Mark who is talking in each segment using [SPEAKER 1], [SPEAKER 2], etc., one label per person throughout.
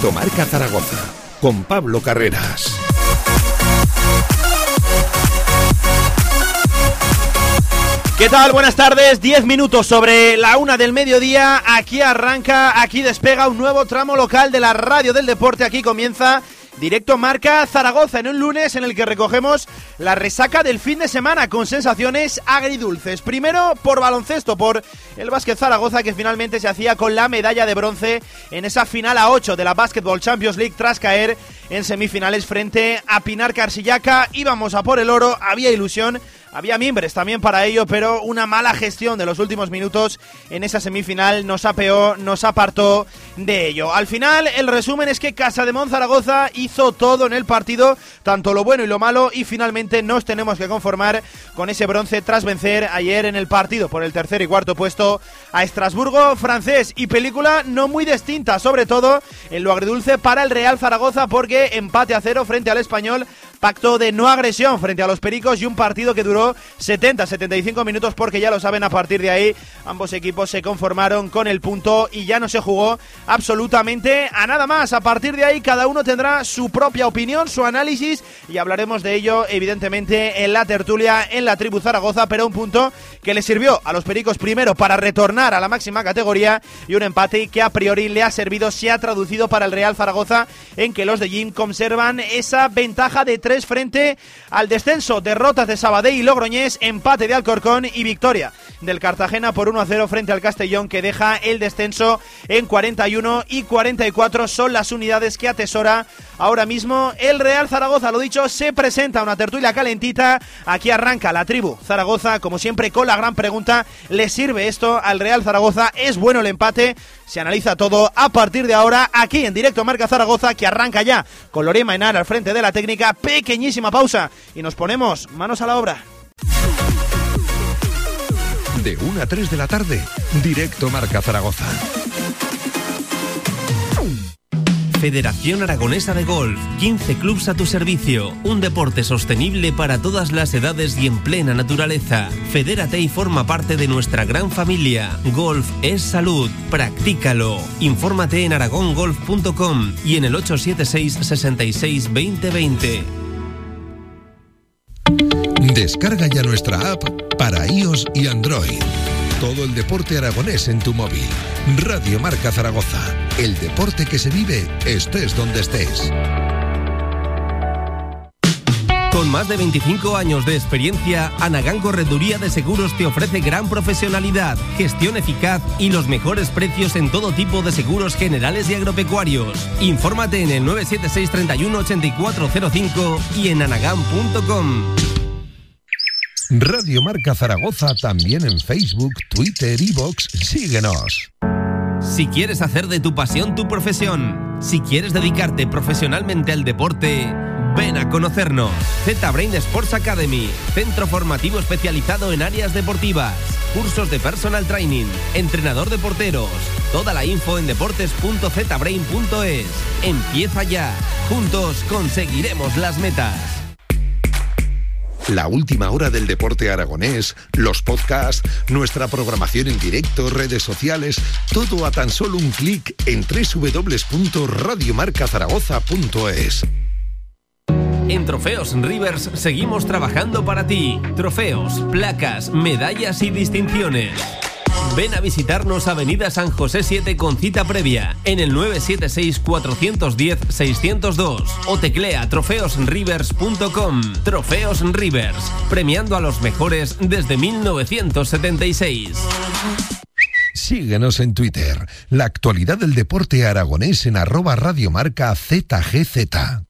[SPEAKER 1] Directo Marca Zaragoza con Pablo Carreras.
[SPEAKER 2] ¿Qué tal? Buenas tardes. Diez minutos sobre la una del mediodía. Aquí arranca, aquí despega un nuevo tramo local de la radio del deporte. Aquí comienza Directo Marca Zaragoza en un lunes en el que recogemos la resaca del fin de semana con sensaciones agridulces. Primero por baloncesto, por el básquet Zaragoza que finalmente se hacía con la medalla de bronce en esa final a 8 de la Basketball Champions League tras caer en semifinales frente a Pinar Carsillaca. Íbamos a por el oro, había ilusión había miembros también para ello, pero una mala gestión de los últimos minutos en esa semifinal nos apeó, nos apartó de ello. Al final, el resumen es que Casa de Zaragoza hizo todo en el partido, tanto lo bueno y lo malo, y finalmente nos tenemos que conformar con ese bronce tras vencer ayer en el partido por el tercer y cuarto puesto a Estrasburgo, francés y película no muy distinta, sobre todo en lo agridulce para el Real Zaragoza, porque empate a cero frente al español pacto de no agresión frente a los Pericos y un partido que duró 70-75 minutos porque ya lo saben, a partir de ahí ambos equipos se conformaron con el punto y ya no se jugó absolutamente a nada más. A partir de ahí cada uno tendrá su propia opinión, su análisis y hablaremos de ello evidentemente en la tertulia en la tribu Zaragoza, pero un punto que le sirvió a los Pericos primero para retornar a la máxima categoría y un empate que a priori le ha servido, se ha traducido para el Real Zaragoza en que los de Jim conservan esa ventaja de 3 frente al descenso. Derrotas de Sabadell y Logroñés, empate de Alcorcón y victoria del Cartagena por 1 a 0 frente al Castellón que deja el descenso en 41 y 44 son las unidades que atesora ahora mismo el Real Zaragoza. Lo dicho, se presenta una tertulia calentita. Aquí arranca la tribu Zaragoza, como siempre, con la gran pregunta: ¿le sirve esto al Real Zaragoza? ¿Es bueno el empate? Se analiza todo a partir de ahora aquí en directo Marca Zaragoza, que arranca ya con Lorema Enar al frente de la técnica. Pequeñísima pausa y nos ponemos manos a la obra.
[SPEAKER 1] De 1 a 3 de la tarde, directo Marca Zaragoza.
[SPEAKER 3] Federación Aragonesa de Golf, 15 clubs a tu servicio, un deporte sostenible para todas las edades y en plena naturaleza. Fedérate y forma parte de nuestra gran familia. Golf es salud, practícalo. Infórmate en aragongolf.com y en el 876 66 2020.
[SPEAKER 1] Descarga ya nuestra app para iOS y Android. Todo el deporte aragonés en tu móvil. Radio Marca Zaragoza. El deporte que se vive estés donde estés.
[SPEAKER 3] Con más de 25 años de experiencia, Anagán Correduría de Seguros te ofrece gran profesionalidad, gestión eficaz y los mejores precios en todo tipo de seguros generales y agropecuarios. Infórmate en el 976 31 8405 y en anagán.com.
[SPEAKER 1] Radio Marca Zaragoza también en Facebook, Twitter y Vox. Síguenos.
[SPEAKER 3] Si quieres hacer de tu pasión tu profesión, si quieres dedicarte profesionalmente al deporte, ven a conocernos. Z-Brain Sports Academy, centro formativo especializado en áreas deportivas, cursos de personal training, entrenador de porteros. Toda la info en deportes.zbrain.es. Empieza ya. Juntos conseguiremos las metas.
[SPEAKER 1] La última hora del deporte aragonés, los podcasts, nuestra programación en directo, redes sociales, todo a tan solo un clic en www.radiomarcazaragoza.es.
[SPEAKER 3] En Trofeos Rivers seguimos trabajando para ti. Trofeos, placas, medallas y distinciones. Ven a visitarnos Avenida San José 7 con cita previa en el 976-410-602 o teclea trofeosrivers.com. Trofeos Rivers, premiando a los mejores desde 1976.
[SPEAKER 1] Síguenos en Twitter. La actualidad del deporte aragonés en arroba radiomarca ZGZ.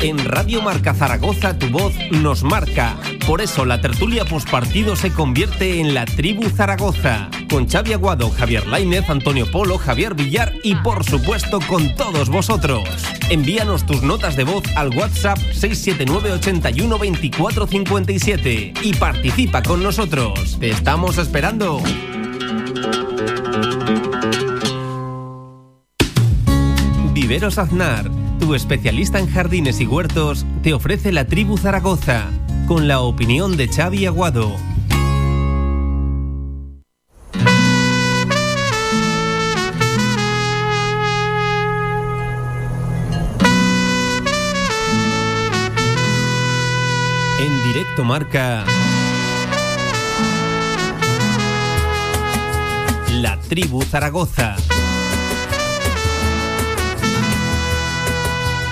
[SPEAKER 3] En Radio Marca Zaragoza tu voz nos marca. Por eso la tertulia postpartido se convierte en la tribu Zaragoza. Con Xavi Aguado, Javier Lainez, Antonio Polo, Javier Villar y por supuesto con todos vosotros. Envíanos tus notas de voz al WhatsApp 679 81 24 57 y participa con nosotros. Te estamos esperando. Viveros Aznar, tu especialista en jardines y huertos, te ofrece la tribu Zaragoza, con la opinión de Xavi Aguado. En directo marca... La tribu Zaragoza.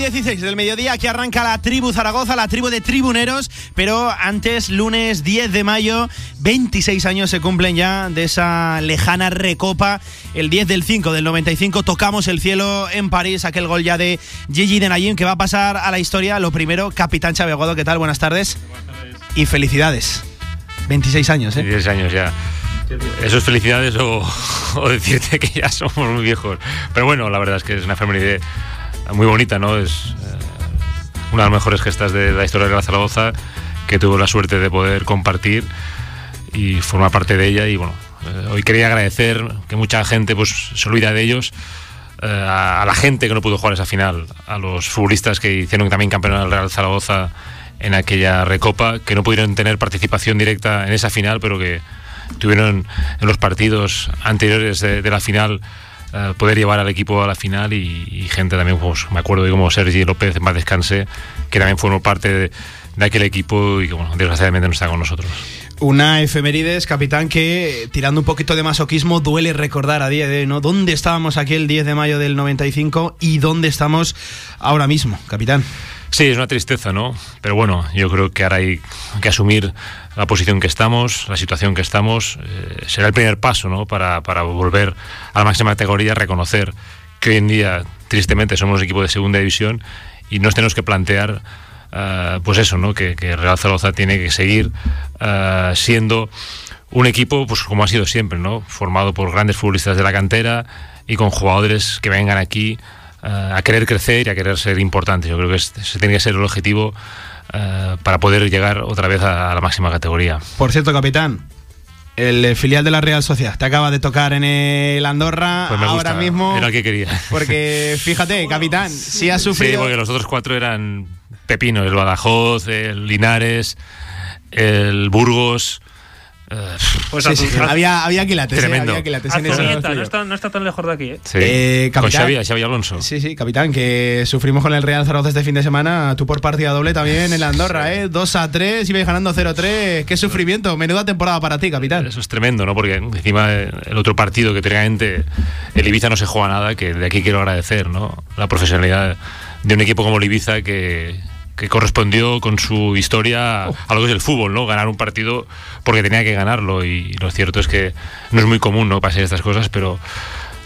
[SPEAKER 2] 16 del mediodía, aquí arranca la tribu Zaragoza, la tribu de tribuneros, pero antes, lunes 10 de mayo, 26 años se cumplen ya de esa lejana recopa. El 10 del 5 del 95 tocamos el cielo en París, aquel gol ya de Gigi Denayim que va a pasar a la historia. Lo primero, capitán Xavi Aguado, ¿qué tal? Buenas tardes. Y felicidades. 26 años, ¿eh?
[SPEAKER 4] 26 años ya. Eso es felicidades o, o decirte que ya somos muy viejos. Pero bueno, la verdad es que es una efeméride muy bonita, ¿no? Es eh, una de las mejores gestas de la historia de la Zaragoza que tuvo la suerte de poder compartir y formar parte de ella y bueno, eh, hoy quería agradecer que mucha gente pues se olvida de ellos eh, a, la gente que no pudo jugar esa final, a los futbolistas que hicieron también campeón del Real Zaragoza en aquella recopa, que no pudieron tener participación directa en esa final, pero que tuvieron en los partidos anteriores de la final eh, poder llevar al equipo a la final y, y gente también, pues, me acuerdo de como Sergi López, más descanse, que también formó parte de, de aquel equipo y que bueno, desgraciadamente no está con nosotros.
[SPEAKER 2] Una efemérides, capitán, que tirando un poquito de masoquismo duele recordar a día de hoy, ¿no? ¿Dónde estábamos aquí el 10 de mayo del 95 y dónde estamos ahora mismo, capitán?
[SPEAKER 4] Sí, es una tristeza, ¿no? Pero bueno, yo creo que ahora hay que asumir la posición que estamos, la situación que estamos. Eh, será el primer paso, ¿no? Para, para volver a la máxima categoría, reconocer que hoy en día, tristemente, somos un equipo de segunda división y nos tenemos que plantear Uh, pues eso, ¿no? Que, que, Real Zaragoza tiene que seguir uh, siendo un equipo, pues como ha sido siempre, ¿no? Formado por grandes futbolistas de la cantera y con jugadores que vengan aquí uh, a querer crecer y a querer ser importantes. Yo creo que ese tiene que ser el objetivo para poder llegar otra vez a, a la máxima categoría.
[SPEAKER 2] Por cierto, capitán, el filial de la Real Sociedad. Te acaba de tocar en el Andorra
[SPEAKER 4] pues me
[SPEAKER 2] ahora
[SPEAKER 4] gusta,
[SPEAKER 2] mismo.
[SPEAKER 4] Era el que quería.
[SPEAKER 2] Porque fíjate, capitán, si has sufrido.
[SPEAKER 4] Sí, porque los otros cuatro eran pepinos: el Badajoz, el Linares, el Burgos.
[SPEAKER 2] Pues sí, sí, había, había quilates,
[SPEAKER 4] Tremendo.
[SPEAKER 2] Eh, había quilates
[SPEAKER 5] en no, está, no está tan lejos de aquí. ¿eh?
[SPEAKER 4] Sí.
[SPEAKER 2] Eh, capitán,
[SPEAKER 4] Con Xavi, Xavi Alonso.
[SPEAKER 2] Sí, sí, capitán, que sufrimos con el Real Zaragoza este fin de semana. Tú por partida doble también en la Andorra, ¿eh? 2 a 3, ibais ganando 0-3. Qué sufrimiento. Menuda temporada para ti, capitán.
[SPEAKER 4] Eso es tremendo, ¿no? Porque encima el otro partido que técnicamente el Ibiza no se juega nada, que de aquí quiero agradecer, ¿no? La profesionalidad de un equipo como el Ibiza que, que correspondió con su historia a lo que es el fútbol, ¿no? Ganar un partido porque tenía que ganarlo y lo cierto es que no es muy común, ¿no? Pasar estas cosas, pero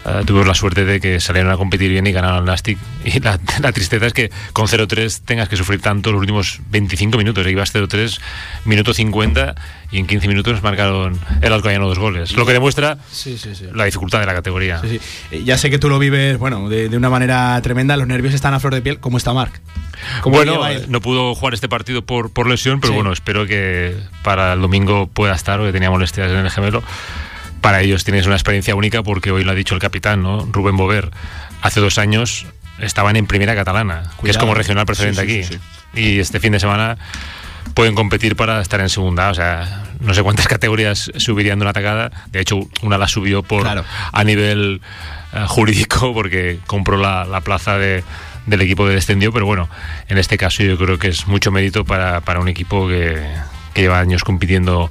[SPEAKER 4] uh, tuvimos la suerte de que salieron a competir bien y ganaron al Nastic y la, la tristeza es que con 0-3 tengas que sufrir tanto los últimos 25 minutos, ibas 0-3, minuto 50 y en 15 minutos marcaron el Alcoyano dos goles, lo que demuestra
[SPEAKER 2] sí, sí, sí.
[SPEAKER 4] la dificultad de la categoría.
[SPEAKER 2] Sí, ya sé que tú lo vives, bueno, de, de, una manera tremenda, los nervios están a flor de piel, ¿cómo está Marc?
[SPEAKER 4] Bueno, no pudo jugar este partido por, por lesión, pero bueno, espero que para el domingo pueda estar, porque tenía molestias en el gemelo. Para ellos tienes una experiencia única porque hoy lo ha dicho el capitán, ¿no? Rubén Bover. Hace dos años estaban en primera catalana, Cuidado. que es como regional preferente sí, sí, aquí. Y este fin de semana pueden competir para estar en segunda. O sea, no sé cuántas categorías subirían de una atacada. De hecho, una la subió por
[SPEAKER 2] claro.
[SPEAKER 4] a nivel uh, jurídico porque compró la, la plaza de, del equipo que descendió, pero bueno, en este caso yo creo que es mucho mérito para, para un equipo que, que lleva años compitiendo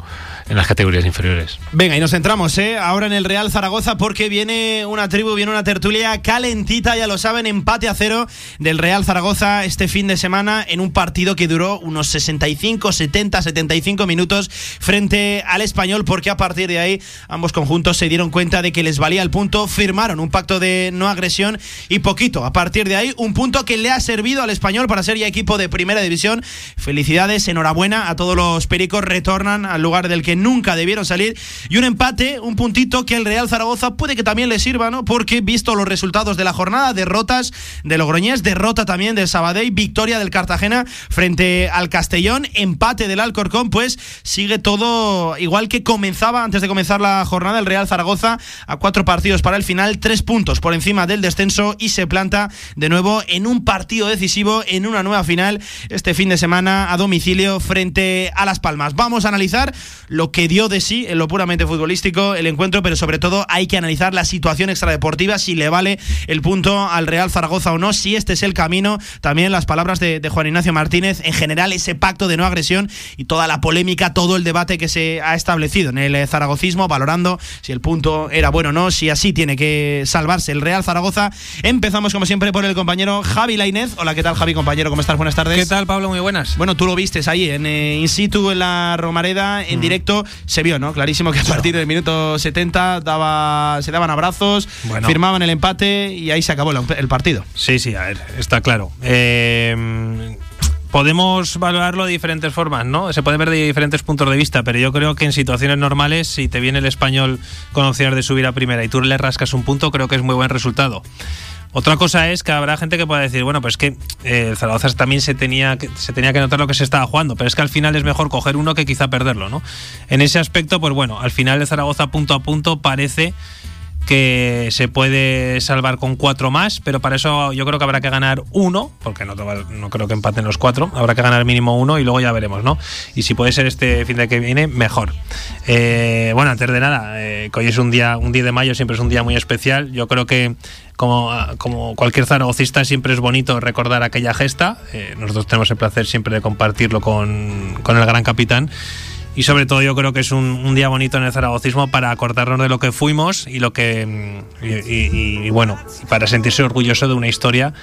[SPEAKER 4] en las categorías inferiores.
[SPEAKER 2] Venga, y nos centramos ¿eh? ahora en el Real Zaragoza porque viene una tribu, viene una tertulia calentita, ya lo saben, empate a cero del Real Zaragoza este fin de semana en un partido que duró unos 65, 70, 75 minutos frente al español porque a partir de ahí ambos conjuntos se dieron cuenta de que les valía el punto, firmaron un pacto de no agresión y poquito. A partir de ahí, un punto que le ha servido al español para ser ya equipo de primera división. Felicidades, enhorabuena a todos los pericos, retornan al lugar del que nunca debieron salir y un empate, un puntito que el Real Zaragoza puede que también le sirva, ¿no? Porque visto los resultados de la jornada, derrotas de Logroñés, derrota también del Sabadell, victoria del Cartagena frente al Castellón, empate del Alcorcón, pues sigue todo igual que comenzaba antes de comenzar la jornada el Real Zaragoza a cuatro partidos para el final, tres puntos por encima del descenso y se planta de nuevo en un partido decisivo, en una nueva final este fin de semana a domicilio frente a Las Palmas. Vamos a analizar lo que dio de sí en lo puramente futbolístico el encuentro, pero sobre todo hay que analizar la situación extradeportiva, si le vale el punto al Real Zaragoza o no, si este es el camino. También las palabras de, de Juan Ignacio Martínez, en general ese pacto de no agresión y toda la polémica, todo el debate que se ha establecido en el zaragocismo, valorando si el punto era bueno o no, si así tiene que salvarse el Real Zaragoza. Empezamos como siempre por el compañero Javi Lainez. Hola, ¿qué tal Javi, compañero? ¿Cómo estás? Buenas tardes.
[SPEAKER 5] ¿Qué tal, Pablo? Muy buenas.
[SPEAKER 2] Bueno, tú lo vistes ahí en eh, in situ en la Romareda, en directo, se vio, ¿no? Clarísimo que a partir del minuto 70 daba, se daban abrazos,
[SPEAKER 5] Bueno.
[SPEAKER 2] firmaban el empate y ahí se acabó el, el partido.
[SPEAKER 5] Sí, sí, a ver, está claro. Eh, podemos valorarlo de diferentes formas, ¿no? Se puede ver de diferentes puntos de vista, pero yo creo que en situaciones normales, si te viene el español con opciones de subir a primera y tú le rascas un punto, creo que es muy buen resultado. Otra cosa es que habrá gente que pueda decir, bueno, pues que eh, Zaragoza también se tenía, que, notar lo que se estaba jugando, pero es que al final es mejor coger uno que quizá perderlo, ¿no? En ese aspecto, pues bueno, al final el Zaragoza punto a punto parece que se puede salvar con cuatro más, pero para eso yo creo que habrá que ganar uno, porque no, creo que empaten los cuatro, habrá que ganar mínimo uno y luego ya veremos, ¿no? Y si puede ser este fin de que viene, mejor. Eh, bueno, antes de nada, eh, que hoy es un día, un 10 de mayo, siempre es un día muy especial. Yo creo que como, cualquier zaragocista siempre es bonito recordar aquella gesta. Eh, nosotros tenemos el placer siempre de compartirlo con, con el gran capitán. Y sobre todo yo creo que es un, día bonito en el zaragocismo para acordarnos de lo que fuimos y lo que mm, y, y- y, bueno, y para sentirse orgulloso de una historia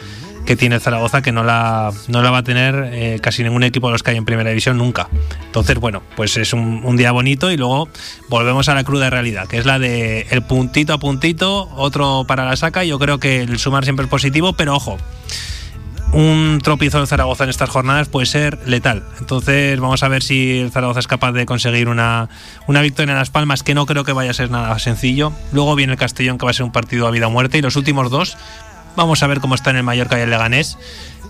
[SPEAKER 5] que tiene Zaragoza que no la, no la va a tener eh, casi ningún equipo de los que hay en primera división nunca. Entonces, bueno, pues es un, un día bonito y luego volvemos a la cruda realidad, que es la de el puntito a puntito, otro para la saca. Yo creo que el sumar siempre es positivo, pero ojo, un tropiezo del Zaragoza en estas jornadas puede ser letal. Entonces vamos a ver si el Zaragoza es capaz de conseguir una, una victoria en Las Palmas, que no creo que vaya a ser nada sencillo. Luego viene el Castellón, que va a ser un partido a vida o muerte. Y los últimos dos, vamos a ver cómo está en el Mallorca y el Leganés,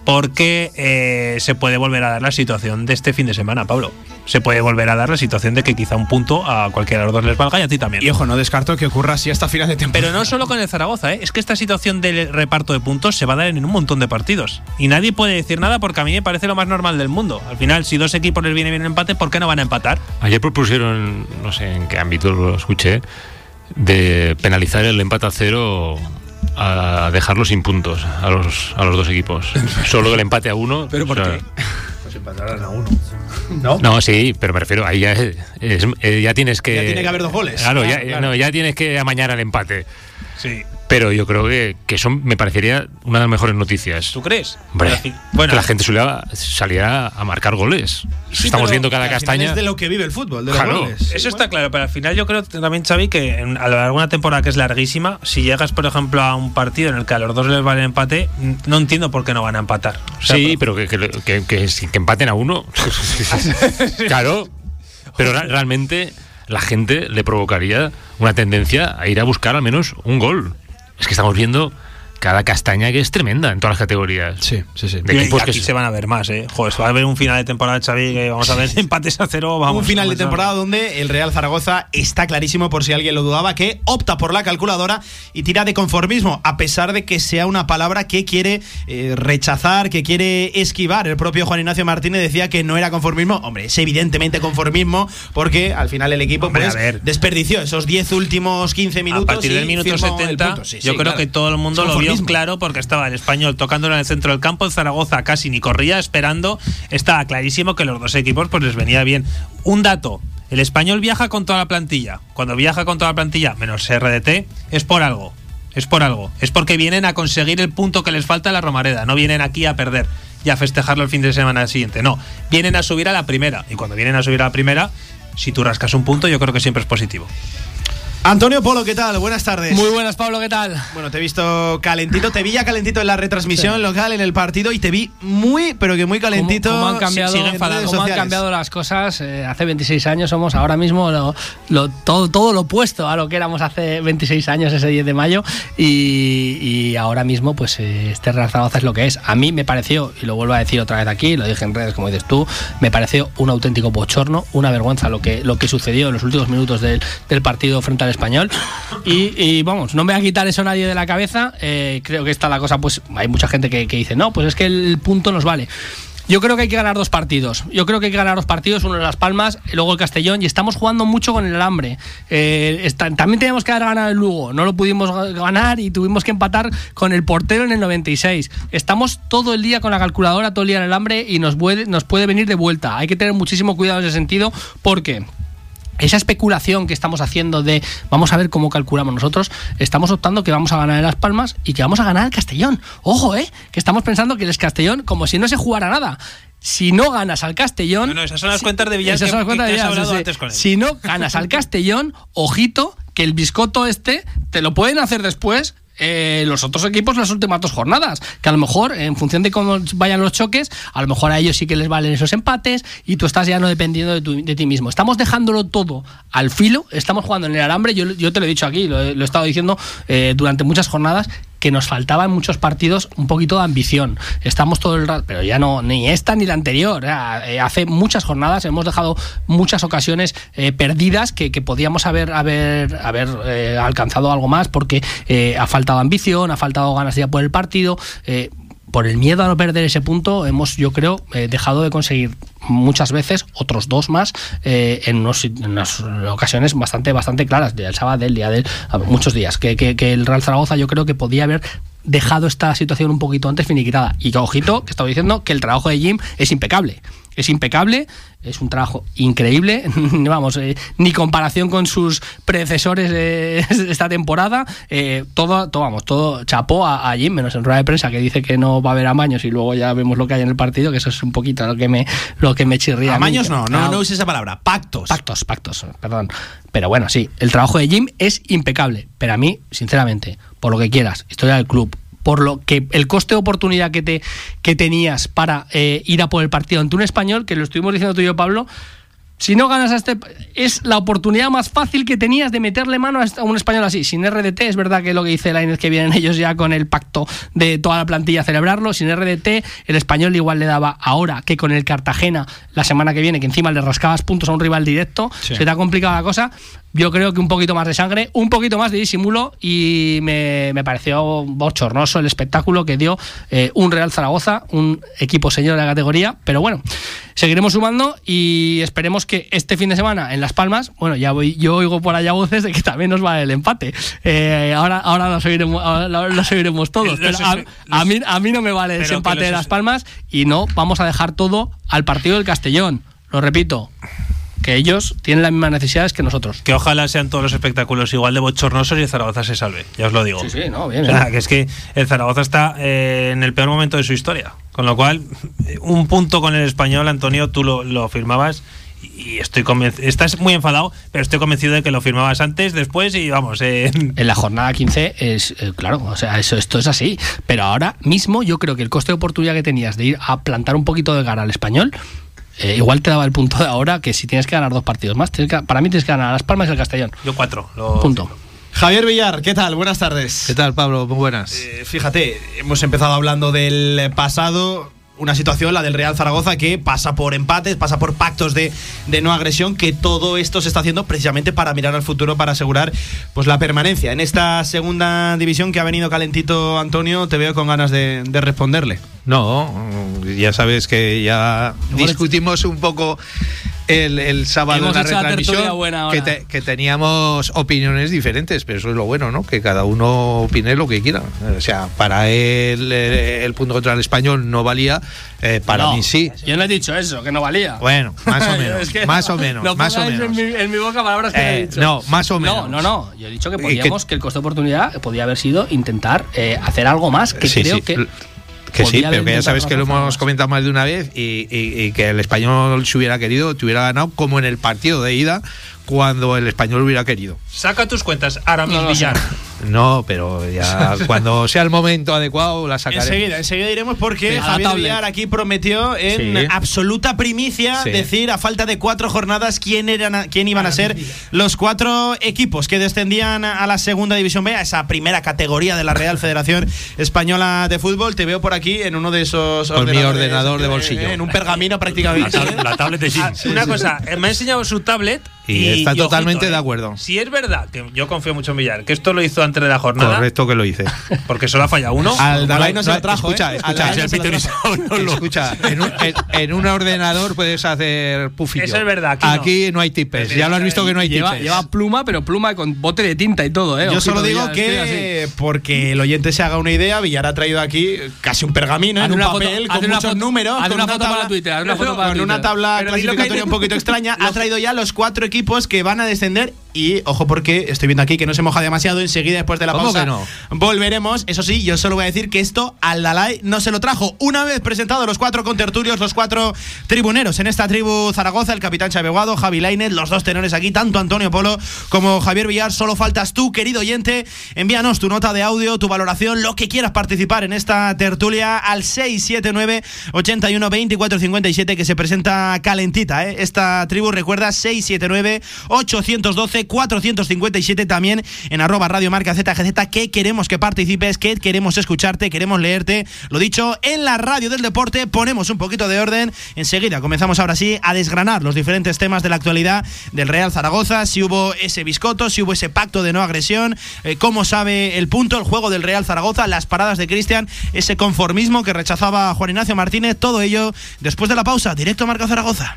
[SPEAKER 5] porque eh, se puede volver a dar la situación de este fin de semana, Pablo. Se puede volver a dar la situación de que quizá un punto a cualquiera de los dos les valga y a ti también.
[SPEAKER 2] Y ojo, no descarto que ocurra así hasta final de temporada.
[SPEAKER 5] Pero no solo con el Zaragoza, ¿eh? es que esta situación del reparto de puntos se va a dar en un montón de partidos. Y nadie puede decir nada porque a mí me parece lo más normal del mundo. Al final, si dos equipos les viene bien el empate, ¿por qué no van a empatar?
[SPEAKER 4] Ayer propusieron, no sé en qué ámbito lo escuché, de penalizar el empate a cero a dejarlo sin puntos a los, a los dos equipos. Solo el empate a uno.
[SPEAKER 2] ¿Pero por
[SPEAKER 4] o sea,
[SPEAKER 2] qué?
[SPEAKER 6] Pues empatarán a uno. ¿No?
[SPEAKER 4] No, sí, pero me refiero, ahí ya, es- es- eh, ya tienes que.
[SPEAKER 2] Ya tiene que haber dos goles.
[SPEAKER 4] Claro, ya,
[SPEAKER 2] claro.
[SPEAKER 4] no, ya tienes que amañar al empate.
[SPEAKER 5] Sí.
[SPEAKER 4] Pero yo creo que, que eso me parecería una de las mejores noticias.
[SPEAKER 5] ¿Tú crees?
[SPEAKER 4] Hombre,
[SPEAKER 5] bueno,
[SPEAKER 4] que la gente suele salía a marcar goles.
[SPEAKER 5] Sí,
[SPEAKER 4] Estamos viendo cada castaña.
[SPEAKER 2] Es de lo que vive el fútbol, de los
[SPEAKER 4] Claro.
[SPEAKER 2] goles.
[SPEAKER 5] Eso está claro, pero al final yo creo también, Xavi, que en- a lo largo de una temporada que es larguísima, si llegas, por ejemplo, a un partido en el que a los dos les vale el empate, no entiendo por qué no van a empatar. O sea,
[SPEAKER 4] sí, pero que, que, que- que- que empaten a uno. claro. Pero realmente la gente le provocaría una tendencia a ir a buscar al menos un gol. Es que estamos viendo cada castaña que es tremenda en todas las categorías.
[SPEAKER 2] Sí, sí, sí.
[SPEAKER 4] De
[SPEAKER 5] y
[SPEAKER 4] equipos
[SPEAKER 5] aquí
[SPEAKER 4] que
[SPEAKER 5] se van a ver más, ¿eh? Joder, va a ver un final de temporada, Xavi, que vamos a ver empates a cero. Vamos,
[SPEAKER 2] un final de
[SPEAKER 5] vamos
[SPEAKER 2] temporada donde el Real Zaragoza está clarísimo, por si alguien lo dudaba, que opta por la calculadora y tira de conformismo, a pesar de que sea una palabra que quiere eh, rechazar, que quiere esquivar. El propio Juan Ignacio Martínez decía que no era conformismo. Hombre, es evidentemente conformismo, porque al final el equipo
[SPEAKER 5] Hombre,
[SPEAKER 2] pues,
[SPEAKER 5] a ver.
[SPEAKER 2] desperdició esos 10 últimos 15 minutos.
[SPEAKER 5] a partir
[SPEAKER 2] y
[SPEAKER 5] del minuto
[SPEAKER 2] firmó el
[SPEAKER 5] 70,
[SPEAKER 2] punto. Sí,
[SPEAKER 5] yo
[SPEAKER 2] sí,
[SPEAKER 5] creo
[SPEAKER 2] claro.
[SPEAKER 5] que todo el mundo lo vio claro porque estaba el español tocándolo en el centro del campo, el Zaragoza casi ni corría esperando, estaba clarísimo que los dos equipos pues les venía bien. Un dato,
[SPEAKER 7] El español viaja con toda la plantilla. Cuando viaja con toda la plantilla, menos RDT, es por algo. Es por algo. Es porque vienen a conseguir el punto que les falta a la Romareda. No vienen aquí a perder y a festejarlo el fin de semana siguiente. No, vienen a subir a la primera. Y cuando vienen a subir a la primera, si tú rascas un punto, yo creo que siempre es positivo.
[SPEAKER 2] Antonio Polo, ¿qué tal? Buenas tardes.
[SPEAKER 8] Muy buenas, Pablo, ¿qué tal?
[SPEAKER 2] Bueno, te he visto calentito, te vi ya calentito en la retransmisión local, en el partido, y te vi muy, pero que muy calentito.
[SPEAKER 8] ¿Cómo, han, cambiado, cómo han cambiado las cosas? Eh, hace 26 años somos ahora mismo lo, todo, todo lo opuesto a lo que éramos hace 26 años, ese 10 de mayo, y, ahora mismo, pues eh, este Real Zaragoza es lo que es. A mí me pareció, y lo vuelvo a decir otra vez aquí, lo dije en redes, como dices tú, me pareció un auténtico bochorno, una vergüenza lo que, lo que sucedió en los últimos minutos del, del partido frente al español. Y, vamos, no me va a quitar eso nadie de la cabeza. Eh, creo que está la cosa, pues hay mucha gente que, dice, no, pues es que el punto nos vale. Yo creo que hay que ganar dos partidos. Yo creo que hay que ganar dos partidos, uno en Las Palmas luego el Castellón. Y estamos jugando mucho con el alambre. Eh, también teníamos que ganar el Lugo. No lo pudimos ganar y tuvimos que empatar con el portero en el 96. Estamos todo el día con la calculadora, todo el día en el alambre y nos puede, nos puede venir de vuelta. Hay que tener muchísimo cuidado en ese sentido porque esa especulación que estamos haciendo de vamos a ver cómo calculamos nosotros, estamos optando que vamos a ganar en Las Palmas y que vamos a ganar el Castellón. Ojo, ¿eh? Que estamos pensando que el Castellón como si no se jugara nada. Si no ganas al Castellón.
[SPEAKER 7] No, esas son las cuentas de Villar.
[SPEAKER 8] Esas son las cuentas de Si no ganas al Castellón, ojito, que el biscoto este te lo pueden hacer después eh, los otros equipos las últimas dos jornadas. Que a lo mejor, en función de cómo vayan los choques, a lo mejor a ellos sí que les valen esos empates y tú estás ya no dependiendo de, ti mismo. Estamos dejándolo todo al filo, estamos jugando en el alambre. Yo, yo te lo he dicho aquí, lo, he estado diciendo eh, durante muchas jornadas que nos faltaba en muchos partidos un poquito de ambición. Estamos todo el rato, pero ya no, ni esta ni la anterior. Eh, hace muchas jornadas hemos dejado muchas ocasiones eh, perdidas que, podíamos haber, haber, haber eh, alcanzado algo más porque ha faltado ambición, ha faltado ganas ir por el partido por el miedo a no perder ese punto, hemos, yo creo, dejado de conseguir muchas veces, otros dos más, eh, en, unas ocasiones bastante, bastante claras, del sábado, del día de muchos días, que, que, el Real Zaragoza yo creo que podía haber dejado esta situación un poquito antes finiquitada. Y que, ojito, que estaba diciendo que el trabajo de Jim es impecable es impecable, es un trabajo increíble, vamos, eh, ni comparación con sus predecesores de esta temporada, eh, todo, todo, vamos, todo chapó a, Jim, menos en rueda de prensa que dice que no va a haber amaños y luego ya vemos lo que hay en el partido, que eso es un poquito lo que me, lo que me chirría.
[SPEAKER 2] Amaños no, no, no use esa palabra, pactos.
[SPEAKER 8] Pactos, pactos, perdón. Pero bueno, sí, el trabajo de Jim es impecable, pero a mí, sinceramente, por lo que quieras, historia del club, por lo que el coste de oportunidad que, te, que tenías para eh, ir a por el partido ante un español, que lo estuvimos diciendo tú y yo, Pablo, si no ganas a este, es la oportunidad más fácil que tenías de meterle mano a un español así. Sin RDT, es verdad que lo que dice Lainez que vienen ellos ya con el pacto de toda la plantilla a celebrarlo. Sin RDT, el español igual le daba ahora que con el Cartagena la semana que viene, que encima le rascabas puntos a un rival directo, se te ha complicado la cosa yo creo que un poquito más de sangre, un poquito más de disimulo y me, pareció bochornoso el espectáculo que dio eh, un Real Zaragoza, un equipo señor de la categoría, pero bueno, seguiremos sumando y esperemos que este fin de semana en Las Palmas, bueno, ya voy, yo oigo por allá voces de que también nos va el empate. Eh, ahora ahora lo seguiremos, todos, pero a, mí, a mí no me vale ese empate de Las Palmas y no vamos a dejar todo al partido del Castellón. Lo repito, que ellos tienen las mismas necesidades que nosotros.
[SPEAKER 7] Que ojalá sean todos los espectáculos igual de bochornosos y el Zaragoza se salve, ya os lo digo.
[SPEAKER 8] Sí, sí, no, bien.
[SPEAKER 7] O sea, que es que el Zaragoza está eh, en el peor momento de su historia. Con lo cual, un punto con el español, Antonio, tú lo, lo firmabas y estoy convencido, estás muy enfadado, pero estoy convencido de que lo firmabas antes, después y vamos. Eh.
[SPEAKER 8] En la jornada 15 es, eh, claro, o sea, eso, esto es así, pero ahora mismo yo creo que el coste de oportunidad que tenías de ir a plantar un poquito de cara al español eh, igual te daba el punto de ahora que si tienes que ganar dos partidos más, para mí tienes que ganar Las Palmas y el Castellón.
[SPEAKER 7] Yo cuatro.
[SPEAKER 8] Punto.
[SPEAKER 2] Javier Villar, ¿qué tal? Buenas tardes.
[SPEAKER 9] ¿Qué tal, Pablo? Muy buenas.
[SPEAKER 2] Eh, fíjate, hemos empezado hablando del pasado, una situación, la del Real Zaragoza, que pasa por empates, pasa por pactos de, no agresión, que todo esto se está haciendo precisamente para mirar al futuro, para asegurar pues la permanencia. En esta segunda división que ha venido calentito Antonio, te veo con ganas de, responderle.
[SPEAKER 9] No, ya sabes que ya discutimos un poco
[SPEAKER 6] el, sábado en la retransmisión que, que, teníamos opiniones diferentes, pero eso es lo bueno, ¿no? Que cada uno opine lo que quiera. O sea, para él el, punto contra el español no valía, eh, para mí sí.
[SPEAKER 8] Yo no he dicho eso, que no valía.
[SPEAKER 6] Bueno, más o menos. más o menos. más o menos.
[SPEAKER 8] En mi, boca palabras que he
[SPEAKER 6] eh, dicho. No, más o menos.
[SPEAKER 8] No, no, no. Yo he dicho que podíamos, que, el costo de oportunidad podía haber sido intentar eh, hacer algo más, que creo que
[SPEAKER 6] que sí, pero que ya sabes que lo hemos comentado más de una vez y, que el español si hubiera querido, te hubiera ganado como en el partido de ida cuando el español hubiera querido.
[SPEAKER 5] Saca tus cuentas, Aramis no, Villar.
[SPEAKER 6] No, pero ya cuando sea el momento adecuado la sacaré.
[SPEAKER 2] Enseguida, enseguida iremos porque Javier Villar aquí prometió en absoluta primicia decir a falta de cuatro jornadas quién eran quién iban a ser los cuatro equipos que descendían a la segunda división B, a esa primera categoría de la Real Federación Española de Fútbol. Te veo por aquí en uno de esos
[SPEAKER 6] Con mi ordenador de bolsillo.
[SPEAKER 2] En un pergamino prácticamente.
[SPEAKER 5] La, tablet de ah, Una cosa, me ha enseñado su tablet
[SPEAKER 6] y, está totalmente de ¿eh? acuerdo.
[SPEAKER 5] Si es verdad, que yo confío mucho en Villar, que esto lo hizo antes de la jornada.
[SPEAKER 6] Correcto que lo hice.
[SPEAKER 5] Porque solo ha fallado uno.
[SPEAKER 6] Al Dalai no se lo trajo. Escucha, ¿eh? escucha, escucha en, un, en, un, ordenador puedes hacer pufillo.
[SPEAKER 5] Eso es verdad.
[SPEAKER 6] Aquí, no. hay tipes. Ya lo has visto que no hay
[SPEAKER 8] lleva,
[SPEAKER 6] tipes.
[SPEAKER 8] Lleva pluma, pero pluma con bote de tinta y todo. ¿eh?
[SPEAKER 2] Yo solo digo que, porque el oyente se haga una idea, Villar ha traído aquí casi un pergamino en un papel con muchos números.
[SPEAKER 8] Haz una foto para Twitter.
[SPEAKER 2] Con una tabla clasificatoria un poquito extraña. Ha traído ya los cuatro equipos que van a descender y ojo porque estoy viendo aquí que no se moja demasiado, enseguida después de la pausa
[SPEAKER 6] no?
[SPEAKER 2] volveremos. Eso sí, yo solo voy a decir que esto al Dalai no se lo trajo. Una vez presentados los cuatro contertulios, los cuatro tribuneros en esta tribu Zaragoza, el capitán Chaveguado, Javi Lainez, los dos tenores aquí, tanto Antonio Polo como Javier Villar, solo faltas tú, querido oyente. Envíanos tu nota de audio, tu valoración, lo que quieras participar en esta tertulia al 679 81 24 57 que se presenta calentita, ¿eh? Esta tribu recuerda 679 812 457 también en arroba radio marca ZGZ que queremos que participes, que queremos escucharte, queremos leerte. Lo dicho, en la radio del deporte ponemos un poquito de orden. Enseguida comenzamos ahora sí a desgranar los diferentes temas de la actualidad del Real Zaragoza, si hubo ese biscoto, si hubo ese pacto de no agresión, eh, cómo sabe el punto, el juego del Real Zaragoza, las paradas de Cristian, ese conformismo que rechazaba Juan Ignacio Martínez, todo ello después de la pausa, directo a Marca Zaragoza.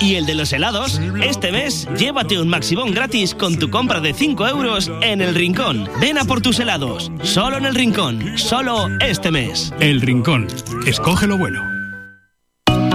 [SPEAKER 10] y el de los helados. Este mes, llévate un maximón gratis con tu compra de 5 euros en El Rincón. Ven a por tus helados. Solo en El Rincón. Solo este mes.
[SPEAKER 9] El Rincón. Escoge lo bueno.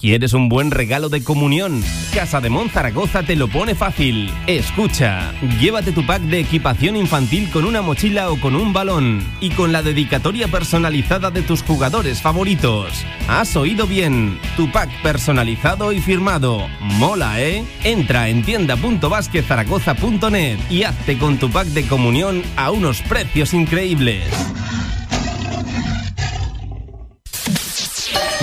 [SPEAKER 3] ¿Quieres un buen regalo de comunión? Casa de Zaragoza te lo pone fácil. Escucha, llévate tu pack de equipación infantil con una mochila o con un balón y con la dedicatoria personalizada de tus jugadores favoritos. Has oído bien, tu pack personalizado y firmado. Mola, ¿eh? Entra en tienda.basquezaragoza.net y hazte con tu pack de comunión a unos precios increíbles.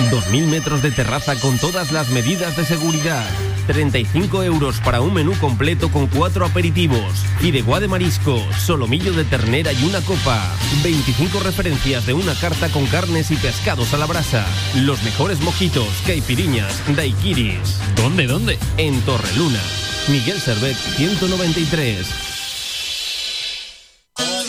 [SPEAKER 3] 2.000 metros de terraza con todas las medidas de seguridad. 35 euros para un menú completo con cuatro aperitivos. Fideuá de marisco, solomillo de ternera y una copa. 25 referencias de una carta con carnes y pescados a la brasa. Los mejores mojitos, caipiriñas, daiquiris.
[SPEAKER 5] ¿Dónde, dónde?
[SPEAKER 3] En Torreluna. Miguel Servet 193.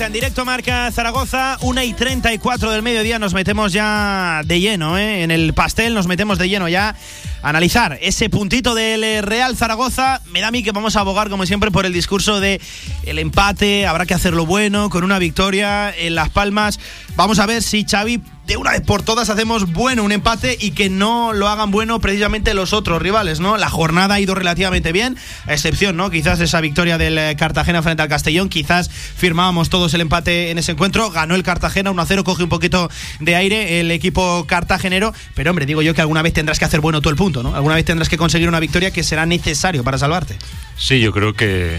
[SPEAKER 2] En directo Marca Zaragoza, 1 y 34 del mediodía, nos metemos ya de lleno, ¿eh? en el pastel nos metemos de lleno ya analizar ese puntito del Real Zaragoza. Me da a mí que vamos a abogar como siempre por el discurso de el empate, habrá que hacerlo bueno, con una victoria en Las Palmas. Vamos a ver si Xavi de una vez por todas hacemos bueno un empate y que no lo hagan bueno precisamente los otros rivales, ¿no? La jornada ha ido relativamente bien, a excepción, ¿no? Quizás esa victoria del eh, Cartagena frente al Castellón, quizás firmábamos todos el empate en ese encuentro, ganó el Cartagena 1-0, coge un poquito de aire el equipo cartagenero, pero hombre, digo yo que alguna vez tendrás que hacer bueno todo el punto, ¿no? Alguna vez tendrás que conseguir una victoria que será necesario para salvarte.
[SPEAKER 4] Sí, yo creo que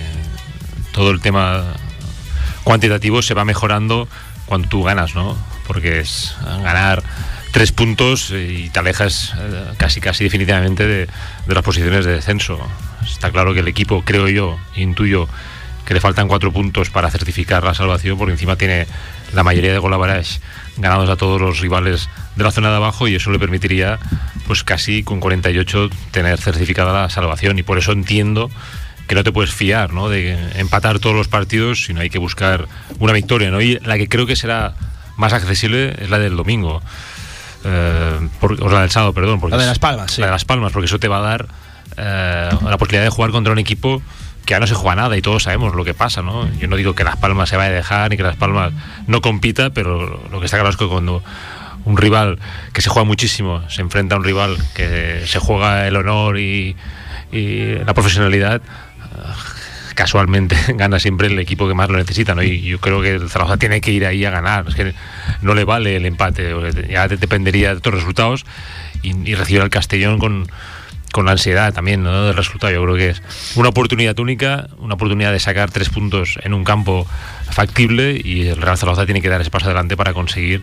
[SPEAKER 4] todo el tema cuantitativo se va mejorando cuando tú ganas, ¿no? Porque es ganar tres puntos y te alejas eh, casi casi definitivamente de, las posiciones de descenso. Está claro que el equipo, creo yo, intuyo que le faltan cuatro puntos para certificar la salvación, porque encima tiene la mayoría de golabaras ganados a todos los rivales de la zona de abajo y eso le permitiría, pues casi con 48, tener certificada la salvación. Y por eso entiendo que no te puedes fiar, ¿no? De empatar todos los partidos, sino hay que buscar una victoria, ¿no? Y la que creo que será más accesible es la del domingo. Eh, o la del sábado, perdón.
[SPEAKER 2] Porque la de Las Palmas,
[SPEAKER 4] sí. La de Las Palmas, porque eso te va a dar eh, la posibilidad de jugar contra un equipo que ya no se juega nada y todos sabemos lo que pasa, ¿no? Yo no digo que Las Palmas se vaya a dejar ni que Las Palmas no compita, pero lo que está claro es que cuando un rival que se juega muchísimo se enfrenta a un rival que se juega el honor y, y la profesionalidad, casualmente gana siempre el equipo que más lo necesita, ¿no? Y yo creo que el Zaragoza tiene que ir ahí a ganar, es que no le vale el empate, ya dependería de otros resultados y, recibir al Castellón con, con ansiedad también ¿no? del resultado. Yo creo que es una oportunidad única, una oportunidad de sacar tres puntos en un campo factible y el Real Zaragoza tiene que dar ese paso adelante para conseguir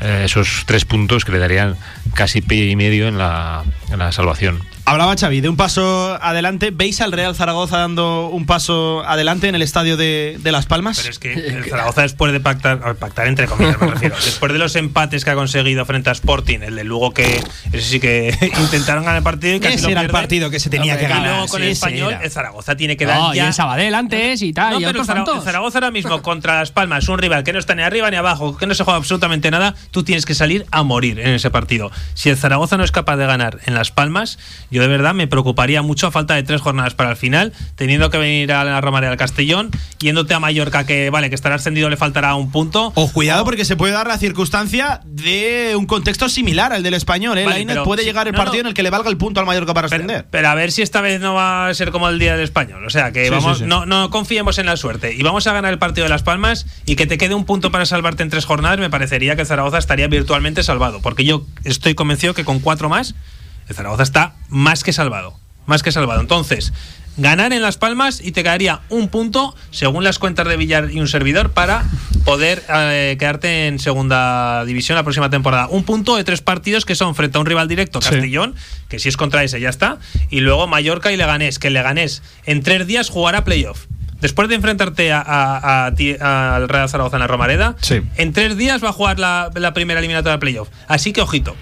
[SPEAKER 4] eh, esos tres puntos que le darían casi pie y medio en la, en la salvación.
[SPEAKER 2] Hablaba Xavi de un paso adelante. ¿Veis al Real Zaragoza dando un paso adelante en el estadio de, Las Palmas?
[SPEAKER 5] Pero es que el Zaragoza después de pactar, pactar entre comillas me refiero, después de los empates que ha conseguido frente a Sporting, el de Lugo que ese sí que intentaron ganar el partido y casi
[SPEAKER 2] ese era el partido que se tenía que ganar.
[SPEAKER 5] Y luego con el español, el Zaragoza tiene que dar ya.
[SPEAKER 8] Y el Sabadell antes y tal.
[SPEAKER 5] No, pero el Zaragoza ahora mismo contra Las Palmas, un rival que no está ni arriba ni abajo, que no se juega absolutamente nada, tú tienes que salir a morir en ese partido. Si el Zaragoza no es capaz de ganar en Las Palmas, yo de verdad me preocuparía mucho a falta de tres jornadas para el final, teniendo que venir a la Romareda al Castellón, yéndote a Mallorca, que vale, que estará ascendido, le faltará un punto.
[SPEAKER 2] O cuidado, porque se puede dar la circunstancia de un contexto similar al del español. ¿eh? puede llegar el partido en el que le valga el punto al Mallorca para ascender.
[SPEAKER 5] Pero, a ver si esta vez no va a ser como el día del español. O sea, que vamos, No, no confiemos en la suerte. Y vamos a ganar el partido de Las Palmas y que te quede un punto para salvarte en tres jornadas, me parecería que Zaragoza estaría virtualmente salvado. Porque yo estoy convencido que con cuatro más el Zaragoza está más que salvado. Más que salvado. Entonces, ganar en Las Palmas y te quedaría un punto, según las cuentas de Villar y un servidor, para poder eh, quedarte en segunda división la próxima temporada. Un punto de tres partidos que son frente a un rival directo, Castellón, que si es contra ese ya está, y luego Mallorca y Leganés, que Leganés en tres días jugará playoff. Después de enfrentarte al Real Zaragoza en la Romareda, en tres días va a jugar la, la primera eliminatoria de playoff. Así que ojito.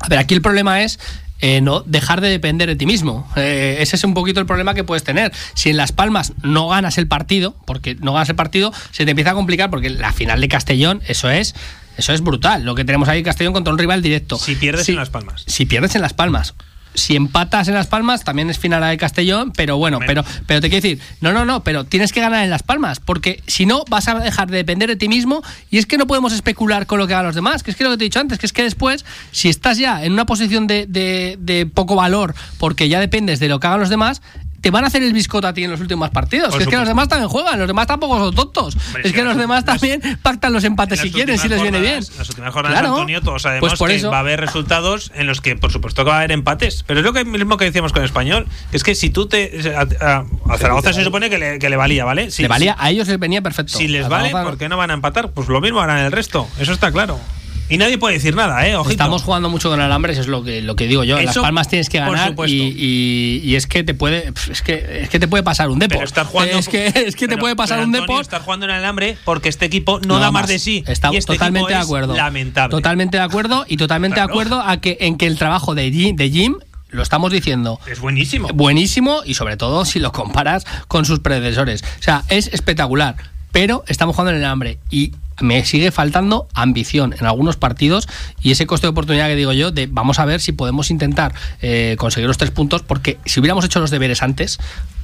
[SPEAKER 8] A ver, aquí el problema es eh, no dejar de depender de ti mismo. Eh, ese es un poquito el problema que puedes tener. Si en Las Palmas no ganas el partido, porque no ganas el partido, se te empieza a complicar porque la final de Castellón, eso es. Eso es brutal. Lo que tenemos ahí en Castellón contra un rival directo.
[SPEAKER 5] Si pierdes en Las Palmas.
[SPEAKER 8] Si pierdes en Las Palmas si empatas en Las Palmas, también es final de Castellón, pero bueno, pero, pero te quiero decir, no, no, no, pero tienes que ganar en Las Palmas, porque si no vas a dejar de depender de ti mismo y es que no podemos especular con lo que hagan los demás, que es que lo que te he dicho antes, que es que después, si estás ya en una posición de, de, de poco valor, porque ya dependes de lo que hagan los demás, te van a hacer el biscote a ti en los últimos partidos. es que los demás también juegan, los demás tampoco son tontos. es que los demás también pactan los empates si quieren, si les viene bien.
[SPEAKER 5] En las últimas jornadas, Antonio, todos sabemos pues que va a haber resultados en los que, por supuesto, que va a haber empates. Pero es lo que mismo que decíamos con el español. es que si tú te. A, Zaragoza se supone que le, que le valía, ¿vale?
[SPEAKER 8] le valía, a ellos les venía perfecto.
[SPEAKER 5] Si les vale, ¿por qué no van a empatar? Pues lo mismo harán el resto. Eso está claro. Y nadie puede decir nada, ¿eh?
[SPEAKER 8] Estamos jugando mucho con alambres, es lo que, lo que digo yo. en Las Palmas tienes que ganar y, y, es que te puede es que, es que te puede pasar un deporte.
[SPEAKER 5] Estar jugando,
[SPEAKER 8] es que, es que te puede pasar un deporte.
[SPEAKER 5] Estar jugando en el alambre porque este equipo no, da más. de sí.
[SPEAKER 8] Está
[SPEAKER 5] este
[SPEAKER 8] totalmente de acuerdo.
[SPEAKER 5] lamentable.
[SPEAKER 8] Totalmente de acuerdo y totalmente de acuerdo a que, en que el trabajo de de Jim lo estamos diciendo.
[SPEAKER 5] Es buenísimo.
[SPEAKER 8] Buenísimo y sobre todo si lo comparas con sus predecesores. O sea, es espectacular. Pero estamos jugando en el hambre y me sigue faltando ambición en algunos partidos y ese coste de oportunidad que digo yo de vamos a ver si podemos intentar eh, conseguir los tres puntos porque si hubiéramos hecho los deberes antes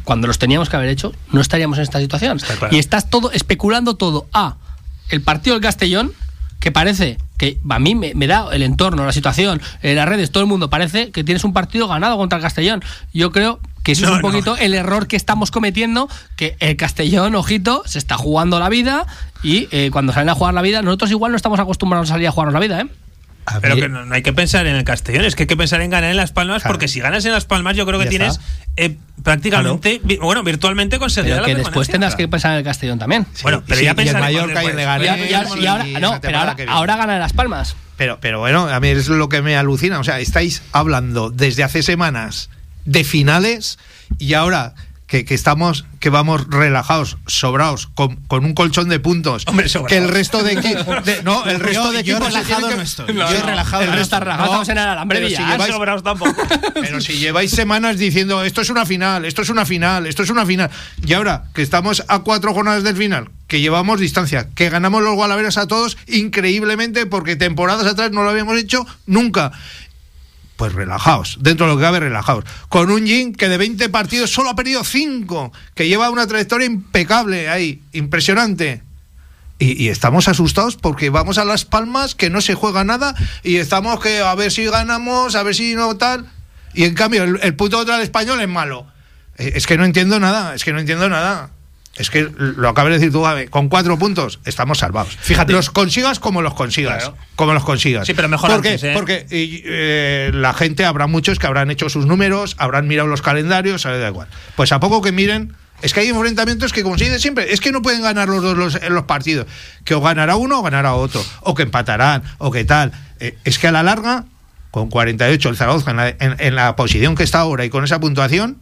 [SPEAKER 8] cuando los teníamos que haber hecho no estaríamos en esta situación y estás todo especulando todo a el partido del Castellón que parece que a mí me, da el entorno, la situación, en las redes, todo el mundo parece que tienes un partido ganado contra el Castellón. Yo creo que eso es un poquito el error que estamos cometiendo, que el Castellón, ojito, se está jugando la vida y eh, cuando salen a jugar la vida, nosotros igual no estamos acostumbrados a salir a jugarnos la vida, ¿eh?
[SPEAKER 5] Pero que no, hay que pensar en el Castellón, es que hay que pensar en ganar en Las Palmas, porque si ganas en Las Palmas, yo creo que tienes eh, prácticamente, bueno, virtualmente conseguido
[SPEAKER 8] Pero que después tendrás que pensar en el Castellón también.
[SPEAKER 5] bueno, pero ya pensar
[SPEAKER 6] en Mallorca y
[SPEAKER 8] y, ahora, no, pero ahora, gana en Las Palmas.
[SPEAKER 6] Pero, pero bueno, a mí es lo que me alucina. O sea, estáis hablando desde hace semanas de finales y ahora que, estamos, que vamos relajados, sobrados, con, un colchón de puntos.
[SPEAKER 5] Hombre,
[SPEAKER 6] que el resto de, no, el resto de
[SPEAKER 8] equipos. relajado no estoy. yo relajado. El resto relajado. en el alambre
[SPEAKER 5] pero, si lleváis,
[SPEAKER 6] pero si lleváis semanas diciendo esto es una final, esto es una final, esto es una final. Y ahora que estamos a cuatro jornadas del final, que llevamos distancia, que ganamos los Gualaveras a todos increíblemente porque temporadas atrás no lo habíamos hecho nunca pues relajaos, dentro de lo que cabe, relajaos. Con un Jin que de 20 partidos solo ha perdido 5, que lleva una trayectoria impecable ahí, impresionante. Y, estamos asustados porque vamos a Las Palmas, que no se juega nada, y estamos que a ver si ganamos, a ver si no tal. Y en cambio, el, el puto otro español es malo. Eh, es que no entiendo nada, es que no entiendo nada. Es que lo acabas de decir tú, con cuatro puntos estamos salvados.
[SPEAKER 5] Fíjate.
[SPEAKER 6] Los consigas como los consigas. Como los consigas.
[SPEAKER 5] Sí, pero mejor
[SPEAKER 6] porque,
[SPEAKER 5] ¿eh?
[SPEAKER 6] Porque eh, la gente, habrá muchos que habrán hecho sus números, habrán mirado los calendarios, da igual. Pues a poco que miren, es que hay enfrentamientos que, como se dice siempre, es que no pueden ganar los dos los, los partidos. Que o ganará uno o ganará otro. O que empatarán, o que tal. Eh, es que a la larga, con 48 el Zaragoza en la posición que está ahora y con esa puntuación,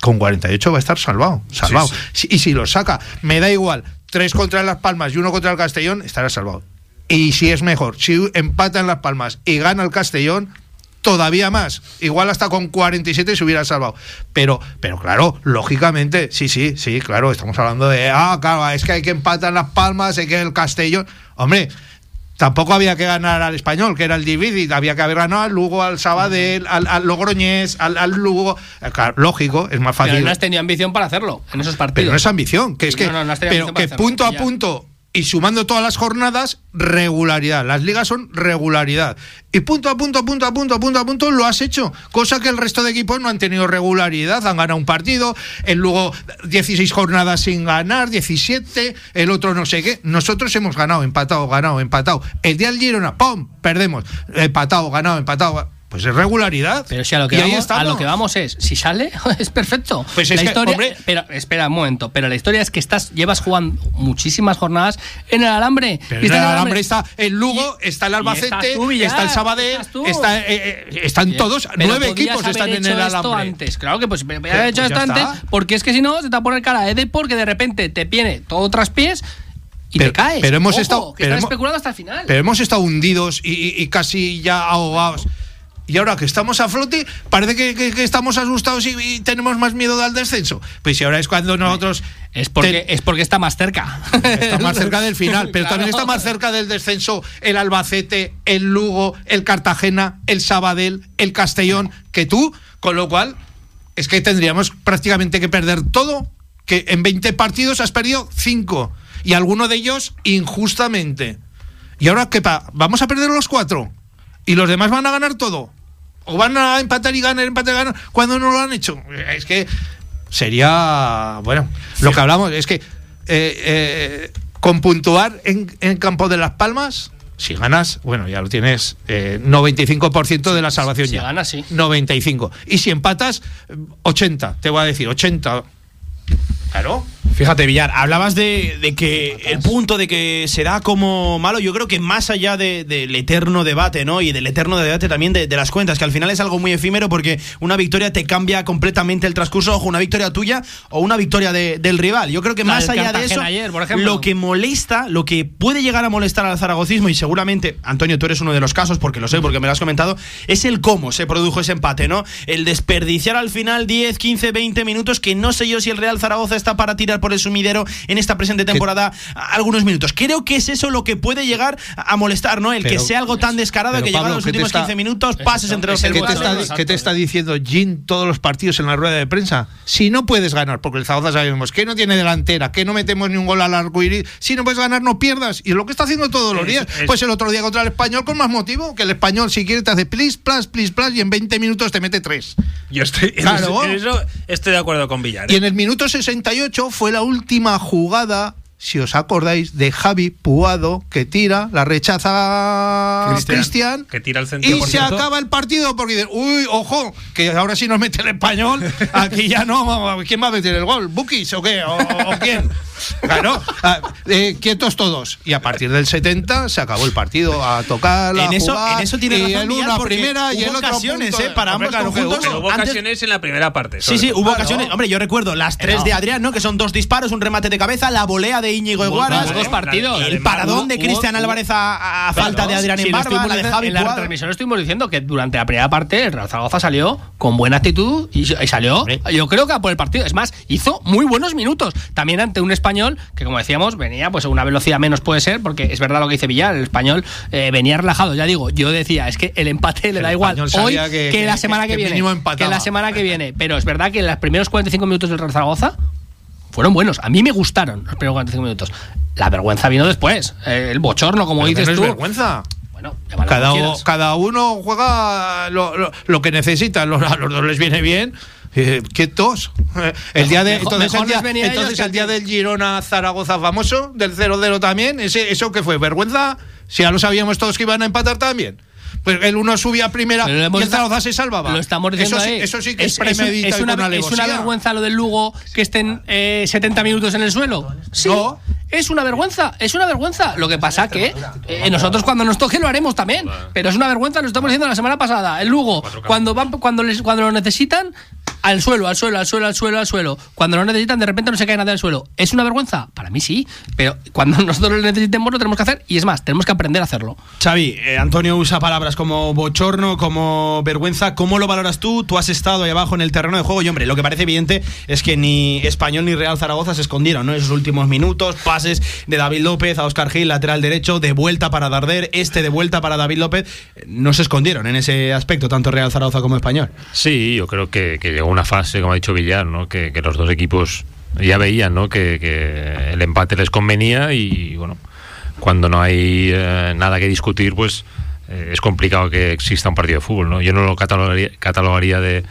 [SPEAKER 6] con 48 va a estar salvado, salvado. Y si lo saca, me da igual, tres contra Las Palmas y uno contra el Castellón, estará salvado. Y si es mejor, si empata en Las Palmas y gana el Castellón, todavía más. Igual hasta con 47 se hubiera salvado. Pero, pero claro, lógicamente, sí, sí, sí, claro, estamos hablando de, ah, claro, es que hay que empatar en Las Palmas, hay que el Castellón. Hombre, Tampoco había que ganar al español, que era el difícil, había que haber ganado al Lugo, al Sabadell, al, al Logroñés, al, al Lugo. Eh, lógico, es más fácil. Pero
[SPEAKER 8] no has tenido ambición para hacerlo en esos partidos.
[SPEAKER 6] Pero no es ambición, que es que, pero que punto a punto y sumando todas las jornadas, regularidad. Las ligas son regularidad. Y punto a punto, punto a punto, punto a punto lo has hecho. Cosa que el resto de equipos no han tenido regularidad. Han ganado un partido, luego 16 jornadas sin ganar, 17, el otro no sé qué. Nosotros hemos ganado, empatado, ganado, empatado. El día del Girona, ¡pum! Perdemos. Empatado, ganado, empatado. Pues es regularidad.
[SPEAKER 8] Pero si a lo que, vamos, a lo que vamos es, si sale, es perfecto.
[SPEAKER 6] Pues es la
[SPEAKER 8] historia, pero espera un momento, pero la historia es que estás llevas jugando muchísimas jornadas en el alambre.
[SPEAKER 6] en el alambre está el Lugo, está el Albacete, está el Sabadell, está, eh, eh, están todos, nueve equipos están en el alambre.
[SPEAKER 8] antes. Claro que pues me había hecho pues esto antes, porque es que si no se te va a poner cara de porque de repente te viene todo tras pies y te caes.
[SPEAKER 6] Pero hemos estado
[SPEAKER 8] pero especulando hasta el final.
[SPEAKER 6] Pero hemos estado hundidos y, casi ya ahogados. Y ahora que estamos a flote, parece que, estamos asustados y, tenemos más miedo del descenso. Pues si ahora es cuando nosotros.
[SPEAKER 8] Es porque, es porque está más cerca.
[SPEAKER 6] Está más cerca del final, pero también está más cerca del descenso el Albacete, el Lugo, el Cartagena, el Sabadell, el Castellón, que tú, con lo cual es que tendríamos prácticamente que perder todo, que en 20 partidos has perdido 5 y alguno de ellos injustamente. ¿Y ahora qué pa? ¿Vamos a perder los cuatro? ¿Y los demás van a ganar todo? O van a empatar y ganar, empatar y ganar, cuando no lo han hecho. Es que sería, bueno, lo que hablamos es que eh, eh, con puntuar en, en campo de Las Palmas, si ganas, bueno, ya lo tienes, 95% eh, de la salvación
[SPEAKER 8] si
[SPEAKER 6] ya.
[SPEAKER 8] ganas, sí.
[SPEAKER 6] 95. Y si empatas, 80, te voy a decir, 80. Claro.
[SPEAKER 2] Fíjate, Villar, hablabas de, que el punto de que será como malo, yo creo que más allá del eterno debate, ¿no? Y del eterno debate también de, las cuentas, que al final es algo muy efímero porque una victoria te cambia completamente el transcurso, ojo, una victoria tuya o una victoria del rival. Yo creo que más allá de eso, lo que molesta, lo que puede llegar a molestar al zaragocismo, y seguramente, Antonio, tú eres uno de los casos, porque lo sé, porque me lo has comentado, es el cómo se produjo ese empate, ¿no? El desperdiciar al final 10, 15, 20 minutos, que no sé yo si el Real Zaragoza está para tirar por el sumidero en esta presente temporada algunos minutos. Creo que es eso lo que puede llegar a molestar, ¿no? El que sea algo tan descarado que lleva los últimos 15 minutos, pases entre los
[SPEAKER 6] ¿qué te, está, ¿Qué te está diciendo Jin todos los partidos en la rueda de prensa? Si no puedes ganar, porque el Zaragoza sabemos que no tiene delantera, que no metemos ni un gol al arco iris, si no puedes ganar, no pierdas. Y es lo que está haciendo todos los días. Pues el otro día contra el español con más motivo, que el español, si quiere, te hace plis, plas, plis, plas, y en 20 minutos te mete 3.
[SPEAKER 5] Yo estoy, claro. en eso estoy de acuerdo con Villar.
[SPEAKER 6] Y en el minuto 68 fue la última jugada si os acordáis, de Javi Puado, que tira, la rechaza Cristian,
[SPEAKER 5] que tira el
[SPEAKER 6] y se acaba el partido porque dice, uy, ojo, que ahora sí nos mete el español, aquí ya no, ¿quién va a meter el gol? ¿Bukis o qué? ¿O, quién? Claro, ah, eh, quietos todos. Y a partir del 70 se acabó el partido a tocar la
[SPEAKER 2] en eso, en eso tiene razón,
[SPEAKER 6] y una primera y el otro
[SPEAKER 2] ocasiones, punto, eh, para ambos conjuntos.
[SPEAKER 5] Hubo ocasiones en la primera parte.
[SPEAKER 2] Sí, sí, hubo ocasiones. Hombre, yo recuerdo las tres de Adrián, ¿no? Que son dos disparos, un remate de cabeza, la volea de Íñigo Eguaras.
[SPEAKER 8] Dos partidos.
[SPEAKER 2] El paradón de Cristian Álvarez a, falta de Adrián en barba, la de Javi
[SPEAKER 8] En la retransmisión estuvimos diciendo que durante la primera parte el Real Zaragoza salió con buena actitud y, salió, yo creo que a por el partido. Es más, hizo muy buenos minutos. También ante un español que, como decíamos, venía pues a una velocidad menos puede ser, porque es verdad lo que dice Villar, el español eh, venía relajado. Ya digo, yo decía, es que el empate le da igual hoy que, la semana que, viene. Que la semana que viene. Pero es verdad que en los primeros 45 minutos del Real Zaragoza fueron buenos. A mí me gustaron los primeros 45 minutos. La vergüenza vino después. Eh, el bochorno, como dices tú.
[SPEAKER 6] vergüenza. Bueno, cada, cada uno juega lo, que necesita. a los dos les viene bien. Eh, ¿Qué tos? El día de, entonces, el día, del Girona Zaragoza famoso, del 0-0 también, ese, ¿eso qué fue? ¿Vergüenza? Si ya lo sabíamos todos que iban a empatar también. Pues el uno subía a primera y el Zaragoza se salvaba.
[SPEAKER 8] Lo estamos diciendo
[SPEAKER 6] eso, sí, eso sí que es, premeditado.
[SPEAKER 8] Es, una, es una vergüenza lo del Lugo que estén 70 eh, minutos en el suelo. Sí. Es una vergüenza, es una vergüenza. Lo que pasa que eh, nosotros cuando nos toque lo haremos también. Pero es una vergüenza, lo estamos diciendo la semana pasada. El Lugo, cuando van, cuando les, cuando lo necesitan, al suelo, al suelo, al suelo, al suelo, al suelo. Cuando lo necesitan, de repente no se cae nada del suelo. ¿Es una vergüenza? Para mí sí, pero cuando nosotros lo necesitemos lo tenemos que hacer y es más, tenemos que aprender a hacerlo.
[SPEAKER 2] Xavi, eh, Antonio usa palabras como bochorno, como vergüenza. ¿Cómo lo valoras tú? Tú has estado ahí abajo en el terreno de juego y, hombre, lo que parece evidente es que ni Español ni Real Zaragoza se escondieron, ¿no? Esos últimos minutos, pases de David López a Oscar Gil, lateral derecho, de vuelta para Darder, este de vuelta para David López, no se escondieron en ese aspecto, tanto Real Zaragoza como Español.
[SPEAKER 4] Sí, yo creo que, llegó una fase, como ha dicho Villar, ¿no? que, los dos equipos ya veían ¿no? que, el empate les convenía y bueno, cuando no hay eh, nada que discutir, pues eh, es complicado que exista un partido de fútbol. ¿no? Yo no lo catalogaría, de,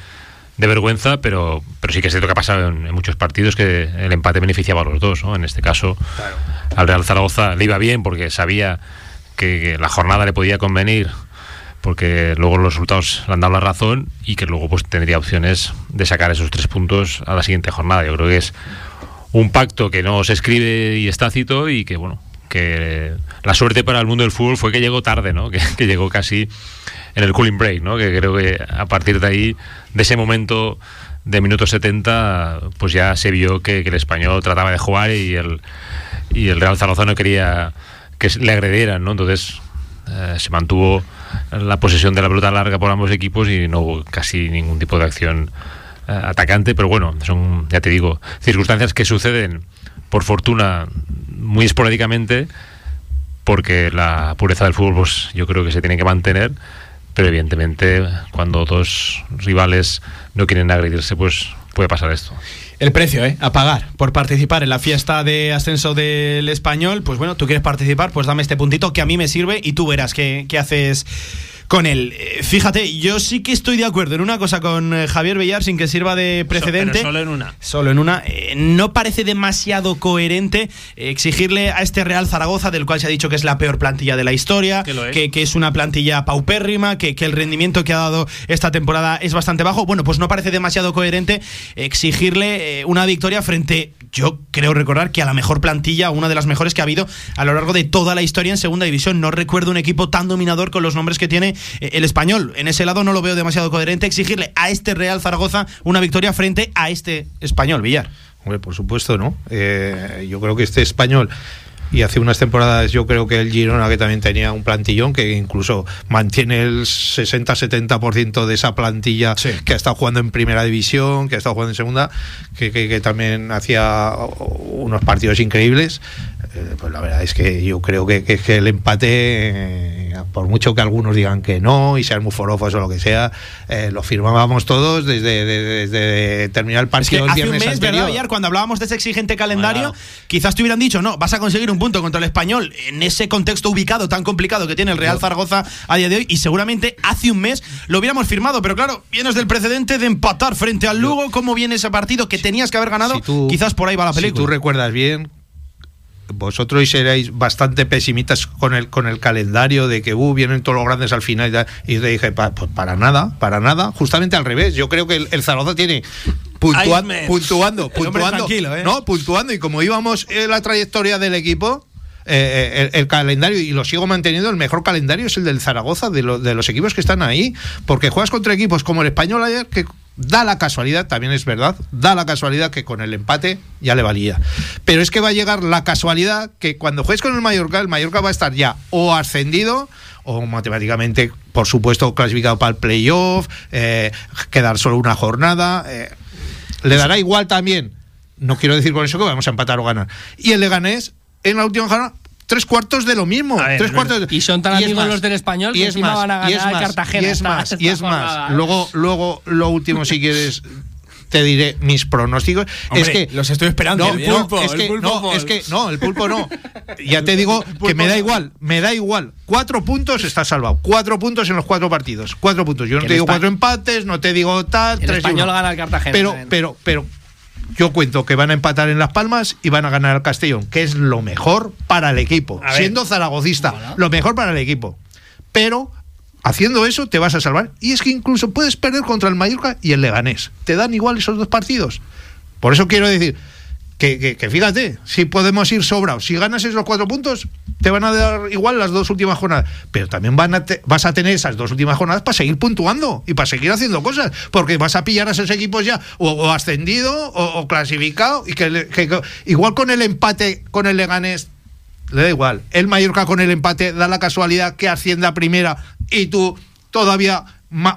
[SPEAKER 4] de, vergüenza, pero, pero sí que es cierto que ha pasado en, muchos partidos que el empate beneficiaba a los dos. ¿no? En este caso, al Real Zaragoza le iba bien porque sabía que la jornada le podía convenir porque luego los resultados le han dado la razón y que luego pues tendría opciones de sacar esos tres puntos a la siguiente jornada. Yo creo que es un pacto que no se escribe y está cito y que bueno, que la suerte para el mundo del fútbol fue que llegó tarde, ¿no? Que, llegó casi en el cooling break, ¿no? Que creo que a partir de ahí, de ese momento de minuto 70, pues ya se vio que, el español trataba de jugar y el, y el Real Zaragoza no quería que le agredieran, ¿no? Entonces eh, se mantuvo la posesión de la pelota larga por ambos equipos y no hubo casi ningún tipo de acción eh, atacante, pero bueno, son, ya te digo, circunstancias que suceden por fortuna muy esporádicamente porque la pureza del fútbol pues, yo creo que se tiene que mantener pero evidentemente cuando dos rivales no quieren agredirse pues puede pasar esto
[SPEAKER 2] el precio, ¿eh? A pagar por participar en la fiesta de ascenso del español. Pues bueno, tú quieres participar, pues dame este puntito que a mí me sirve y tú verás qué, qué haces con él. Eh, fíjate, yo sí que estoy de acuerdo en una cosa con eh, Javier Bellar sin que sirva de precedente.
[SPEAKER 5] solo en una.
[SPEAKER 2] Solo en una. Eh, no parece demasiado coherente exigirle a este Real Zaragoza, del cual se ha dicho que es la peor plantilla de la historia, que, es. una plantilla paupérrima, que, que, el rendimiento que ha dado esta temporada es bastante bajo. Bueno, pues no parece demasiado coherente exigirle una victoria frente yo creo recordar que a la mejor plantilla, una de las mejores que ha habido a lo largo de toda la historia en segunda división. No recuerdo un equipo tan dominador con los nombres que tiene eh, el español. En ese lado no lo veo demasiado coherente exigirle a este Real Zaragoza una victoria frente a este español, Villar.
[SPEAKER 6] Hombre, por supuesto, ¿no? Eh, yo creo que este español y hace unas temporadas yo creo que el Girona que también tenía un plantillón que incluso mantiene el 60-70% de esa plantilla que ha estado jugando en primera división, que ha estado jugando en segunda, que, que también hacía unos partidos increíbles. Eh, pues la verdad es que yo creo que, el empate, eh, por mucho que algunos digan que no y sean muy forofos o lo que sea, eh, lo firmábamos todos desde, desde, terminar el partido
[SPEAKER 2] el viernes un mes, ¿verdad, Cuando hablábamos de ese exigente calendario, quizás te hubieran dicho, no, vas a conseguir un punto contra el español en ese contexto ubicado tan complicado que tiene el Real Zaragoza a día de hoy y seguramente hace un mes lo hubiéramos firmado, pero claro, vienes del precedente de empatar frente al Lugo, ¿cómo viene ese partido que tenías que haber ganado? quizás por ahí va la película.
[SPEAKER 6] Si tú recuerdas bien, vosotros seréis bastante pesimistas con el con el calendario de que uh, vienen todos los grandes al final y, te dije pues para nada para nada justamente al revés yo creo que el, Zaragoza tiene puntuando puntuando. puntuando ¿eh? no puntuando. Y como íbamos en la trayectoria del equipo eh, eh, el, calendario, y lo sigo manteniendo, el mejor calendario es el del Zaragoza, de, de los equipos que están ahí, porque juegas contra equipos como el español ayer, que da la casualidad, también es verdad, da la casualidad que con el empate ya le valía. Pero es que va a llegar la casualidad que cuando juegues con el Mallorca, el Mallorca va a estar ya o ascendido o matemáticamente, por supuesto, clasificado para el playoff, eh, quedar solo una jornada. le dará igual también. No quiero decir con eso que vamos a empatar o ganar. Y el Leganés en la última jornada tres cuartos de lo mismo. tres cuartos
[SPEAKER 8] Y son tan amigos los del español que encima van a ganar y es más, Cartagena.
[SPEAKER 6] Y es más, y es más. Luego, luego, lo último, si quieres. Te diré mis pronósticos. es que
[SPEAKER 2] los estoy esperando.
[SPEAKER 6] No, el pulpo, es que, no, es que no, el pulpo no. Ya te digo que me da igual, me da igual. Cuatro puntos está salvado. Cuatro puntos en los cuatro partidos. Cuatro puntos. Yo no te digo cuatro empates, no te digo tal.
[SPEAKER 8] El español gana el Cartagena.
[SPEAKER 6] Pero, pero, pero yo cuento que van a empatar en Las Palmas y van a ganar al Castellón, que es lo mejor para el equipo. Siendo zaragocista, lo mejor para el equipo. Pero haciendo eso te vas a salvar. Y es que incluso puedes perder contra el Mallorca y el Leganés. Te dan igual esos dos partidos. Por eso quiero decir, que, fíjate, si podemos ir sobrados, si ganas esos cuatro puntos, te van a dar igual las dos últimas jornadas, pero también vas a tener esas dos últimas jornadas para seguir puntuando y para seguir haciendo cosas, porque vas a pillar a esos equipos ya o, ascendido o, clasificado, y que, igual con el empate con el Leganés, le da igual, el Mallorca con el empate da la casualidad que ascienda primera y tú todavía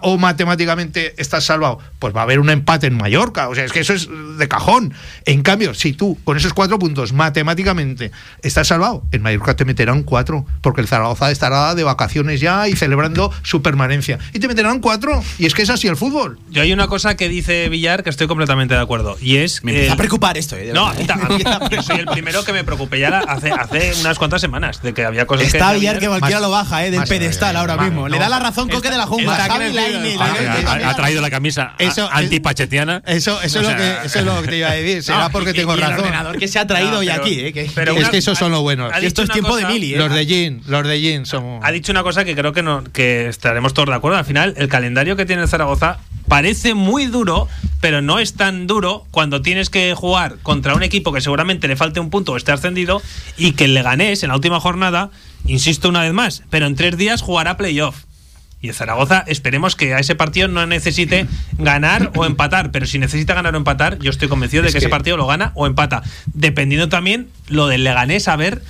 [SPEAKER 6] o matemáticamente estás salvado, pues va a haber un empate en Mallorca. O sea, es que eso es de cajón. En cambio, si tú con esos cuatro puntos matemáticamente estás salvado, en Mallorca te meterán cuatro, porque el Zaragoza estará de vacaciones ya y celebrando su permanencia. Y te meterán cuatro. Y es que es así el fútbol.
[SPEAKER 5] Yo hay una cosa que dice Villar que estoy completamente de acuerdo. Y es.
[SPEAKER 2] Me empieza a preocupar esto, ¿eh?
[SPEAKER 5] No, yo soy el primero que me preocupé ya hace, hace unas cuantas semanas de que había cosas
[SPEAKER 2] Está Villar que cualquiera lo baja, ¿eh? Del pedestal ahora mismo. Le da la razón Coque de la Jungla
[SPEAKER 4] ha, traído la camisa eso, antipachetiana.
[SPEAKER 6] Eso, eso, es lo que, eso es lo que te iba a decir. Será porque tengo razón.
[SPEAKER 2] El que se ha traído hoy aquí. Eh,
[SPEAKER 6] que, pero es que esos son los buenos.
[SPEAKER 2] Esto es tiempo de mili.
[SPEAKER 6] Eh. Los de Jean, los de Jean son.
[SPEAKER 5] Ha dicho una cosa que creo que, no, que estaremos todos de acuerdo. Al final, el calendario que tiene el Zaragoza parece muy duro, pero no es tan duro cuando tienes que jugar contra un equipo que seguramente le falte un punto o esté ascendido y que le ganes en la última jornada, insisto una vez más, pero en tres días jugará playoff. Y el Zaragoza, esperemos que a ese partido no necesite ganar o empatar, pero si necesita ganar o empatar, yo estoy convencido de que, ese partido lo gana o empata. Dependiendo también lo del Leganés, a ver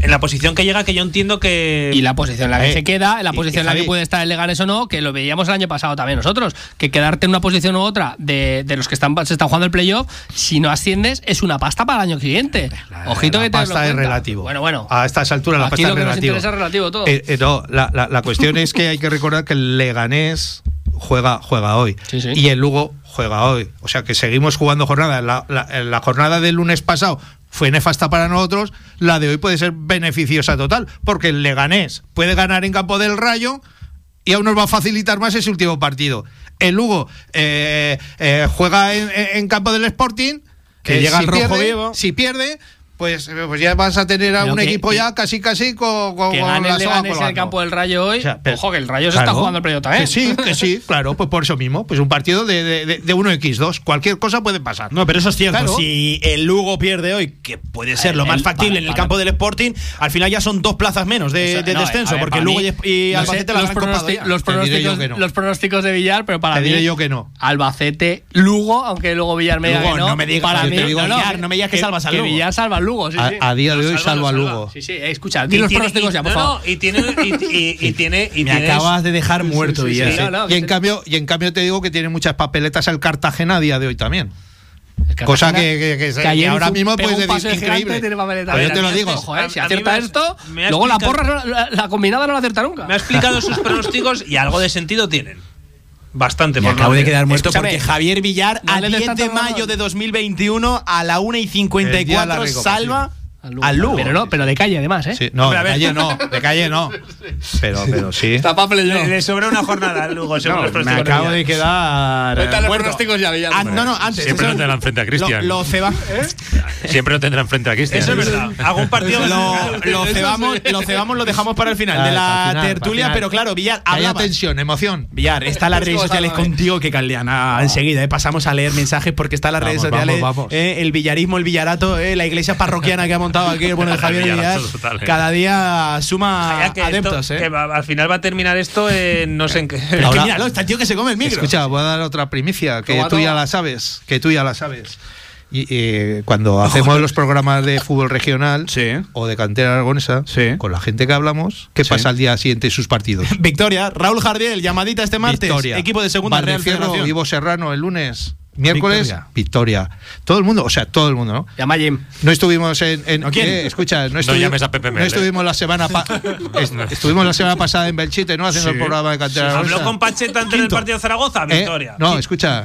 [SPEAKER 5] en la posición que llega, que yo entiendo que.
[SPEAKER 8] Y la posición en la que eh, se queda, en la posición en la que puede estar el Leganés o no, que lo veíamos el año pasado también nosotros. Que quedarte en una posición u otra de, los que están, se están jugando el playoff, si no asciendes, es una pasta para el año siguiente. Ojito
[SPEAKER 6] que
[SPEAKER 8] te
[SPEAKER 6] pasta es relativo.
[SPEAKER 8] Bueno, bueno.
[SPEAKER 6] A estas alturas la pasta es relativo.
[SPEAKER 8] es relativo todo.
[SPEAKER 6] Eh, eh, no, la, la, cuestión es que hay que recordar que el Leganés juega, juega hoy. Y el Lugo juega hoy. O sea que seguimos jugando jornada. La, la, jornada del lunes pasado fue nefasta para nosotros, la de hoy puede ser beneficiosa total, porque el Leganés puede ganar en campo del Rayo y aún nos va a facilitar más ese último partido. El Lugo eh, eh, juega en, campo del Sporting,
[SPEAKER 2] que llega si rojo
[SPEAKER 6] pierde,
[SPEAKER 2] vivo.
[SPEAKER 6] Si pierde, pues, eh, pues ya vas a tener a un equipo ya casi casi con, con,
[SPEAKER 8] que gane el el campo del Rayo hoy. Ojo, que el Rayo se está jugando el periodo también.
[SPEAKER 6] Que sí, que sí, claro, pues por eso mismo. Pues un partido de, de, de 1x2. Cualquier cosa puede pasar.
[SPEAKER 2] No, pero eso es cierto. Si el Lugo pierde hoy, que puede ser lo más factible en el campo del Sporting, al final ya son dos plazas menos de, descenso, porque el Lugo y, Albacete
[SPEAKER 8] los, los, pronósticos, los pronósticos de Villar, pero para
[SPEAKER 6] te
[SPEAKER 8] mí.
[SPEAKER 6] diré yo que no.
[SPEAKER 8] Albacete, Lugo, aunque luego Villar me diga no.
[SPEAKER 2] No me digas, para mí, no, me digas que, salvas al Lugo.
[SPEAKER 8] Que Villar salva al Lugo, sí, sí
[SPEAKER 6] de hoy salvo a Lugo.
[SPEAKER 8] Sí, sí, eh, escucha, di los pronósticos ya, por favor.
[SPEAKER 5] y tiene. Y, tiene
[SPEAKER 2] Me acabas de dejar muerto,
[SPEAKER 6] y, en cambio, y en cambio te digo que tiene muchas papeletas el Cartagena a día de hoy también. Cosa que, que, ahora mismo puedes decir increíble. Pero yo te lo digo.
[SPEAKER 8] si acierta esto, luego la porra, la, combinada no la acierta nunca.
[SPEAKER 5] Me ha explicado sus pronósticos y algo de sentido tienen. Bastante.
[SPEAKER 2] Me acabo de quedar muerto porque Javier Villar, al 10 de mayo de 2021, a la 1 y 54, salva al Lugo.
[SPEAKER 8] Pero no, pero de calle además, ¿eh?
[SPEAKER 6] Sí, no, de calle no, de calle no. Pero, pero sí.
[SPEAKER 5] Está le, le sobra una jornada al Lugo, según
[SPEAKER 2] no, Me acabo de quedar.
[SPEAKER 8] Cuéntale los pronósticos ya,
[SPEAKER 2] ah, no, no, antes.
[SPEAKER 4] Siempre no tendrán frente a Cristian.
[SPEAKER 2] Lo, ceba.
[SPEAKER 4] ¿Eh? Siempre no tendrán frente a Cristian.
[SPEAKER 5] Eso es verdad. Hago un partido.
[SPEAKER 2] Lo, lo, cebamos, lo cebamos, lo dejamos para el final de la tertulia, pero claro, Villar.
[SPEAKER 6] Hay tensión, emoción.
[SPEAKER 2] Villar, está las redes sociales contigo que caldeana. Enseguida, ¿eh? pasamos a leer mensajes porque está las redes sociales. Eh, el villarismo, el villarato, la iglesia parroquiana que ha montado aquí el bueno de ¿eh? cada día suma adeptos. ¿eh?
[SPEAKER 5] al final va a terminar esto en no sé en qué.
[SPEAKER 2] míralo, está el tío que se come el micro.
[SPEAKER 6] Escucha, voy a dar otra primicia, que tú ya la sabes, que tú ya la sabes. Y eh, cuando hacemos los programas de fútbol regional o de cantera aragonesa, con la gente que hablamos, ¿qué pasa al día siguiente en sus partidos?
[SPEAKER 2] Victoria, Raúl Jardiel, llamadita este martes, Victoria. equipo de segunda Real
[SPEAKER 6] Fierro, Ivo Serrano el lunes. Miércoles, Victoria. Todo el mundo, o sea, todo el mundo, ¿no?
[SPEAKER 8] Llama Jim.
[SPEAKER 6] No estuvimos en. ¿quién? Eh, escucha, no,
[SPEAKER 4] llames a Pepe
[SPEAKER 6] no estuvimos la semana estuvimos la semana pasada en Belchite, ¿no? Haciendo el programa de cantera.
[SPEAKER 5] Habló con Pacheta antes del partido de Zaragoza, eh, Victoria.
[SPEAKER 6] no, escucha,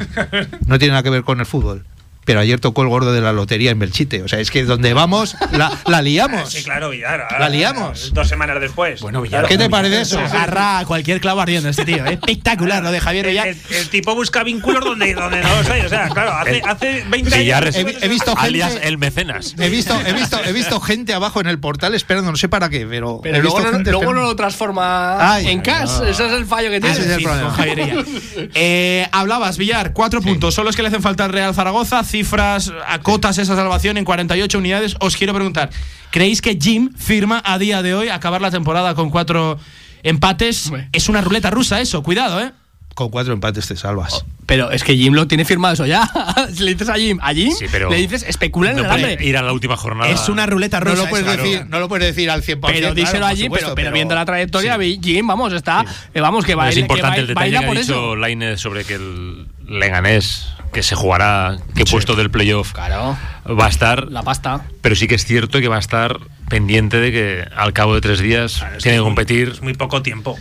[SPEAKER 6] no tiene nada que ver con el fútbol pero ayer tocó el gordo de la lotería en Belchite. O sea, es que donde vamos, la, liamos.
[SPEAKER 5] Sí, claro, Villar.
[SPEAKER 6] La liamos.
[SPEAKER 5] Dos semanas después.
[SPEAKER 6] Bueno, Villar. ¿Qué te parece eso?
[SPEAKER 2] Agarra cualquier clavo ardiendo este tío. ¿eh? Espectacular lo de Javier Villar.
[SPEAKER 5] El, tipo busca vínculos donde, donde no los hay. O sea, claro, hace, hace 20
[SPEAKER 4] años.
[SPEAKER 6] He, visto
[SPEAKER 4] gente. el mecenas.
[SPEAKER 6] He visto, he, visto, he visto gente abajo en el portal esperando, no sé para qué, pero.
[SPEAKER 8] Pero luego, no, luego no, lo transforma en cash. Ese es el fallo que tiene.
[SPEAKER 2] Ese es el problema. Javier Villar. Eh, hablabas, Villar, cuatro puntos. Son los que le hacen falta al Real Zaragoza. Cifras acotas esa salvación en 48 unidades. Os quiero preguntar, ¿creéis que Jim firma a día de hoy acabar la temporada con cuatro empates? Es una ruleta rusa eso, cuidado, ¿eh?
[SPEAKER 6] Con cuatro empates te salvas. Oh,
[SPEAKER 8] pero es que Jim lo tiene firmado eso ya. le dices a Jim, a Jim, le dices especula en
[SPEAKER 4] el
[SPEAKER 8] hambre.
[SPEAKER 4] Ir a la última jornada.
[SPEAKER 2] Es una ruleta rusa.
[SPEAKER 6] No lo puedes, decir, no lo puedes decir al 100%.
[SPEAKER 8] Pero díselo a Jim, pero, viendo la trayectoria, Jim, vamos, está. Eh, vamos, que va,
[SPEAKER 4] Es importante el detalle
[SPEAKER 8] que
[SPEAKER 4] ha dicho Lainez sobre que el Leganés que se jugará, qué puesto del playoff
[SPEAKER 8] claro.
[SPEAKER 4] va a estar.
[SPEAKER 8] La pasta.
[SPEAKER 4] Pero sí que es cierto que va a estar pendiente de que al cabo de tres días tiene que competir.
[SPEAKER 5] Es muy poco tiempo.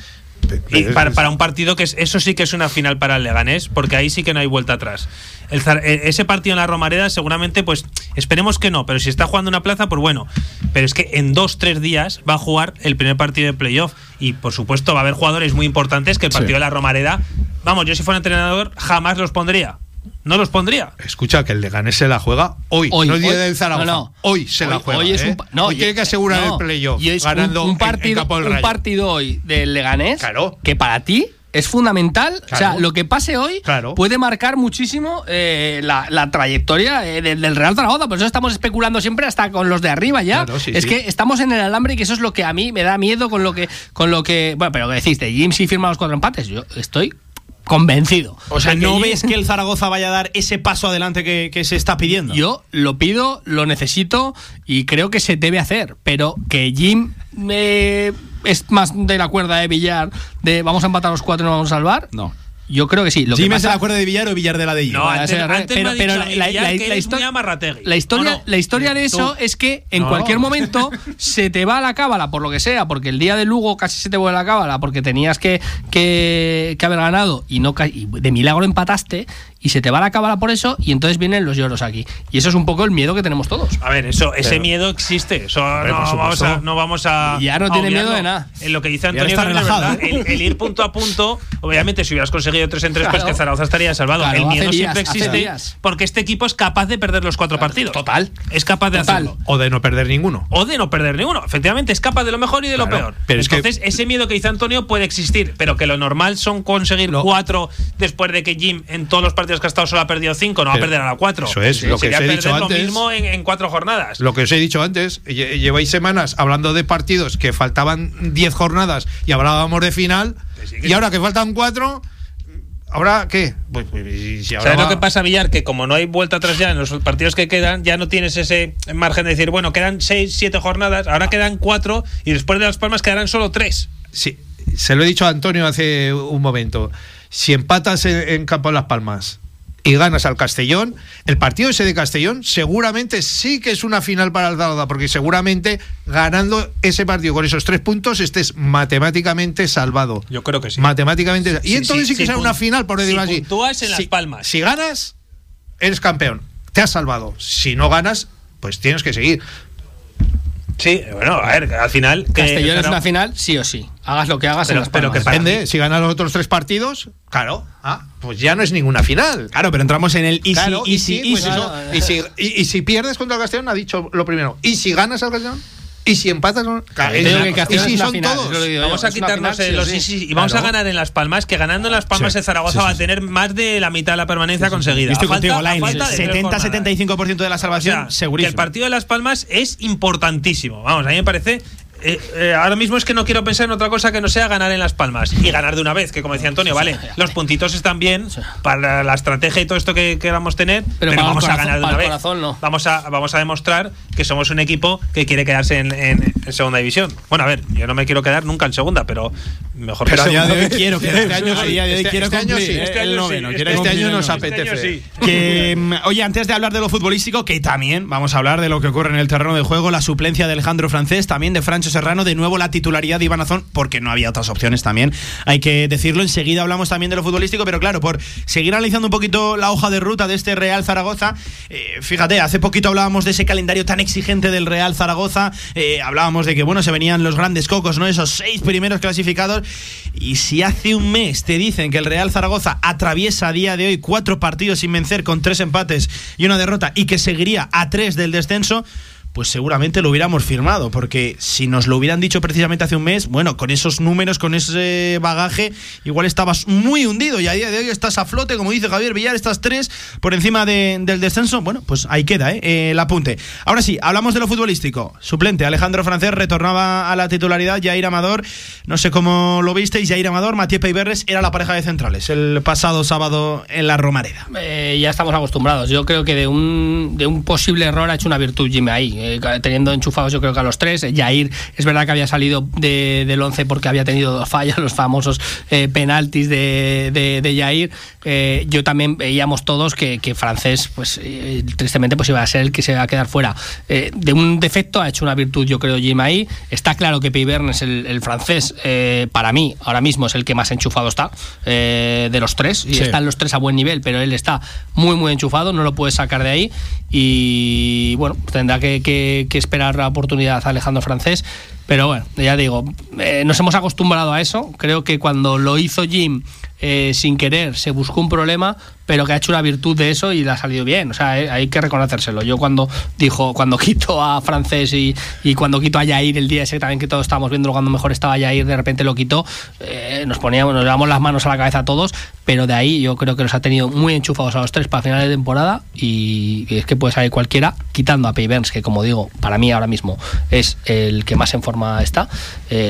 [SPEAKER 5] Y para, un partido que es, eso sí que es una final para el Leganés, porque ahí sí que no hay vuelta atrás. E, ese partido en la Romareda seguramente, pues esperemos que no, pero si está jugando una plaza, pues bueno. Pero es que en dos, tres días va a jugar el primer partido de playoff y por supuesto va a haber jugadores muy importantes que el partido de la Romareda, vamos, yo si fuera entrenador jamás los pondría no los pondría.
[SPEAKER 6] Escucha, que el Leganés se la juega hoy, hoy no el día del Zaragoza. Hoy se la juega. Hoy, es ¿eh? un, tiene que asegurar el playoff ganando
[SPEAKER 8] un, partido, un partido hoy del Leganés
[SPEAKER 6] claro.
[SPEAKER 8] que para ti es fundamental. O sea, lo que pase hoy puede marcar muchísimo eh, la, trayectoria eh, del, Real Zaragoza. Por eso estamos especulando siempre hasta con los de arriba ya. es que estamos en el alambre y que eso es lo que a mí me da miedo con lo que. Con lo que bueno, pero que decís, de Jim si firma los cuatro empates. Yo estoy convencido.
[SPEAKER 2] O sea, ¿no ves que el Zaragoza vaya a dar ese paso adelante que, se está pidiendo?
[SPEAKER 8] Yo lo pido, lo necesito y creo que se debe hacer, pero que Jim eh, es más de la cuerda de Villar de vamos a empatar los cuatro y nos vamos a salvar.
[SPEAKER 2] No.
[SPEAKER 8] Yo creo que sí.
[SPEAKER 2] Lo es de la cuerda de Villar o Villar de la de
[SPEAKER 5] No, pero, la, historia,
[SPEAKER 8] la historia, la historia de eso es que en cualquier momento se te va a la cábala, por lo que sea, porque el día de Lugo casi se te vuelve a la cábala, porque tenías que, que, haber ganado y no de milagro empataste y se te va a acabar por eso y entonces vienen los lloros aquí. Y eso es un poco el miedo que tenemos todos.
[SPEAKER 5] A ver, eso, ese miedo existe. Eso no, vamos a,
[SPEAKER 8] Ya no tiene miedo de nada.
[SPEAKER 5] En lo que dice Antonio, el, ir punto a punto, obviamente, si hubieras conseguido tres en tres, pues que Zaragoza estaría salvado. el miedo siempre existe porque este equipo es capaz de perder los cuatro partidos.
[SPEAKER 8] Total.
[SPEAKER 5] Es capaz de hacerlo.
[SPEAKER 6] O de no perder ninguno.
[SPEAKER 5] O de no perder ninguno. Efectivamente, es capaz de lo mejor y de lo peor. Pero Entonces, ese miedo que dice Antonio puede existir, pero que lo normal son conseguir cuatro después de que Jim en todos los partidos que ha estado solo ha perdido cinco, no va a perder a la cuatro.
[SPEAKER 6] Eso es, lo que os he dicho antes.
[SPEAKER 5] lo mismo en, cuatro jornadas.
[SPEAKER 6] Lo que os he dicho antes, lleváis semanas hablando de partidos que faltaban diez jornadas y hablábamos de final, y ahora que faltan cuatro ¿Ahora qué? Pues,
[SPEAKER 5] pues ¿Sabes lo que pasa, Villar? Que como no hay vuelta atrás ya en los partidos que quedan, ya no tienes ese margen de decir, bueno, quedan seis, siete jornadas, ahora quedan cuatro y después de Las Palmas quedarán solo tres.
[SPEAKER 6] Sí, se lo he dicho a Antonio hace un momento. Si empatas en Campo de Las Palmas y ganas al Castellón, el partido ese de Castellón seguramente sí que es una final para el Zaragoza, porque seguramente ganando ese partido con esos tres puntos estés matemáticamente salvado.
[SPEAKER 5] Yo creo que sí.
[SPEAKER 6] Matemáticamente. y entonces sí, que será una final, por decirlo
[SPEAKER 5] así. en Las Palmas.
[SPEAKER 6] Si ganas, eres campeón. Te has salvado. Si no ganas, pues tienes que seguir.
[SPEAKER 5] Sí, bueno, a ver, al final.
[SPEAKER 8] Castellón es una final, sí o sí. Hagas lo que hagas
[SPEAKER 6] pero,
[SPEAKER 8] en
[SPEAKER 6] Pero que depende, si ganas los otros tres partidos, claro, ah, pues ya no es ninguna final.
[SPEAKER 2] Claro, pero entramos en el
[SPEAKER 6] y si, y, si pierdes contra el Castellón, ha dicho lo primero. ¿Y si ganas al Castellón? ¿Y si empatas?
[SPEAKER 5] ¿Y si son todos? Vamos a quitarnos los y vamos a ganar en Las Palmas, que ganando en Las Palmas el Zaragoza va a tener más de la mitad de la permanencia conseguida.
[SPEAKER 2] Estoy contigo, 70-75% de la salvación, segurísimo.
[SPEAKER 5] el partido de Las Palmas es importantísimo. Vamos, a mí me parece eh, eh, ahora mismo es que no quiero pensar en otra cosa que no sea ganar en Las Palmas y ganar de una vez, que como decía Antonio, vale, los puntitos están bien para la estrategia y todo esto que queramos tener, pero, vamos a ganar de una vez. Vamos a vamos a demostrar que somos un equipo que quiere quedarse en, segunda división. Bueno, a ver, yo no me quiero quedar nunca en segunda, pero mejor
[SPEAKER 2] pero
[SPEAKER 5] que
[SPEAKER 2] hoy quiero que este año sí, este,
[SPEAKER 6] este año sí,
[SPEAKER 2] este
[SPEAKER 6] año sí, este año nos apetece.
[SPEAKER 2] Que, mm, oye, antes de hablar de lo futbolístico, que también vamos a hablar de lo que ocurre en el terreno de juego, la suplencia de Alejandro Francés, también de Serrano, de nuevo la titularidad de Iván Azón, porque no había otras opciones también. Hay que decirlo, enseguida hablamos también de lo futbolístico, pero claro, por seguir analizando un poquito la hoja de ruta de este Real Zaragoza, eh, fíjate, hace poquito hablábamos de ese calendario tan exigente del Real Zaragoza, eh, hablábamos de que, bueno, se venían los grandes cocos, ¿no? Esos seis primeros clasificados, y si hace un mes te dicen que el Real Zaragoza atraviesa a día de hoy cuatro partidos sin vencer con tres empates y una derrota y que seguiría a tres del descenso, pues seguramente lo hubiéramos firmado, porque si nos lo hubieran dicho precisamente hace un mes, bueno, con esos números, con ese bagaje, igual estabas muy hundido y a día de hoy estás a flote, como dice Javier Villar, estas tres por encima del descenso, bueno, pues ahí queda ¿eh? el apunte. Ahora sí, hablamos de lo futbolístico. Suplente, Alejandro Francés retornaba a la titularidad, Jair Amador, no sé cómo lo visteis, Jair Amador, Matías Peiberres era la pareja de centrales el pasado sábado en la Romareda.
[SPEAKER 8] Eh, ya estamos acostumbrados, yo creo que de un, de un posible error ha hecho una virtud Jimmy ahí eh, teniendo enchufados yo creo que a los tres. Jair es verdad que había salido del 11 porque había tenido dos fallas, los famosos eh, penaltis de, de, de Jair. Eh, yo también veíamos todos que, francés, pues tristemente, pues iba a ser el que se va a quedar fuera. de un defecto ha hecho una virtud, yo creo, Jim ahí. Está claro que Peyverne es el, francés, para mí, ahora mismo es el que más enchufado está de los tres. Y están los tres a buen nivel, pero él está muy, muy enchufado, no lo puede sacar de ahí. Y bueno, tendrá que esperar la oportunidad a Alejandro Francés. Pero bueno, ya digo, eh, nos hemos acostumbrado a eso. Creo que cuando lo hizo Jim eh, sin querer se buscó un problema, pero que ha hecho una virtud de eso y le ha salido bien. O sea, eh, hay que reconocérselo. Yo cuando dijo, cuando quito a Francés y, y, cuando quito a Yair el día ese también que todos estábamos viendo cuando mejor estaba Yair, de repente lo quitó, eh, nos poníamos, nos llevamos las manos a la cabeza a todos, pero de ahí yo creo que los ha tenido muy enchufados a los tres para finales de temporada y, es que puede salir cualquiera, quitando a Payburns, que como digo, para mí ahora mismo es el que más en forma está,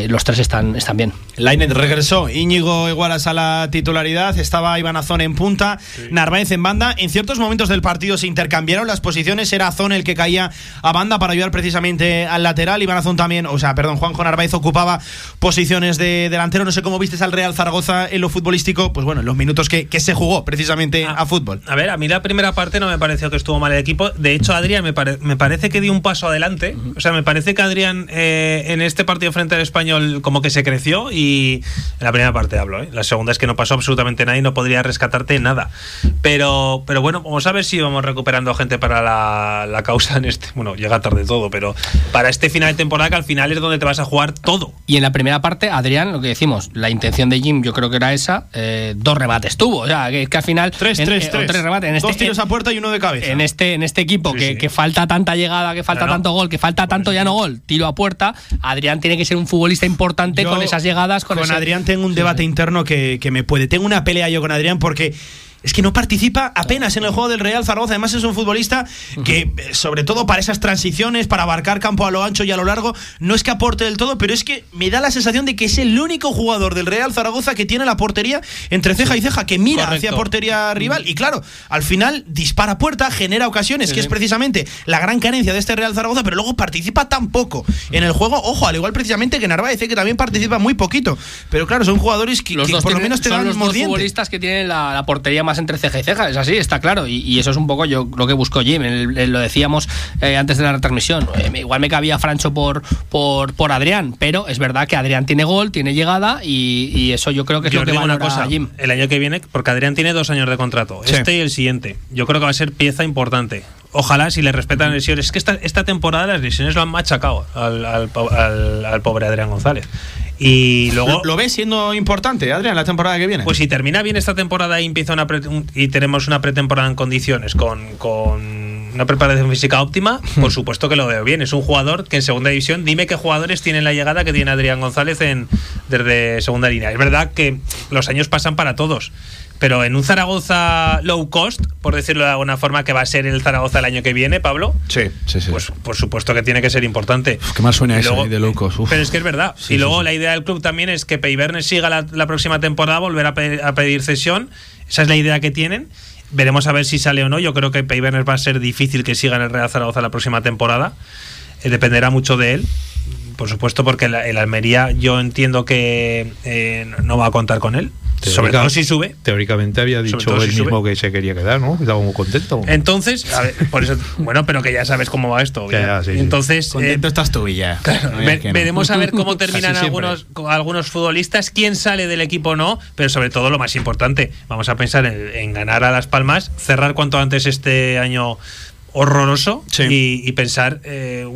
[SPEAKER 8] los tres están, están bien.
[SPEAKER 2] Lainet regresó, Íñigo Igualas a titularidad, estaba Iván Azón en punta, Narváez en banda. En ciertos momentos del partido se intercambiaron las posiciones, era Azón el que caía a banda para ayudar precisamente al lateral. Iván Azón también, o sea, perdón, Juanjo Narváez ocupaba posiciones de delantero. No sé cómo vistes al Real Zaragoza en lo futbolístico, pues bueno, en los minutos que, se jugó precisamente ah, a fútbol.
[SPEAKER 5] A ver, a mí la primera parte no me pareció que estuvo mal el equipo. De hecho, Adrián me, me parece que dio un paso adelante. O sea, me parece que Adrián eh, en este partido frente al español como que se creció y en la primera parte hablo. ¿eh? La segunda es que no pasó absolutamente nada y no podría rescatarte nada. Pero, pero bueno, vamos a ver si vamos recuperando gente para la, la causa en este. Bueno, llega tarde todo, pero para este final de temporada que al final es donde te vas a jugar todo.
[SPEAKER 8] Y en la primera parte, Adrián, lo que decimos, la intención de Jim yo creo que era esa, eh, dos rebates tuvo, o sea, que, al final...
[SPEAKER 2] Tres, tres, eh, tres. rebates. En este, dos tiros a puerta y uno de cabeza.
[SPEAKER 8] En este, en este equipo que, que, falta tanta llegada, que falta tanto gol, que falta tanto ya no gol, tiro a puerta, Adrián tiene que ser un futbolista importante con esas llegadas.
[SPEAKER 2] Con, Adrián tengo un debate interno que, que me puede. Tengo una pelea yo con Adrián porque es que no participa apenas en el juego del Real Zaragoza. Además, es un futbolista que, eh, sobre todo para esas transiciones, para abarcar campo a lo ancho y a lo largo, no es que aporte del todo, pero es que me da la sensación de que es el único jugador del Real Zaragoza que tiene la portería entre ceja y ceja, que mira hacia portería rival. Y claro, al final dispara puerta, genera ocasiones, que es precisamente la gran carencia de este Real Zaragoza, pero luego participa tan poco en el juego. Ojo, al igual precisamente que Narváez, que también participa muy poquito. Pero claro, son jugadores que, por lo menos te dan
[SPEAKER 8] los dos futbolistas que tienen la portería más entre ceja y ceja, es así, está claro. Y, eso es un poco yo lo que busco Jim. lo decíamos eh, antes de la retransmisión. Eh, igual me cabía Francho por, por, por Adrián, pero es verdad que Adrián tiene gol, tiene llegada y, eso yo creo que es lo que va una cosa, Jim.
[SPEAKER 5] El año que viene, porque Adrián tiene dos años de contrato, este y el siguiente. Yo creo que va a ser pieza importante ojalá si le respetan lesiones. Es que esta, esta temporada las lesiones lo han machacado al, al, al, pobre Adrián González. Y luego.
[SPEAKER 2] ¿Lo, ves siendo importante, Adrián, la temporada que viene?
[SPEAKER 5] Pues si termina bien esta temporada y empieza una y tenemos una pretemporada en condiciones con, una preparación física óptima, por supuesto que lo veo bien. Es un jugador que en segunda división, dime qué jugadores tienen la llegada que tiene Adrián González en, desde segunda línea. Es verdad que los años pasan para todos pero en un Zaragoza low cost, por decirlo de alguna forma, que va a ser el Zaragoza el año que viene, Pablo.
[SPEAKER 2] Sí, sí, sí.
[SPEAKER 5] Pues por supuesto que tiene que ser importante.
[SPEAKER 2] qué mal suena eso de low cost.
[SPEAKER 5] Pero es que es verdad. y luego la idea del club también es que Peibernes siga la, próxima temporada, volver a pedir, cesión. Esa es la idea que tienen. Veremos a ver si sale o no. Yo creo que Peibernes va a ser difícil que siga en el Real Zaragoza la próxima temporada. Eh, dependerá mucho de él por supuesto, porque el, Almería yo entiendo que eh, no va a contar con él. Sobre todo si sube.
[SPEAKER 6] Teóricamente había dicho él mismo que se quería quedar, ¿no? Estaba muy contento.
[SPEAKER 5] Entonces, a ver, por eso, bueno, pero que ya sabes cómo va esto. Entonces,
[SPEAKER 2] contento eh, estás tú y ya.
[SPEAKER 5] veremos a ver cómo terminan algunos, algunos futbolistas, quién sale del equipo o no, pero sobre todo lo más importante, vamos a pensar en, ganar a Las Palmas, cerrar cuanto antes este año horroroso y, pensar eh,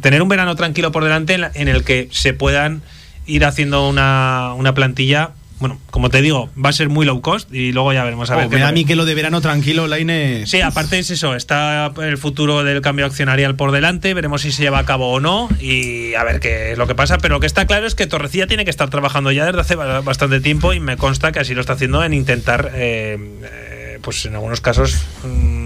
[SPEAKER 5] tener un verano tranquilo por delante en, el que se puedan ir haciendo una, una plantilla bueno, como te digo, va a ser muy low cost y luego ya veremos a ver.
[SPEAKER 2] Oh, me da a mí que lo de verano tranquilo, Laine.
[SPEAKER 5] Sí, aparte es eso, está el futuro del cambio accionarial por delante, veremos si se lleva a cabo o no y a ver qué es lo que pasa. Pero lo que está claro es que Torrecilla tiene que estar trabajando ya desde hace bastante tiempo y me consta que así lo está haciendo en intentar, eh, eh, pues en algunos casos. Mm,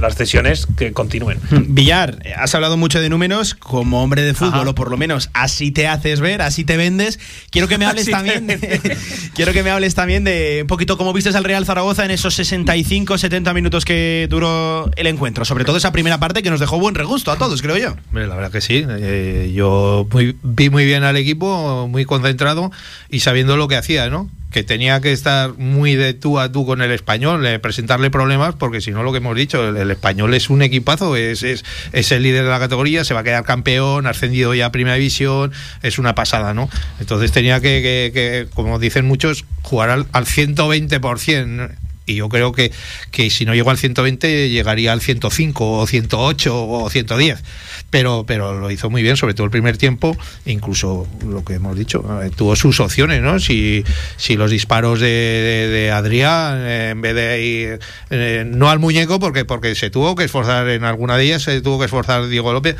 [SPEAKER 5] las cesiones que continúen.
[SPEAKER 2] Villar, has hablado mucho de números como hombre de fútbol, o por lo menos así te haces ver, así te vendes. Quiero que me hables también de, quiero que me hables también de un poquito cómo viste al Real Zaragoza en esos 65, 70 minutos que duró el encuentro. Sobre todo esa primera parte que nos dejó buen regusto a todos, creo yo.
[SPEAKER 6] La verdad que sí. Eh, yo vi muy bien al equipo, muy concentrado y sabiendo lo que hacía, ¿no? Que tenía que estar muy de tú a tú con el español, presentarle problemas, porque si no, lo que hemos dicho, el, español es un equipazo, es, es, es, el líder de la categoría, se va a quedar campeón, ascendido ya a primera división, es una pasada, ¿no? Entonces tenía que, que, como dicen muchos, jugar al, al 120% y yo creo que, que si no llegó al 120 llegaría al 105 o 108 o 110 pero pero lo hizo muy bien sobre todo el primer tiempo incluso lo que hemos dicho eh, tuvo sus opciones no si, si los disparos de, Adrián eh, en vez de ir eh, no al muñeco porque porque se tuvo que esforzar en alguna de ellas se tuvo que esforzar Diego López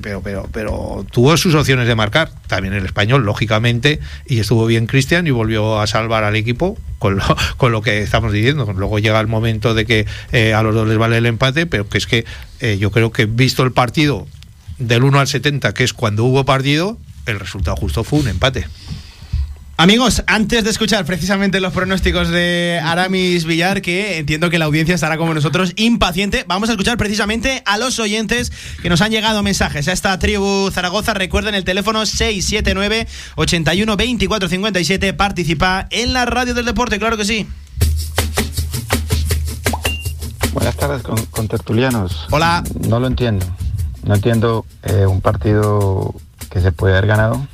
[SPEAKER 6] pero, pero, pero tuvo sus opciones de marcar, también el español, lógicamente, y estuvo bien Cristian y volvió a salvar al equipo con lo, con lo que estamos diciendo. Luego llega el momento de que eh, a los dos les vale el empate, pero que es que eh, yo creo que visto el partido del 1 al 70, que es cuando hubo partido, el resultado justo fue un empate.
[SPEAKER 2] Amigos, antes de escuchar precisamente los pronósticos de Aramis Villar, que entiendo que la audiencia estará como nosotros impaciente, vamos a escuchar precisamente a los oyentes que nos han llegado mensajes a esta tribu Zaragoza. Recuerden el teléfono 679 81 24 57. Participa en la radio del deporte, claro que sí.
[SPEAKER 11] Buenas tardes con, tertulianos.
[SPEAKER 2] Hola.
[SPEAKER 11] No lo entiendo. No entiendo eh, un partido que se puede haber ganado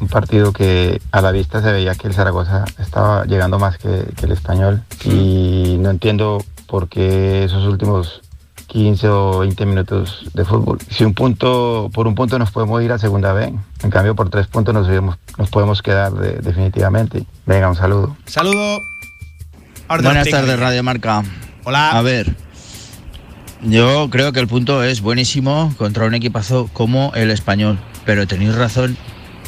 [SPEAKER 11] un partido que a la vista se veía que el Zaragoza estaba llegando más que, que el español y no entiendo por qué esos últimos 15 o 20 minutos de fútbol. Si un punto, por un punto nos podemos ir a segunda B, en cambio por tres puntos nos, nos podemos quedar definitivamente. Venga, un saludo.
[SPEAKER 2] Saludo.
[SPEAKER 12] Buenas tardes, Radio Marca.
[SPEAKER 2] Hola.
[SPEAKER 12] A ver, yo creo que el punto es buenísimo contra un equipazo como el español, pero tenéis razón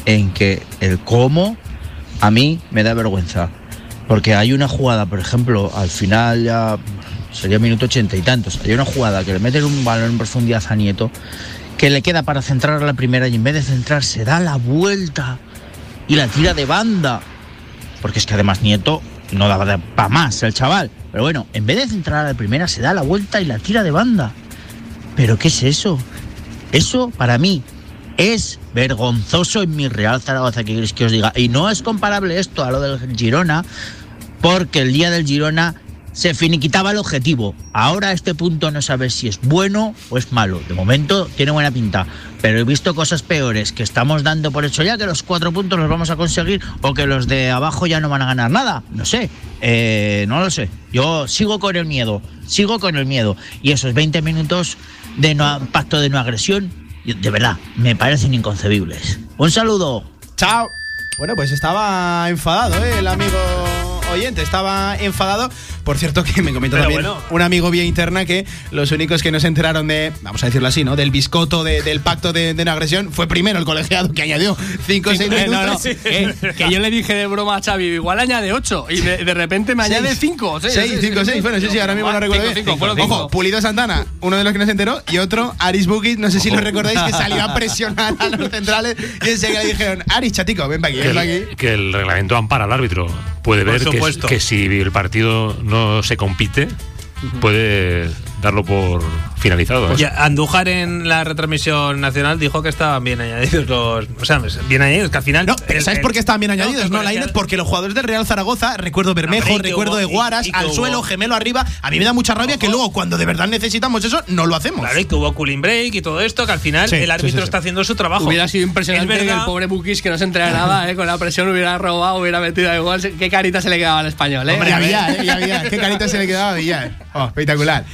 [SPEAKER 12] en que el cómo a mí me da vergüenza. Porque hay una jugada, por ejemplo, al final ya sería minuto ochenta y tantos. Hay una jugada que le meten un balón en profundidad a Nieto que le queda para centrar a la primera y en vez de centrar se da la vuelta y la tira de banda. Porque es que además Nieto no daba para más el chaval. Pero bueno, en vez de centrar a la primera se da la vuelta y la tira de banda. ¿Pero qué es eso? Eso para mí es vergonzoso en mi Real Zaragoza, que queréis que os diga. Y no es comparable esto a lo del Girona, porque el día del Girona se finiquitaba el objetivo. Ahora a este punto no sabes si es bueno o es malo. De momento tiene buena pinta, pero he visto cosas peores que estamos dando por hecho ya que los cuatro puntos los vamos a conseguir o que los de abajo ya no van a ganar nada. No sé, eh, no lo sé. Yo sigo con el miedo, sigo con el miedo. Y esos 20 minutos de no, pacto de no agresión, de verdad, me parecen inconcebibles. Un saludo.
[SPEAKER 2] Chao. Bueno, pues estaba enfadado, ¿eh? El amigo oyente estaba enfadado. Por cierto, que me comentó también un amigo vía interna que los únicos que no se enteraron de, vamos a decirlo así, ¿no? Del biscoto del pacto de, no agresión fue primero el colegiado que añadió 5 o 6 minutos.
[SPEAKER 8] Eh, que yo le dije de broma a Xavi, igual añade 8 y de, repente me añade 5.
[SPEAKER 2] 6, 5, 6. Bueno, sí, sí, ahora mismo no recuerdo bien. Ojo, Pulido Santana, uno de los que no se enteró, y otro, Aris Bukit, no sé si lo recordáis, que salió a presionar a los centrales y enseguida dijeron, Aris, chatico, ven para aquí, ven aquí.
[SPEAKER 4] Que el reglamento ampara al árbitro. Puede ver que que si el partido no se compite, puede darlo por finalizado.
[SPEAKER 5] ¿eh? Andújar en la retransmisión nacional dijo que estaban bien añadidos los. O sea, bien añadidos, que al final.
[SPEAKER 2] No, ¿sabes por qué estaban bien añadidos? No, la porque los jugadores del Real Zaragoza, recuerdo Bermejo, recuerdo de Guaras, al suelo, gemelo arriba. A mí me da mucha rabia que luego, cuando de verdad necesitamos eso, no lo hacemos.
[SPEAKER 5] Claro, y que hubo cooling break y todo esto, que al final el árbitro está haciendo su trabajo.
[SPEAKER 8] Hubiera sido impresionante que el pobre Bukis, que no se entera nada, ¿eh? con la presión hubiera robado, hubiera metido igual. Qué carita se le quedaba al español, ¿eh?
[SPEAKER 2] Hombre, había, ¿eh? había. Qué carita se le quedaba a Villar. Oh, espectacular.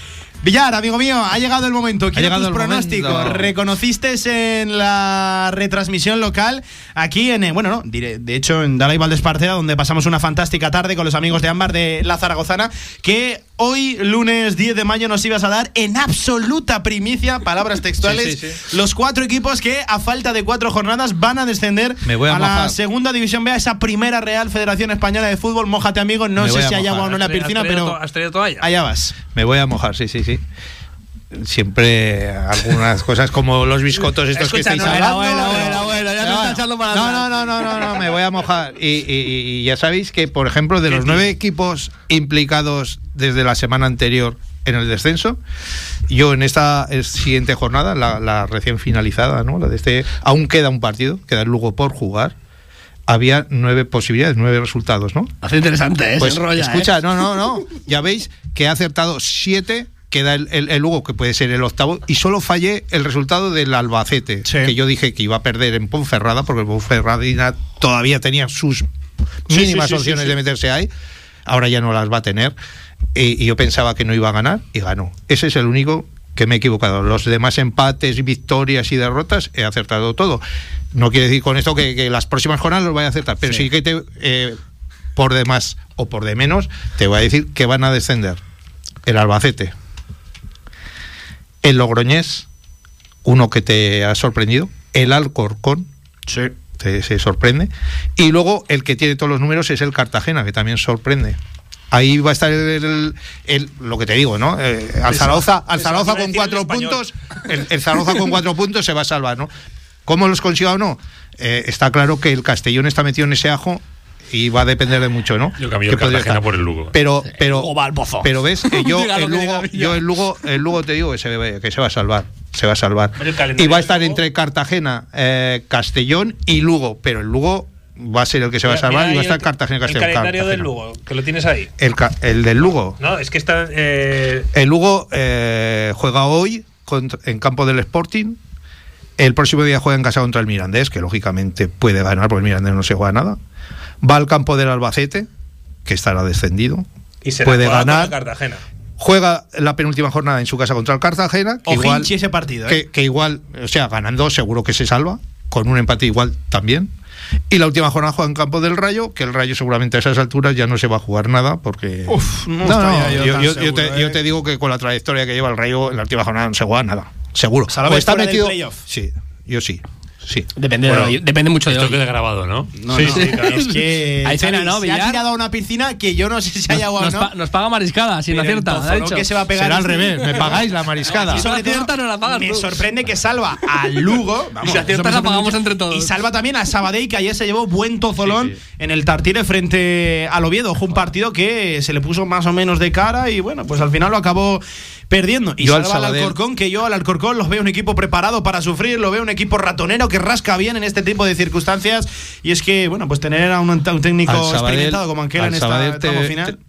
[SPEAKER 2] Villar, amigo mío, ha llegado el momento. Quiero tus pronósticos. Reconociste en la retransmisión local aquí en, eh, bueno, no, de hecho en Dalai Valdesparcera, donde pasamos una fantástica tarde con los amigos de Ámbar de la Zaragozana, que hoy, lunes 10 de mayo, nos ibas a dar en absoluta primicia, palabras textuales, los cuatro equipos que a falta de cuatro jornadas van a descender a, la segunda división B, a esa primera Real Federación Española de Fútbol. Mójate, amigo. No sé si hay agua o no en la piscina, pero.
[SPEAKER 5] ¿Has toalla?
[SPEAKER 2] Allá vas.
[SPEAKER 6] Me voy a mojar, sí, sí, sí siempre algunas cosas como los biscotos estos que estáis hablando. No, no, no, no, no, no, me voy a mojar. Y, ya sabéis que, por ejemplo, de los nueve equipos implicados desde la semana anterior en el descenso, yo en esta siguiente jornada, la, recién finalizada, ¿no? La de este, aún queda un partido, queda el Lugo por jugar había nueve posibilidades, nueve resultados, ¿no?
[SPEAKER 8] Hace interesante, ¿eh?
[SPEAKER 6] Pues, escucha, ¿eh? no, no, no. Ya veis que ha acertado siete queda el, el, Lugo, que puede ser el octavo, y solo fallé el resultado del Albacete, que yo dije que iba a perder en Ponferrada, porque el Ponferradina todavía tenía sus mínimas opciones de meterse ahí, ahora ya no las va a tener, y, yo pensaba que no iba a ganar, y ganó. Ese es el único que me he equivocado. Los demás empates, victorias y derrotas he acertado todo. No quiere decir con esto que, las próximas jornadas los vaya a acertar, pero sí, que te, eh, por demás o por de menos te voy a decir que van a descender el Albacete, el Logroñés, uno que te ha sorprendido, el Alcorcón,
[SPEAKER 2] sí.
[SPEAKER 6] te, se sorprende, y luego el que tiene todos los números es el Cartagena, que también sorprende. Ahí va a estar el, lo que te digo, ¿no? Eh, al Zaragoza, al Zaragoza con cuatro puntos, el, Zaragoza con cuatro puntos se va a salvar, ¿no? ¿Cómo los consiga o no? Eh, está claro que el Castellón está metido en ese ajo y va a depender de mucho, ¿no?
[SPEAKER 4] Yo cambio Cartagena por el Lugo.
[SPEAKER 6] Pero, pero, pero ves, yo, el Lugo, yo el Lugo, el Lugo te digo que se, que se va a salvar. Se va a salvar. Y va a estar entre Cartagena, eh, Castellón y Lugo. Pero el Lugo va a ser el que se va a salvar y va a estar Cartagena Castellón.
[SPEAKER 5] El calendario del Lugo, que lo tienes ahí.
[SPEAKER 6] El, el del Lugo.
[SPEAKER 5] No, es que está. Eh...
[SPEAKER 6] El Lugo eh, juega hoy en campo del Sporting El próximo día juega en casa contra el Mirandés, que lógicamente puede ganar porque el Mirandés no se juega nada. Va al campo del Albacete, que estará descendido.
[SPEAKER 5] Y se
[SPEAKER 6] puede ganar.
[SPEAKER 5] Cartagena.
[SPEAKER 6] Juega la penúltima jornada en su casa contra el Cartagena.
[SPEAKER 2] Que igual, ese partido.
[SPEAKER 6] ¿eh? que igual, o sea, ganando seguro que se salva. Con un empate igual también. Y la última jornada juega en campo del Rayo, que el Rayo seguramente a esas alturas ya no se va a jugar nada porque...
[SPEAKER 2] Uf, no,
[SPEAKER 6] yo, ¿eh? te, digo que con la trayectoria que lleva el Rayo en la última jornada no se juega nada, seguro.
[SPEAKER 2] O está metido...
[SPEAKER 6] Sí, yo sí. Sí.
[SPEAKER 8] Depende, depende mucho de
[SPEAKER 4] Esto queda grabado, ¿no?
[SPEAKER 2] no sí, sí, claro. Es que.
[SPEAKER 8] Hay cena, ¿no?
[SPEAKER 2] Se ha tirado a una piscina que yo no sé si haya agua
[SPEAKER 8] nos,
[SPEAKER 2] no.
[SPEAKER 8] nos paga mariscada, si no acierta.
[SPEAKER 2] que se va a pegar
[SPEAKER 6] Será al revés, me pagáis la mariscada.
[SPEAKER 8] Si acierta, no la pagas.
[SPEAKER 2] Me sorprende que salva al Lugo.
[SPEAKER 8] Vamos, y si acierta, la pagamos entre todos.
[SPEAKER 2] Y salva también a Sabadell, que ayer se llevó buen tozolón en el Tartire frente al Oviedo. Fue un partido que se le puso más o menos de cara y bueno, pues al final lo acabó perdiendo. Y salva al, Alcorcón, que yo al Alcorcón los veo un equipo preparado para sufrir, lo veo un equipo ratonero que rasca bien en este tipo de circunstancias. Y es que, bueno, pues tener a un, técnico experimentado como Anquela en esta etapa final.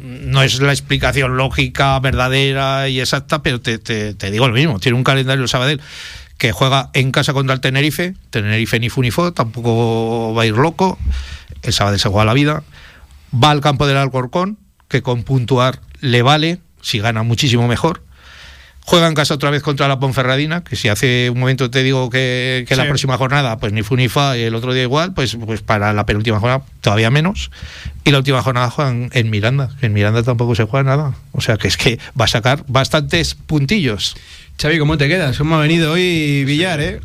[SPEAKER 6] no es la explicación lógica, verdadera y exacta, pero te, digo lo mismo. Tiene un calendario el Sabadell que juega en casa contra el Tenerife. Tenerife ni Funifo, tampoco va a ir loco. El Sabadell se juega la vida. Va al campo del Alcorcón, que con puntuar le vale si gana muchísimo mejor. Juega en casa otra vez contra la Ponferradina, que si hace un momento te digo que, la próxima jornada, pues ni fu ni fa, y el otro día igual, pues, pues para la penúltima jornada todavía menos. Y la última jornada juegan en Miranda, en Miranda tampoco se juega nada. O sea que es que va a sacar bastantes puntillos.
[SPEAKER 2] Xavi, ¿cómo te quedas? ¿Cómo ha venido hoy Villar, eh?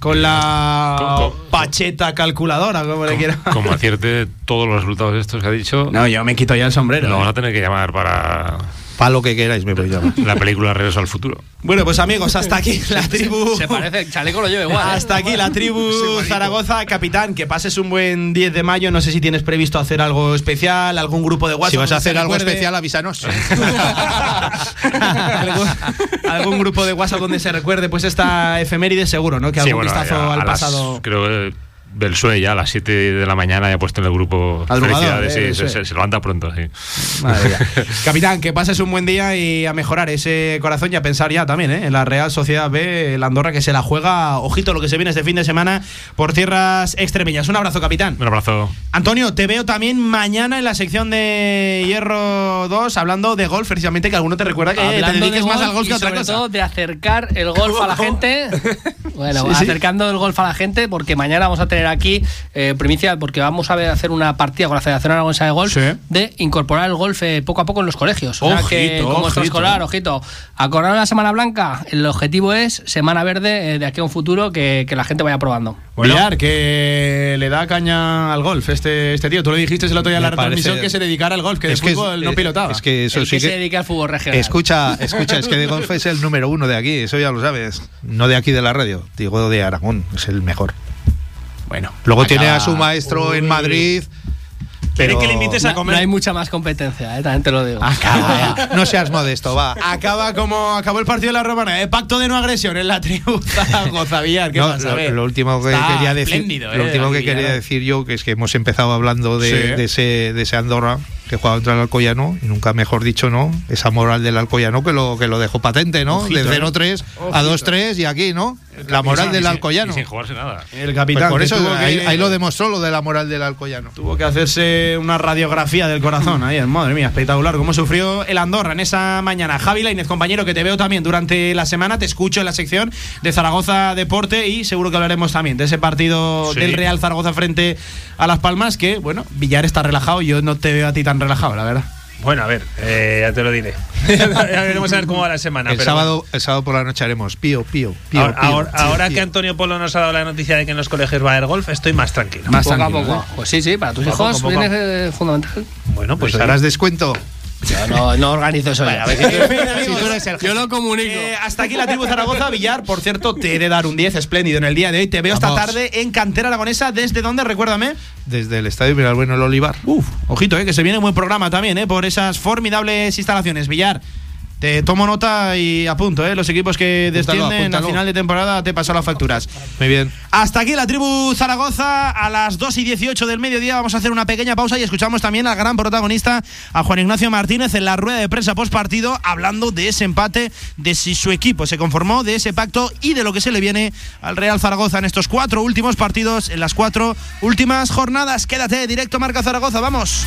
[SPEAKER 2] Con la pacheta calculadora, como le quiera.
[SPEAKER 4] Como acierte todos los resultados estos que ha dicho.
[SPEAKER 2] No, yo me quito ya el sombrero.
[SPEAKER 4] Lo vamos a tener que llamar para
[SPEAKER 6] para lo que queráis, me podéis llamar.
[SPEAKER 4] La película Regreso al Futuro.
[SPEAKER 2] Bueno, pues amigos, hasta aquí la tribu.
[SPEAKER 8] Se parece, el chaleco lo lleva igual.
[SPEAKER 2] ¿eh? Hasta aquí la tribu Zaragoza. Capitán, que pases un buen 10 de mayo. No sé si tienes previsto hacer algo especial, algún grupo de WhatsApp.
[SPEAKER 6] Si vas a hacer algo especial, avísanos.
[SPEAKER 2] ¿Algún, grupo de WhatsApp donde se recuerde pues esta efeméride, seguro, ¿no? Que algún vistazo al pasado.
[SPEAKER 4] creo que Belsué ya a las 7 de la mañana ya ha puesto en el grupo felicidades, eh, se, levanta pronto, sí.
[SPEAKER 2] Capitán, que pases un buen día y a mejorar ese corazón y a pensar ya también ¿eh? en la Real Sociedad B, la Andorra que se la juega, ojito lo que se viene este fin de semana por tierras extremeñas. Un abrazo, capitán.
[SPEAKER 4] Un abrazo.
[SPEAKER 2] Antonio, te veo también mañana en la sección de Hierro 2 hablando de golf, precisamente que alguno te recuerda que te dediques más al golf que a otra
[SPEAKER 8] sobre todo de acercar el golf a la gente. Bueno, acercando el golf a la gente porque mañana vamos a tener aquí eh, primicia, porque vamos a ver, hacer una partida con la Federación Aragonesa de Golf de incorporar el golf eh, poco a poco en los colegios.
[SPEAKER 2] O que,
[SPEAKER 8] como escolar, ojito. Acordar la Semana Blanca, el objetivo es Semana Verde eh, de aquí a un futuro que, la gente vaya probando.
[SPEAKER 2] Bueno, que le da caña al golf este, este tío. Tú le dijiste el otro día en la retransmisión que se dedicara al golf, que es de fútbol no pilotaba.
[SPEAKER 6] Es que eso
[SPEAKER 8] sí
[SPEAKER 6] que,
[SPEAKER 8] se dedica al fútbol regional.
[SPEAKER 6] Escucha, escucha, es que de golf es el número uno de aquí, eso ya lo sabes. No de aquí de la radio, digo de Aragón, es el mejor.
[SPEAKER 2] Bueno.
[SPEAKER 6] Luego tiene a su maestro en Madrid.
[SPEAKER 2] Pero que le invites a comer.
[SPEAKER 8] No hay mucha más competencia, ¿eh? también te lo digo.
[SPEAKER 6] Acaba, no seas modesto, va.
[SPEAKER 2] Acaba como acabó el partido de la Romana, ¿eh? pacto de no agresión en la tribu Zaragoza ¿Qué pasa?
[SPEAKER 6] Lo, último que quería decir, lo último que quería decir yo, que es que hemos empezado hablando de, ese, de ese Andorra que juega contra el Alcoyano, y nunca mejor dicho, ¿no? Esa moral del Alcoyano que lo, que lo dejó patente, ¿no? de 0-3 a 2-3 y aquí, ¿no? La moral del Alcoyano.
[SPEAKER 4] sin jugarse nada.
[SPEAKER 2] El capitán.
[SPEAKER 6] Pues por eso ahí, lo demostró lo de la moral del Alcoyano.
[SPEAKER 2] Tuvo que hacerse una radiografía del corazón ayer. Madre mía, espectacular. Cómo sufrió el Andorra en esa mañana. Javi Lainez, compañero, que te veo también durante la semana. Te escucho en la sección de Zaragoza Deporte y seguro que hablaremos también de ese partido del Real Zaragoza frente a Las Palmas. Que, bueno, Villar está relajado. Yo no te veo a ti tan relajado, la verdad.
[SPEAKER 5] Bueno, a ver, eh, ya te lo diré. ya veremos a ver cómo va la semana.
[SPEAKER 6] El, sábado, el sábado por la noche haremos pío, pío, pío.
[SPEAKER 5] Ahora, que Antonio Polo nos ha dado la noticia de que en los colegios va a haber golf, estoy más tranquilo.
[SPEAKER 8] Más poco a poco. ¿eh? Pues sí, sí, para tus hijos viene eh, fundamental.
[SPEAKER 6] Bueno, pues, pues harás descuento.
[SPEAKER 8] Yo no, no organizo eso. Bueno, yo lo comunico.
[SPEAKER 2] Eh, hasta aquí la tribu Zaragoza. Villar, por cierto, te he de dar un 10 espléndido en el día de hoy. Te veo esta tarde en Cantera Aragonesa. ¿Desde dónde? Recuérdame.
[SPEAKER 6] Desde el Estadio Miralbueno El Olivar.
[SPEAKER 2] Uf, ojito, eh, que se viene un buen programa también, eh, por esas formidables instalaciones. Villar, Te tomo nota y apunto, ¿eh? Los equipos que descienden a final de temporada te paso las facturas.
[SPEAKER 6] Muy bien.
[SPEAKER 2] Hasta aquí la tribu Zaragoza. A las 2 y 18 del mediodía vamos a hacer una pequeña pausa y escuchamos también al gran protagonista, a Juan Ignacio Martínez, en la rueda de prensa post partido, hablando de ese empate, de si su equipo se conformó, de ese pacto y de lo que se le viene al Real Zaragoza en estos cuatro últimos partidos, en las cuatro últimas jornadas. Quédate, directo Marca Zaragoza, vamos.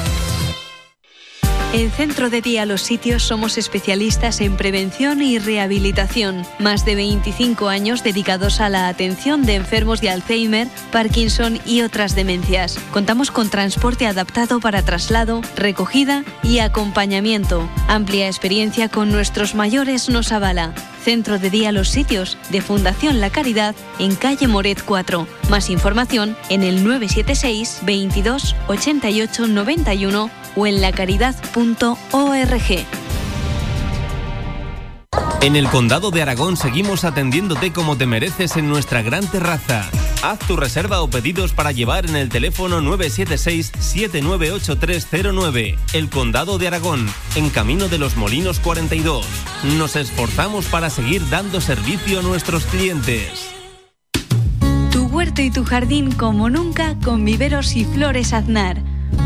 [SPEAKER 13] En Centro de Día Los Sitios somos especialistas en prevención y rehabilitación. Más de 25 años dedicados a la atención de enfermos de Alzheimer, Parkinson y otras demencias. Contamos con transporte adaptado para traslado, recogida y acompañamiento. Amplia experiencia con nuestros mayores nos avala. Centro de Día Los Sitios de Fundación La Caridad en calle Moret 4. Más información en el 976 22 88 91 o en lacaridad.org.
[SPEAKER 3] En el Condado de Aragón seguimos atendiéndote como te mereces en nuestra gran terraza. Haz tu reserva o pedidos para llevar en el teléfono 976-798309. El Condado de Aragón, en Camino de los Molinos 42. Nos esforzamos para seguir dando servicio a nuestros clientes.
[SPEAKER 13] Tu huerto y tu jardín como nunca con viveros y flores aznar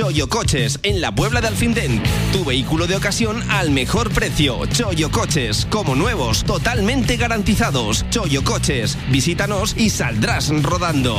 [SPEAKER 3] Choyo Coches, en la Puebla de Alfindén. Tu vehículo de ocasión al mejor precio. Choyo Coches, como nuevos, totalmente garantizados. Choyo Coches, visítanos y saldrás rodando.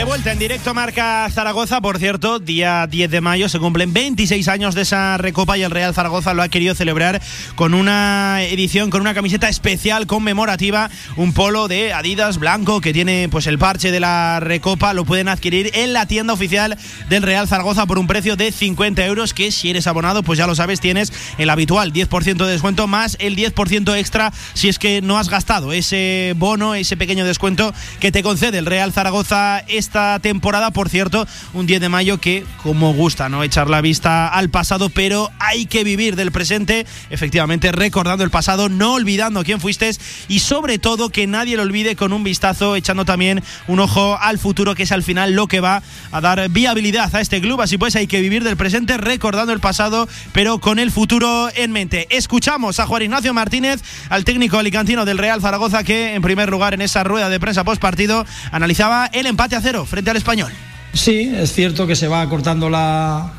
[SPEAKER 2] De vuelta en directo marca Zaragoza, por cierto, día 10 de mayo se cumplen 26 años de esa recopa y el Real Zaragoza lo ha querido celebrar con una edición, con una camiseta especial conmemorativa, un polo de Adidas blanco que tiene pues el parche de la recopa, lo pueden adquirir en la tienda oficial del Real Zaragoza por un precio de 50 euros que si eres abonado pues ya lo sabes tienes el habitual 10% de descuento más el 10% extra si es que no has gastado ese bono, ese pequeño descuento que te concede el Real Zaragoza esta temporada. Por cierto, un 10 de mayo que, como gusta, ¿no? Echar la vista al pasado, pero hay que vivir del presente, efectivamente, recordando el pasado, no olvidando quién fuiste y sobre todo que nadie lo olvide con un vistazo, echando también un ojo al futuro, que es al final lo que va a dar viabilidad a este club. Así pues, hay que vivir del presente, recordando el pasado, pero con el futuro en mente. Escuchamos a Juan Ignacio Martínez, al técnico alicantino del Real Zaragoza, que en primer lugar en esa rueda de prensa post partido analizaba el empate a cero frente al español.
[SPEAKER 14] Sí, es cierto que se va acortando la,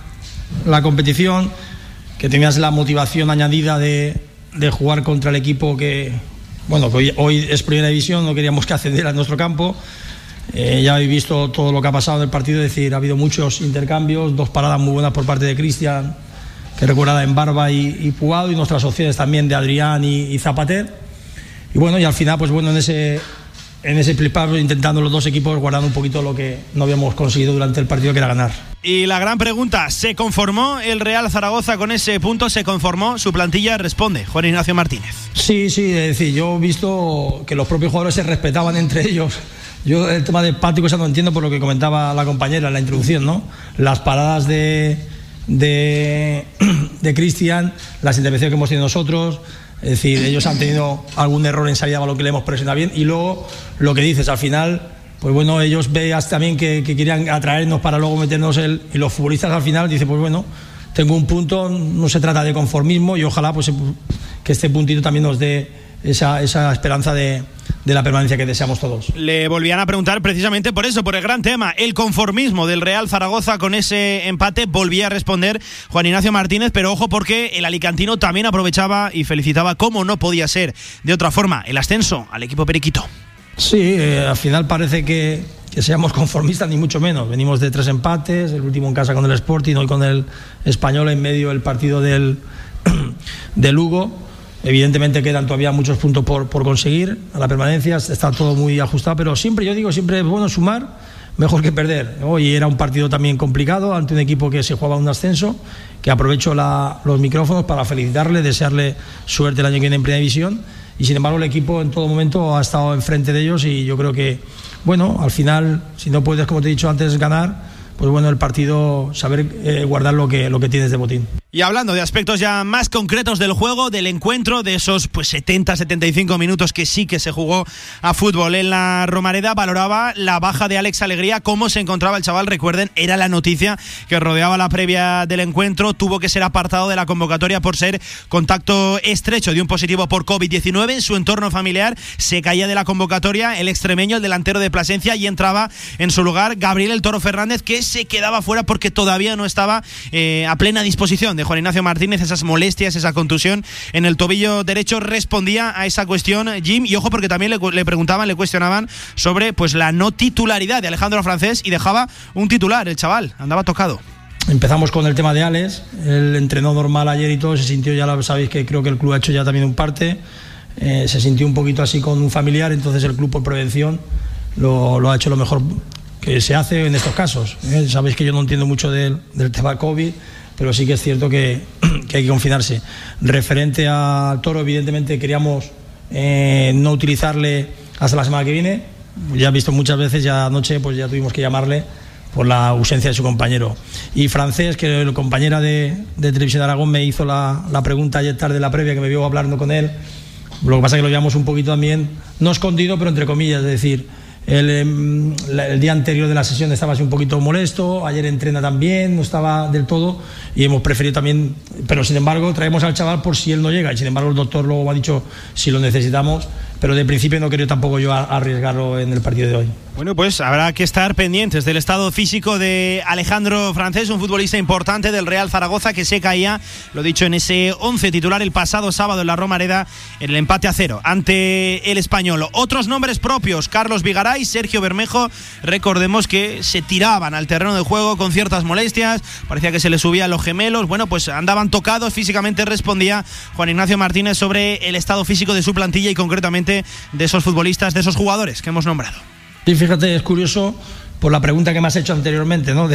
[SPEAKER 14] la competición, que tenías la motivación añadida de, de, jugar contra el equipo que, bueno, hoy, es primera división, no queríamos que accediera a nuestro campo. Eh, ya habéis visto todo lo que ha pasado en el partido, es decir, ha habido muchos intercambios, dos paradas muy buenas por parte de Cristian, que recuerda en Barba y, y y nuestras opciones también de Adrián y, y Zapater. Y bueno, y al final, pues bueno, en ese, en ese flip intentando los dos equipos guardando un poquito lo que no habíamos conseguido durante el partido que era ganar.
[SPEAKER 2] Y la gran pregunta, ¿se conformó el Real Zaragoza con ese punto? ¿Se conformó? Su plantilla responde, Juan Ignacio Martínez.
[SPEAKER 14] Sí, sí, es decir, yo he visto que los propios jugadores se respetaban entre ellos. Yo el tema de Pático ya no entiendo por lo que comentaba la compañera en la introducción, ¿no? Las paradas de de, de Cristian, las intervenciones que hemos tenido nosotros, es decir, ellos han tenido algún error en salida lo que le hemos presionado bien. Y luego, lo que dices, al final, pues bueno, ellos veas también que, querían atraernos para luego meternos el. Y los futbolistas al final dicen, pues bueno, tengo un punto, no se trata de conformismo y ojalá pues que este puntito también nos dé esa, esa esperanza de, de la permanencia que deseamos todos.
[SPEAKER 2] Le volvían a preguntar precisamente por eso, por el gran tema, el conformismo del Real Zaragoza con ese empate. Volvía a responder Juan Ignacio Martínez, pero ojo porque el alicantino también aprovechaba y felicitaba, como no podía ser de otra forma, el ascenso al equipo periquito.
[SPEAKER 14] Sí, eh, al final parece que, seamos conformistas, ni mucho menos. Venimos de tres empates, el último en casa con el Sporting, hoy con el Español en medio del partido del, del Lugo Evidentemente quedan todavía muchos puntos por, por conseguir a la permanencia, está todo muy ajustado, pero siempre, yo digo, siempre es bueno sumar, mejor que perder. Hoy era un partido también complicado ante un equipo que se jugaba un ascenso, que aprovecho los micrófonos para felicitarle, desearle suerte el año que viene en Primera División, y sin embargo el equipo en todo momento ha estado enfrente de ellos y yo creo que, bueno, al final, si no puedes, como te he dicho antes, ganar, pues bueno, el partido, saber eh, guardar lo que, lo que tienes de botín.
[SPEAKER 2] Y hablando de aspectos ya más concretos del juego, del encuentro, de esos pues 70-75 minutos que sí que se jugó a fútbol en la Romareda, valoraba la baja de Alex Alegría, cómo se encontraba el chaval, recuerden, era la noticia que rodeaba la previa del encuentro, tuvo que ser apartado de la convocatoria por ser contacto estrecho de un positivo por COVID-19 en su entorno familiar, se caía de la convocatoria el extremeño, el delantero de Plasencia y entraba en su lugar Gabriel el Toro Fernández que se quedaba fuera porque todavía no estaba eh, a plena disposición Juan Ignacio Martínez, esas molestias, esa contusión en el tobillo derecho, respondía a esa cuestión Jim. Y ojo, porque también le, preguntaban, le cuestionaban sobre pues la no titularidad de Alejandro Francés y dejaba un titular, el chaval, andaba tocado.
[SPEAKER 14] Empezamos con el tema de Alex, él entrenó normal ayer y todo, se sintió, ya lo sabéis que creo que el club ha hecho ya también un parte, eh, se sintió un poquito así con un familiar, entonces el club por prevención lo, ha hecho lo mejor que se hace en estos casos. ¿eh? Sabéis que yo no entiendo mucho del, del tema COVID, pero sí que es cierto que, hay que confinarse. Referente al toro, evidentemente queríamos eh, no utilizarle hasta la semana que viene. Ya he visto muchas veces, ya anoche pues ya tuvimos que llamarle por la ausencia de su compañero. Y Francés, que la compañera de, Televisión de Aragón me hizo la, pregunta ayer tarde, la previa, que me vio hablando con él. Lo que pasa es que lo llevamos un poquito también, no escondido, pero entre comillas, es decir, Em, el, día anterior de la sesión estaba así un poquito molesto, ayer entrena también, no estaba del todo y hemos preferido también, pero sin embargo traemos al chaval por si él no llega y sin embargo el doctor luego ha dicho si lo necesitamos pero de principio no quería tampoco yo arriesgarlo en el partido de hoy.
[SPEAKER 2] Bueno, pues habrá que estar pendientes del estado físico de Alejandro Francés, un futbolista importante del Real Zaragoza que se caía, lo dicho, en ese 11 titular el pasado sábado en la Romareda en el empate a cero ante el español. Otros nombres propios, Carlos Sergio Bermejo, recordemos que se tiraban al terreno de juego con ciertas molestias, parecía que se les subían los gemelos, bueno, pues andaban tocados, físicamente respondía Juan Ignacio Martínez sobre el estado físico de su plantilla y concretamente de esos futbolistas, de esos jugadores que hemos nombrado.
[SPEAKER 14] Sí, fíjate, es curioso por la pregunta que me has hecho anteriormente, ¿no?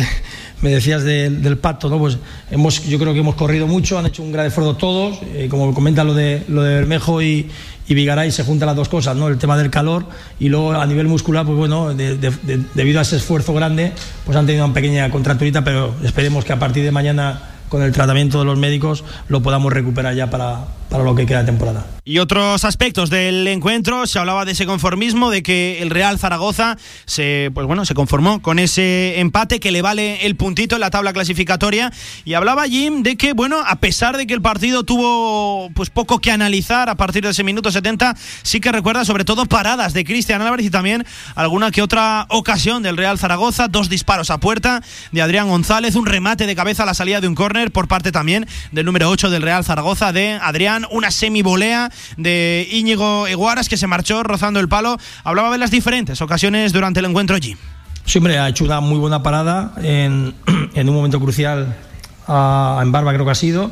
[SPEAKER 14] me decías del pacto, ¿no? Pues hemos, yo creo que hemos corrido mucho, han hecho un gran esfuerzo todos, eh, como comenta lo de, lo de Bermejo y, y Vigaray se juntan las dos cosas, ¿no? El tema del calor y luego a nivel muscular, pues bueno, debido a ese esfuerzo grande, pues han tenido una pequeña contracturita, pero esperemos que a partir de mañana con el tratamiento de los médicos lo podamos recuperar ya para, para lo que queda de temporada.
[SPEAKER 2] Y otros aspectos del encuentro, se hablaba de ese conformismo, de que el Real Zaragoza se, pues bueno, se conformó con ese empate que le vale el puntito en la tabla clasificatoria. Y hablaba Jim de que, bueno, a pesar de que el partido tuvo pues poco que analizar a partir de ese minuto 70, sí que recuerda sobre todo paradas de Cristian Álvarez y también alguna que otra ocasión del Real Zaragoza, dos disparos a puerta de Adrián González, un remate de cabeza a la salida de un córner por parte también del número 8 del Real Zaragoza de Adrián una semi-volea de Íñigo Eguaras que se marchó rozando el palo. Hablaba de las diferentes ocasiones durante el encuentro allí.
[SPEAKER 14] Siempre ha hecho una muy buena parada en, un momento crucial en Barba, creo que ha sido.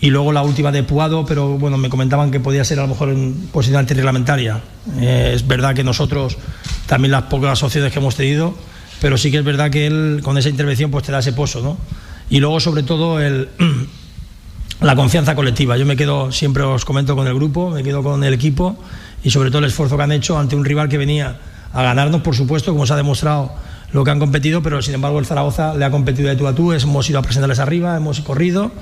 [SPEAKER 14] Y luego la última de Puado, pero bueno, me comentaban que podía ser a lo mejor en posición antirreglamentaria. Eh, es verdad que nosotros, también las pocas opciones que hemos tenido, pero sí que es verdad que él con esa intervención pues te da ese pozo, ¿no? Y luego sobre todo el, la confianza colectiva. Yo me quedo, siempre os comento con el grupo, me quedo con el equipo y sobre todo el esfuerzo que han hecho ante un rival que venía a ganarnos, por supuesto, como se ha demostrado lo que han competido, pero sin embargo el Zaragoza le ha competido de tú a tú, hemos ido a presentarles arriba, hemos corrido.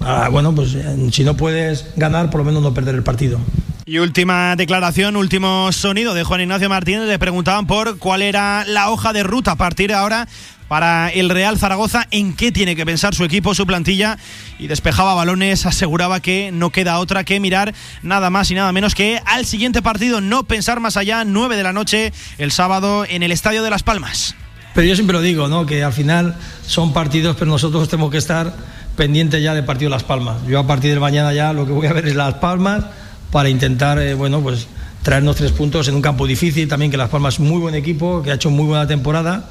[SPEAKER 14] Ah, bueno, pues eh, si no puedes ganar, por lo menos no perder el partido.
[SPEAKER 2] Y última declaración, último sonido de Juan Ignacio Martínez. Le preguntaban por cuál era la hoja de ruta a partir de ahora para el Real Zaragoza, en qué tiene que pensar su equipo, su plantilla, y despejaba balones, aseguraba que no queda otra que mirar nada más y nada menos que al siguiente partido, no pensar más allá, 9 de la noche, el sábado en el Estadio de Las Palmas.
[SPEAKER 14] Pero yo siempre lo digo, ¿no? que al final son partidos, pero nosotros tenemos que estar pendientes ya del partido Las Palmas. Yo a partir de mañana ya lo que voy a ver es Las Palmas para intentar, eh, bueno, pues traernos tres puntos en un campo difícil, también que Las Palmas es muy buen equipo, que ha hecho muy buena temporada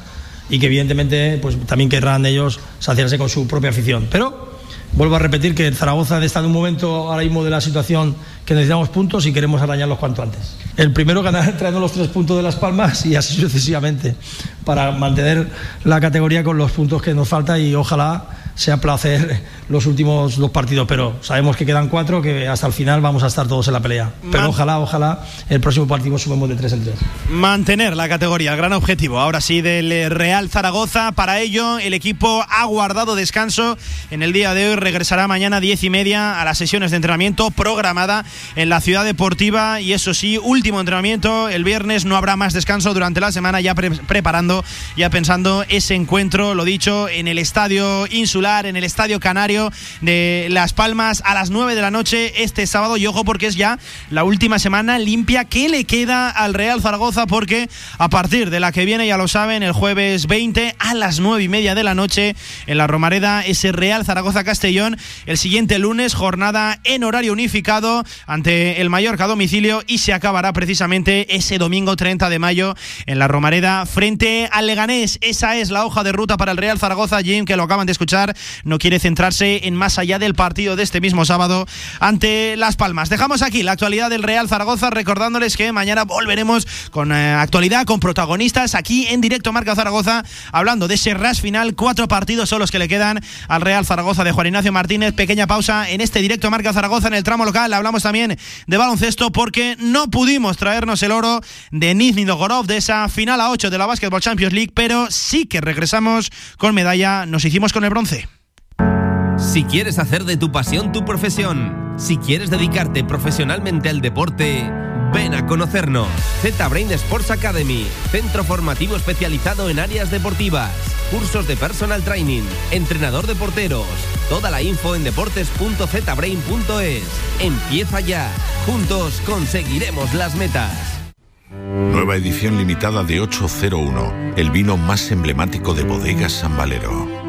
[SPEAKER 14] y que evidentemente pues también querrán ellos saciarse con su propia afición. Pero vuelvo a repetir que Zaragoza está en un momento ahora mismo de la situación que necesitamos puntos y queremos arañarlos cuanto antes. El primero ganar trayendo los tres puntos de Las Palmas y así sucesivamente para mantener la categoría con los puntos que nos falta y ojalá sea placer los últimos dos partidos, pero sabemos que quedan cuatro, que hasta el final vamos a estar todos en la pelea. Pero ojalá, ojalá el próximo partido subamos de tres en tres.
[SPEAKER 2] Mantener la categoría, el gran objetivo. Ahora sí, del Real Zaragoza. Para ello, el equipo ha guardado descanso en el día de hoy. Regresará mañana diez y media a las sesiones de entrenamiento programada en la ciudad deportiva. Y eso sí, último entrenamiento. El viernes no habrá más descanso durante la semana, ya preparando, ya pensando ese encuentro, lo dicho, en el estadio insular en el Estadio Canario de Las Palmas a las 9 de la noche este sábado. Y ojo porque es ya la última semana limpia que le queda al Real Zaragoza porque a partir de la que viene, ya lo saben, el jueves 20 a las 9 y media de la noche en la Romareda, ese Real Zaragoza Castellón. El siguiente lunes, jornada en horario unificado ante el Mallorca domicilio y se acabará precisamente ese domingo 30 de mayo en la Romareda frente al Leganés. Esa es la hoja de ruta para el Real Zaragoza, Jim, que lo acaban de escuchar no quiere centrarse en más allá del partido de este mismo sábado ante Las Palmas. Dejamos aquí la actualidad del Real Zaragoza, recordándoles que mañana volveremos con eh, actualidad, con protagonistas aquí en directo Marca Zaragoza, hablando de ese ras final. Cuatro partidos son los que le quedan al Real Zaragoza de Juan Ignacio Martínez. Pequeña pausa en este directo Marca Zaragoza en el tramo local. Hablamos también de baloncesto porque no pudimos traernos el oro de Nizhny Novgorod de esa final a 8 de la Basketball Champions League, pero sí que regresamos con medalla. Nos hicimos con el bronce.
[SPEAKER 3] Si quieres hacer de tu pasión tu profesión, si quieres dedicarte profesionalmente al deporte, ven a conocernos. Z-Brain Sports Academy, centro formativo especializado en áreas deportivas, cursos de personal training, entrenador de porteros. Toda la info en deportes.zbrain.es. Empieza ya. Juntos conseguiremos las metas.
[SPEAKER 15] Nueva edición limitada de 801, el vino más emblemático de Bodegas San Valero.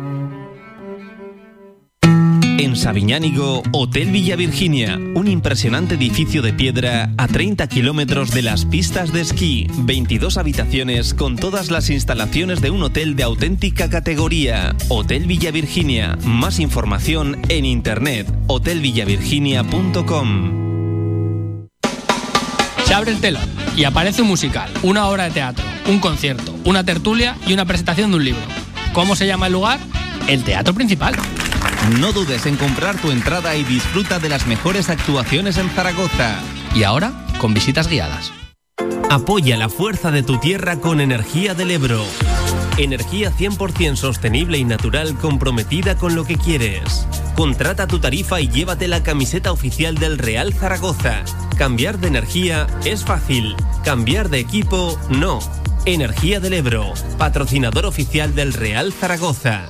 [SPEAKER 3] En Sabiñánigo, Hotel Villa Virginia, un impresionante edificio de piedra a 30 kilómetros de las pistas de esquí, 22 habitaciones con todas las instalaciones de un hotel de auténtica categoría. Hotel Villa Virginia, más información en internet, hotelvillavirginia.com.
[SPEAKER 8] Se abre el telón y aparece un musical, una obra de teatro, un concierto, una tertulia y una presentación de un libro. ¿Cómo se llama el lugar? El Teatro Principal.
[SPEAKER 3] No dudes en comprar tu entrada y disfruta de las mejores actuaciones en Zaragoza.
[SPEAKER 8] Y ahora, con visitas guiadas.
[SPEAKER 3] Apoya la fuerza de tu tierra con Energía del Ebro. Energía 100% sostenible y natural comprometida con lo que quieres. Contrata tu tarifa y llévate la camiseta oficial del Real Zaragoza. Cambiar de energía es fácil. Cambiar de equipo, no. Energía del Ebro, patrocinador oficial del Real Zaragoza.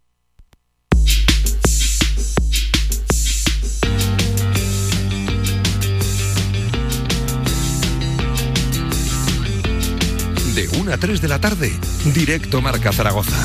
[SPEAKER 1] 1 a 3 de la tarde, directo Marca Zaragoza.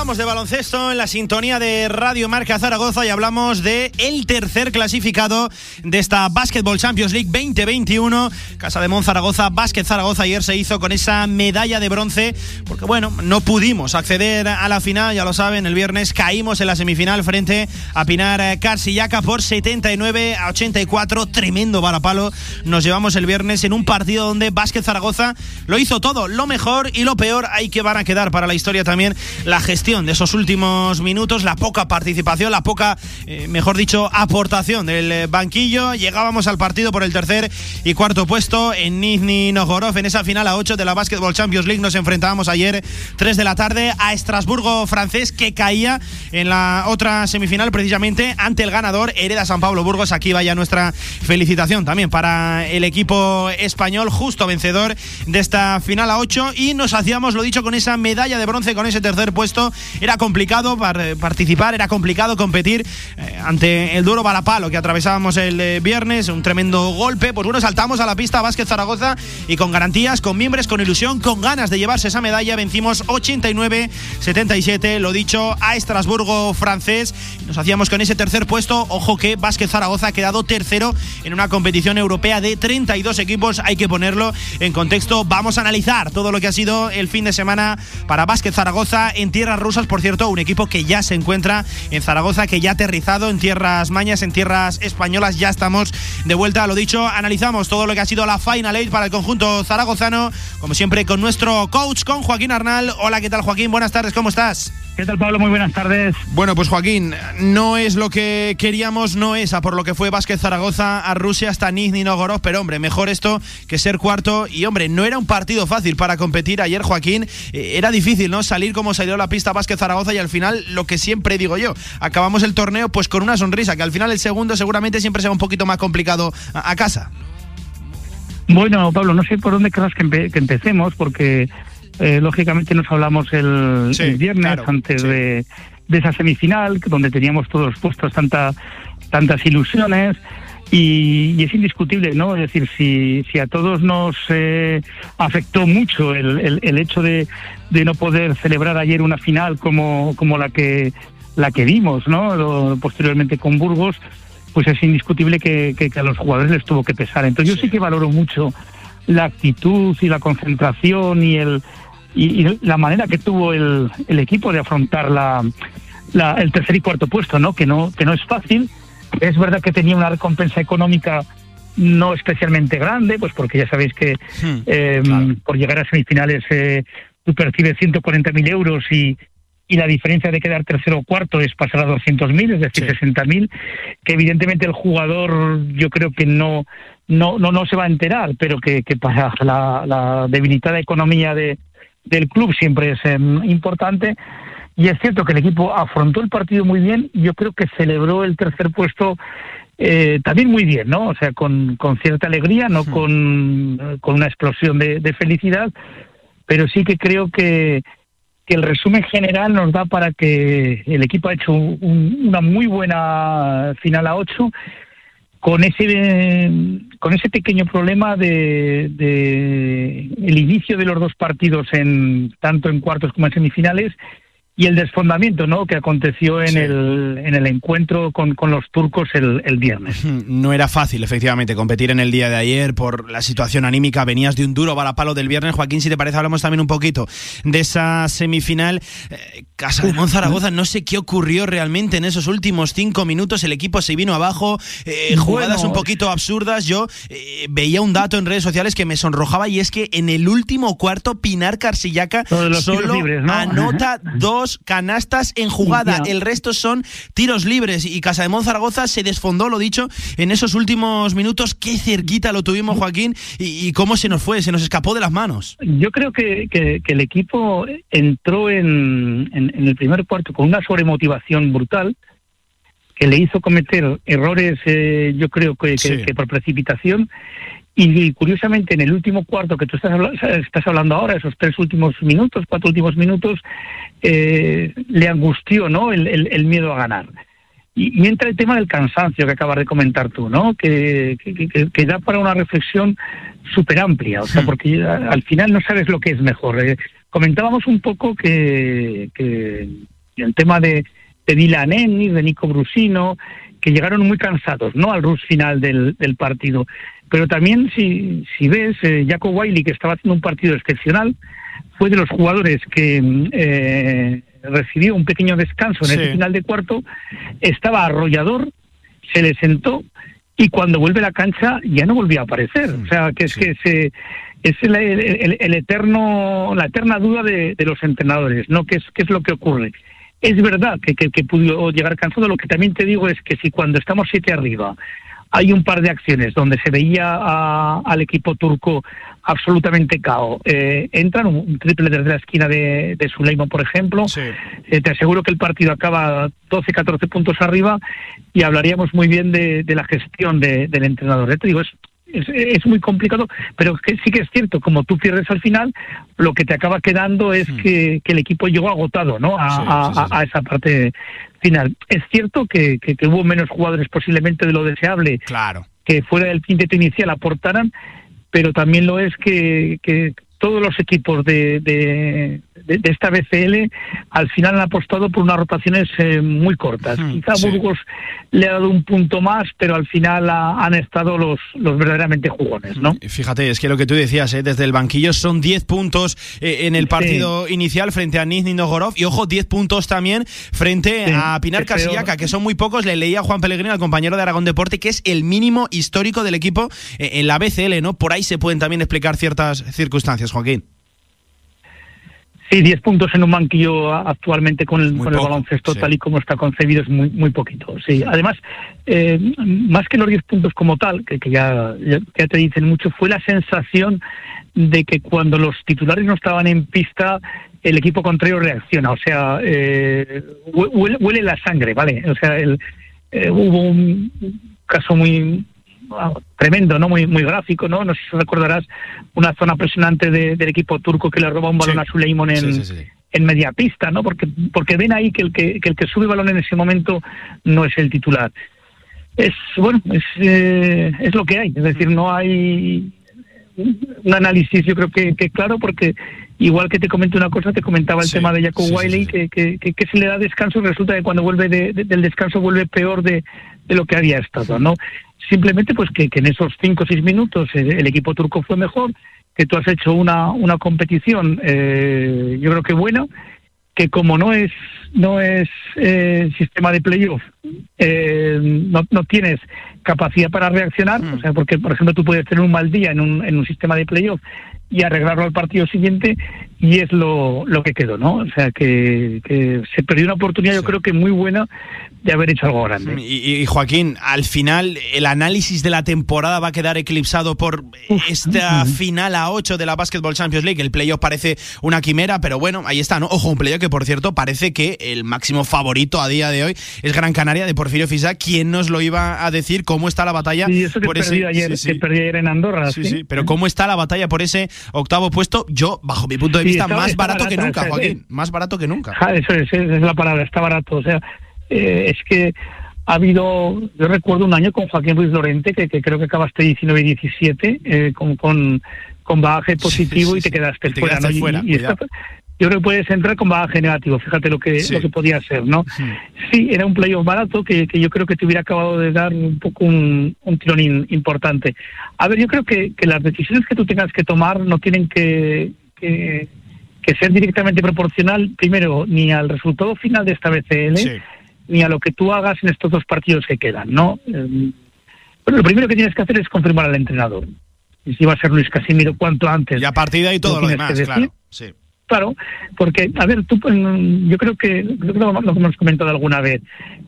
[SPEAKER 2] Hablamos de baloncesto en la sintonía de Radio Marca Zaragoza y hablamos de el tercer clasificado de esta Basketball Champions League 2021. Casa de Mon Zaragoza, Básquet Zaragoza ayer se hizo con esa medalla de bronce porque bueno, no pudimos acceder a la final, ya lo saben, el viernes caímos en la semifinal frente a Pinar Carsillaca por 79 a 84, tremendo varapalo. Nos llevamos el viernes en un partido donde Básquet Zaragoza lo hizo todo, lo mejor y lo peor hay que van a quedar para la historia también la gestión de esos últimos minutos, la poca participación, la poca, eh, mejor dicho, aportación del eh, banquillo. Llegábamos al partido por el tercer y cuarto puesto en Nizhny Novgorod en esa final a 8 de la Basketball Champions League. Nos enfrentábamos ayer 3 de la tarde a Estrasburgo francés que caía en la otra semifinal precisamente ante el ganador Hereda San Pablo Burgos. Aquí vaya nuestra felicitación también para el equipo español, justo vencedor de esta final a 8 y nos hacíamos, lo dicho, con esa medalla de bronce, con ese tercer puesto. Era complicado participar, era complicado competir eh, ante el duro balapalo que atravesábamos el eh, viernes, un tremendo golpe. Pues bueno, saltamos a la pista Vázquez Zaragoza y con garantías, con miembros, con ilusión, con ganas de llevarse esa medalla, vencimos 89-77, lo dicho, a Estrasburgo francés. Nos hacíamos con ese tercer puesto. Ojo que Vázquez Zaragoza ha quedado tercero en una competición europea de 32 equipos. Hay que ponerlo en contexto. Vamos a analizar todo lo que ha sido el fin de semana para Vázquez Zaragoza en tierras por cierto, un equipo que ya se encuentra en Zaragoza, que ya ha aterrizado en tierras mañas, en tierras españolas, ya estamos de vuelta. Lo dicho, analizamos todo lo que ha sido la Final Eight para el conjunto zaragozano, como siempre con nuestro coach, con Joaquín Arnal. Hola, ¿qué tal Joaquín? Buenas tardes, ¿cómo estás?
[SPEAKER 16] ¿Qué tal, Pablo? Muy buenas tardes.
[SPEAKER 2] Bueno, pues Joaquín, no es lo que queríamos, no es a por lo que fue Vázquez Zaragoza a Rusia hasta Nizhny Novgorod, pero hombre, mejor esto que ser cuarto. Y hombre, no era un partido fácil para competir ayer, Joaquín. Eh, era difícil, ¿no? Salir como salió la pista Vázquez Zaragoza y al final, lo que siempre digo yo, acabamos el torneo pues con una sonrisa, que al final el segundo seguramente siempre sea un poquito más complicado a, casa.
[SPEAKER 16] Bueno, Pablo, no sé por dónde querrás que, que empecemos, porque eh, lógicamente nos hablamos el, viernes antes de, esa semifinal, donde teníamos todos puestos tanta, tantas ilusiones. Y, es indiscutible, ¿no? Es decir, si, si a todos nos eh, afectó mucho el, el, hecho de, de, no poder celebrar ayer una final como, como la que la que vimos, ¿no? posteriormente con Burgos, pues es indiscutible que, que, a los jugadores les tuvo que pesar. Entonces yo sí que valoro mucho la actitud y la concentración y el, y, la manera que tuvo el, el equipo de afrontar la, el tercer y cuarto puesto, ¿no? Que no que no es fácil. Es verdad que tenía una recompensa económica no especialmente grande, pues porque ya sabéis que hmm, em, por llegar a semifinales eh, tú percibes 140.000 euros y, y la diferencia de quedar tercero o cuarto es pasar a 200.000, es decir, 60.000, que evidentemente el jugador yo creo que no no no, no se va a enterar, pero que, que para la, la debilitada economía de, del club siempre es em, importante. Y es cierto que el equipo afrontó el partido muy bien. Yo creo que celebró el tercer puesto eh, también muy bien, ¿no? O sea, con, con cierta alegría, no con, con, una explosión de, felicidad, pero sí que creo que, que, el resumen general nos da para que el equipo ha hecho una muy buena final a ocho con ese con ese pequeño problema de, el inicio de los dos partidos en tanto en cuartos como en semifinales y el desfondamiento ¿no? que aconteció en, el, en el encuentro con, con los turcos el, el, viernes.
[SPEAKER 2] No era fácil, efectivamente, competir en el día de ayer por la situación anímica. Venías de un duro balapalo del viernes. Joaquín, si te parece, hablamos también un poquito de esa semifinal. Eh, Casa de Monzaragoza, no sé qué ocurrió realmente en esos últimos cinco minutos. El equipo se vino abajo, eh, jugadas un poquito absurdas. Yo eh, veía un dato en redes sociales que me sonrojaba y es que en el último cuarto, Pinar Carsillaca solo anota dos canastas en jugada. El resto son tiros libres. Y Casa de Zaragoza se desfondó, lo dicho, en esos últimos minutos. Qué cerquita lo tuvimos, Joaquín, y, cómo se nos fue, se nos escapó de las manos.
[SPEAKER 16] Yo creo que, el equipo entró en, el primer cuarto con una sobremotivación brutal que le hizo cometer errores, eh, yo creo que, por precipitación, y, curiosamente, en el último cuarto que tú estás, estás hablando ahora, esos tres últimos minutos, cuatro últimos minutos, eh, le angustió ¿no? El, el, miedo a ganar. Y, entra el tema del cansancio que acabas de comentar tú, ¿no? Que, que, da para una reflexión súper amplia, o sea, porque al final no sabes lo que es mejor. Eh, comentábamos un poco que, el tema de, de Dylan Ennis, de Nico Brusino, que llegaron muy cansados, ¿no? Al rush final del, del partido. Pero también, si, si ves, eh, Jaco Wiley, que estaba haciendo un partido excepcional, fue de los jugadores que eh, recibió un pequeño descanso en el final de cuarto, estaba arrollador, se le sentó y cuando vuelve a la cancha ya no volvió a aparecer. O sea, que es que se, es el, el, eterno, la eterna duda de, de, los entrenadores, ¿no? ¿Qué es, qué es lo que ocurre? Es verdad que, que, que pudo llegar cansado, lo que también te digo es que si cuando estamos siete arriba hay un par de acciones donde se veía al equipo turco absolutamente cao. Eh, entran un, triple desde la esquina de, de por ejemplo. Eh, te aseguro que el partido acaba 12, 14 puntos arriba y hablaríamos muy bien de, la gestión del entrenador. Eh, te digo, es, es, muy complicado, pero que sí que es cierto, como tú pierdes al final, lo que te acaba quedando es hmm. que, el equipo llegó agotado ¿no? a, a esa parte final. Es cierto que, que, hubo menos jugadores posiblemente de lo deseable
[SPEAKER 2] claro.
[SPEAKER 16] que fuera del quinteto inicial aportaran, pero también lo es que, que todos los equipos de, de, esta BCL al final han apostado por unas rotaciones eh, muy cortas. Quizá Burgos le ha dado un punto más, pero al final han estado los, los verdaderamente jugones, ¿no?
[SPEAKER 2] Fíjate, es que lo que tú decías, ¿eh? desde el banquillo son 10 puntos eh, en el partido inicial frente a Nizhny Novgorod y ojo, 10 puntos también frente a Pinar Casillaca, que son muy pocos. Le leía a Juan Pellegrino, al compañero de Aragón Deporte, que es el mínimo histórico del equipo en la BCL, ¿no? Por ahí se pueden también explicar ciertas circunstancias, Joaquín.
[SPEAKER 16] Sí, 10 puntos en un banquillo actualmente con el, con el baloncesto tal y como está concebido es muy muy poquito. Sí, además, eh, más que los 10 puntos como tal, que, ya, ya, te dicen mucho, fue la sensación de que cuando los titulares no estaban en pista, el equipo contrario reacciona. O sea, eh, huele, la sangre, ¿vale? O sea, el, eh, hubo un caso muy tremendo, ¿no? Muy, muy gráfico, ¿no? No sé si recordarás una zona presionante del equipo turco que le roba un balón a Suleiman en, en media pista, ¿no? Porque, porque ven ahí que el que, el que sube balón en ese momento no es el titular. Es, bueno, es, eh, es lo que hay, es decir, no hay un análisis yo creo que, que, claro porque igual que te comento una cosa te comentaba el tema de Jacob Wiley que, que, que, se le da descanso y resulta que cuando vuelve del descanso vuelve peor de, de lo que había estado no Simplemente pues que, en esos cinco o seis minutos el, equipo turco fue mejor, que tú has hecho una, una competición eh, yo creo que buena, que como no es no es eh, sistema de playoff, eh, no, no tienes capacidad para reaccionar, mm. o sea, porque por ejemplo tú puedes tener un mal día en un, en un sistema de playoff y arreglarlo al partido siguiente y es lo, lo que quedó, ¿no? O sea, que, se perdió una oportunidad yo creo que muy buena de haber hecho algo grande.
[SPEAKER 2] Y, Joaquín, al final el análisis de la temporada va a quedar eclipsado por esta final a 8 de la Basketball Champions League. El playoff parece una quimera, pero bueno, ahí está, ¿no? Ojo, un playoff que por cierto parece que el máximo favorito a día de hoy es Gran Canaria de Porfirio Fisa. ¿Quién nos lo iba a decir? ¿Cómo está la batalla
[SPEAKER 16] por ese
[SPEAKER 2] ayer,
[SPEAKER 16] que perdí ayer en Andorra?
[SPEAKER 2] Sí, sí, pero ¿cómo está la batalla por ese octavo puesto, yo, bajo mi punto de vista, más barato que nunca, Joaquín. más barato que nunca.
[SPEAKER 16] eso es, es la palabra, está barato. O sea, eh, es que ha habido, yo recuerdo un año con Joaquín Ruiz Lorente, que, creo que acabaste 19 y 17, eh, con, con, con bagaje positivo y te quedaste fuera. y, yo creo que puedes entrar con bagaje negativo, fíjate lo que, lo que podía ser, ¿no? Sí, era un playoff barato que, que, yo creo que te hubiera acabado de dar un poco un, un tirón importante. A ver, yo creo que, que, las decisiones que tú tengas que tomar no tienen que, que, ser directamente proporcional, primero, ni al resultado final de esta BCL, ni a lo que tú hagas en estos dos partidos que quedan, ¿no? Eh, pero lo primero que tienes que hacer es confirmar al entrenador. Y si va a ser Luis Casimiro cuanto antes.
[SPEAKER 2] Y a partir de ahí todo lo demás, claro. Sí.
[SPEAKER 16] Claro, porque, a ver, tú, pues, yo creo que, creo que lo, hemos comentado alguna vez,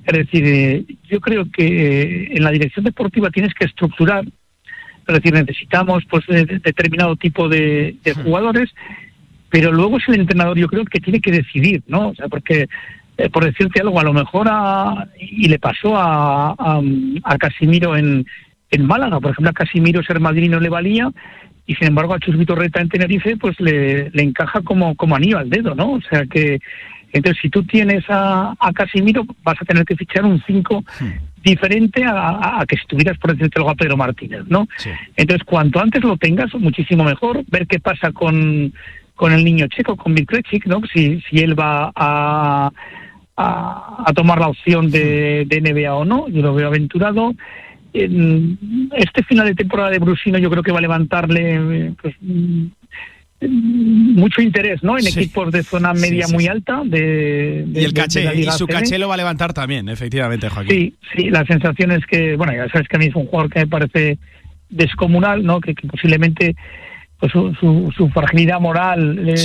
[SPEAKER 16] es decir, eh, yo creo que eh, en la dirección deportiva tienes que estructurar, es decir, necesitamos pues determinado tipo de, jugadores, pero luego es el entrenador, yo creo que tiene que decidir, ¿no? O sea, porque, eh, por decirte algo, a lo mejor, a, y le pasó a, a, a Casimiro en, en Málaga, por ejemplo, a Casimiro ser madrino le valía, y sin embargo a Chus Reta en Tenerife pues le, le encaja como, como anillo al dedo, ¿no? O sea que Entonces, si tú tienes a, Casimiro, vas a tener que fichar un 5 hmm. diferente a, que si tuvieras, por decirte a Pedro Martínez, ¿no? Entonces, cuanto antes lo tengas, muchísimo mejor. Ver qué pasa con, con el niño checo, con Milkrechik, ¿no? Si, si él va a, a, tomar la opción de, de NBA o no, yo lo veo aventurado este final de temporada de Brusino yo creo que va a levantarle pues, mucho interés ¿no? en equipos de zona media muy alta. De,
[SPEAKER 2] y el caché, y su caché lo va a levantar también, efectivamente, Joaquín.
[SPEAKER 16] Sí, sí, la sensación es que, bueno, ya sabes que a mí es un jugador que me parece descomunal, ¿no? que, posiblemente pues, su, su, fragilidad moral le,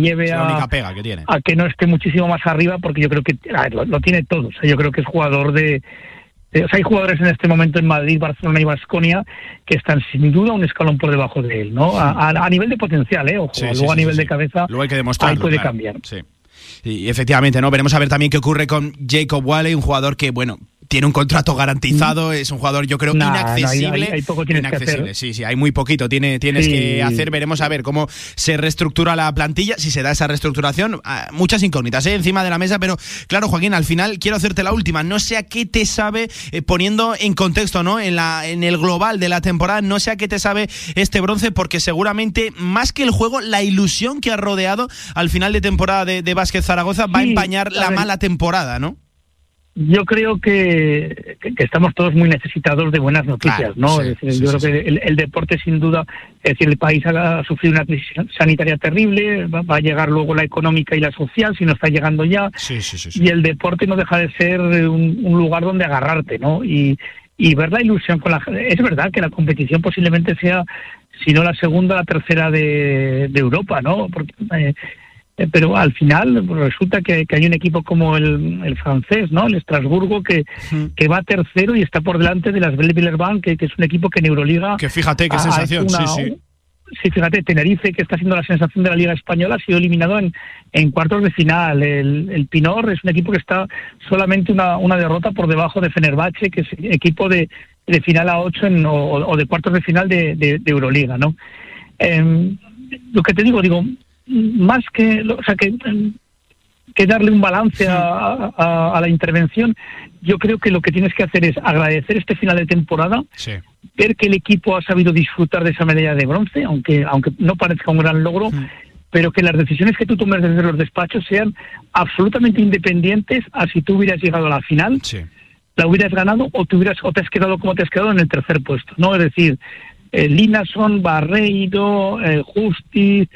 [SPEAKER 16] lleve a, a que no esté muchísimo más arriba, porque yo creo que lo, tiene todo. yo creo que es jugador de, eh, hay jugadores en este momento en Madrid, Barcelona y Vasconia que están sin duda un escalón por debajo de él, ¿no? A, nivel de potencial, ¿eh? Ojo, luego a nivel de cabeza,
[SPEAKER 2] luego hay que demostrarlo,
[SPEAKER 16] ahí puede cambiar.
[SPEAKER 2] Sí. Y efectivamente, ¿no? Veremos a ver también qué ocurre con Jacob Wally, un jugador que, bueno, tiene un contrato garantizado, es un jugador yo creo inaccesible.
[SPEAKER 16] hay, poco inaccesible,
[SPEAKER 2] sí, sí, hay muy poquito, tiene, tienes que hacer, veremos a ver cómo se reestructura la plantilla, si se da esa reestructuración, ah, muchas incógnitas ¿eh? encima de la mesa, pero claro Joaquín, al final quiero hacerte la última, no sé a qué te sabe, eh, poniendo en contexto, ¿no? En, la, en el global de la temporada, no sé a qué te sabe este bronce, porque seguramente más que el juego, la ilusión que ha rodeado al final de temporada de, de Vázquez Zaragoza va a empañar la mala temporada, ¿no?
[SPEAKER 16] Yo creo que, estamos todos muy necesitados de buenas noticias, ¿no? yo creo que el, deporte sin duda, es decir, el país ha sufrido una crisis sanitaria terrible, va, a llegar luego la económica y la social, si no está llegando ya, y el deporte no deja de ser un, lugar donde agarrarte, ¿no? Y, y ver la ilusión con la es verdad que la competición posiblemente sea si no la segunda la tercera de, de Europa no porque eh, pero al final resulta que, hay un equipo como el, francés, ¿no? El Estrasburgo, que, que va tercero y está por delante de las Belle que, que es un equipo que en Euroliga...
[SPEAKER 2] Que fíjate, qué sensación, sí, sí.
[SPEAKER 16] Sí, fíjate, Tenerife, que está siendo la sensación de la Liga Española, ha sido eliminado en, en cuartos de final. El, el, Pinor es un equipo que está solamente una, una derrota por debajo de Fenerbahce, que es equipo de, de final a ocho en, o, de cuartos de final de, de, Euroliga, ¿no? Em, lo que te digo, digo, más que, o sea, que, que darle un balance a, la intervención, yo creo que lo que tienes que hacer es agradecer este final de temporada, ver que el equipo ha sabido disfrutar de esa medalla de bronce, aunque, aunque no parezca un gran logro, pero que las decisiones que tú tomes desde los despachos sean absolutamente independientes a si tú hubieras llegado a la final, la hubieras ganado o, te hubieras, o te has quedado como te has quedado en el tercer puesto. ¿no? Es decir, eh, Linason, Barreiro, eh, Justiz,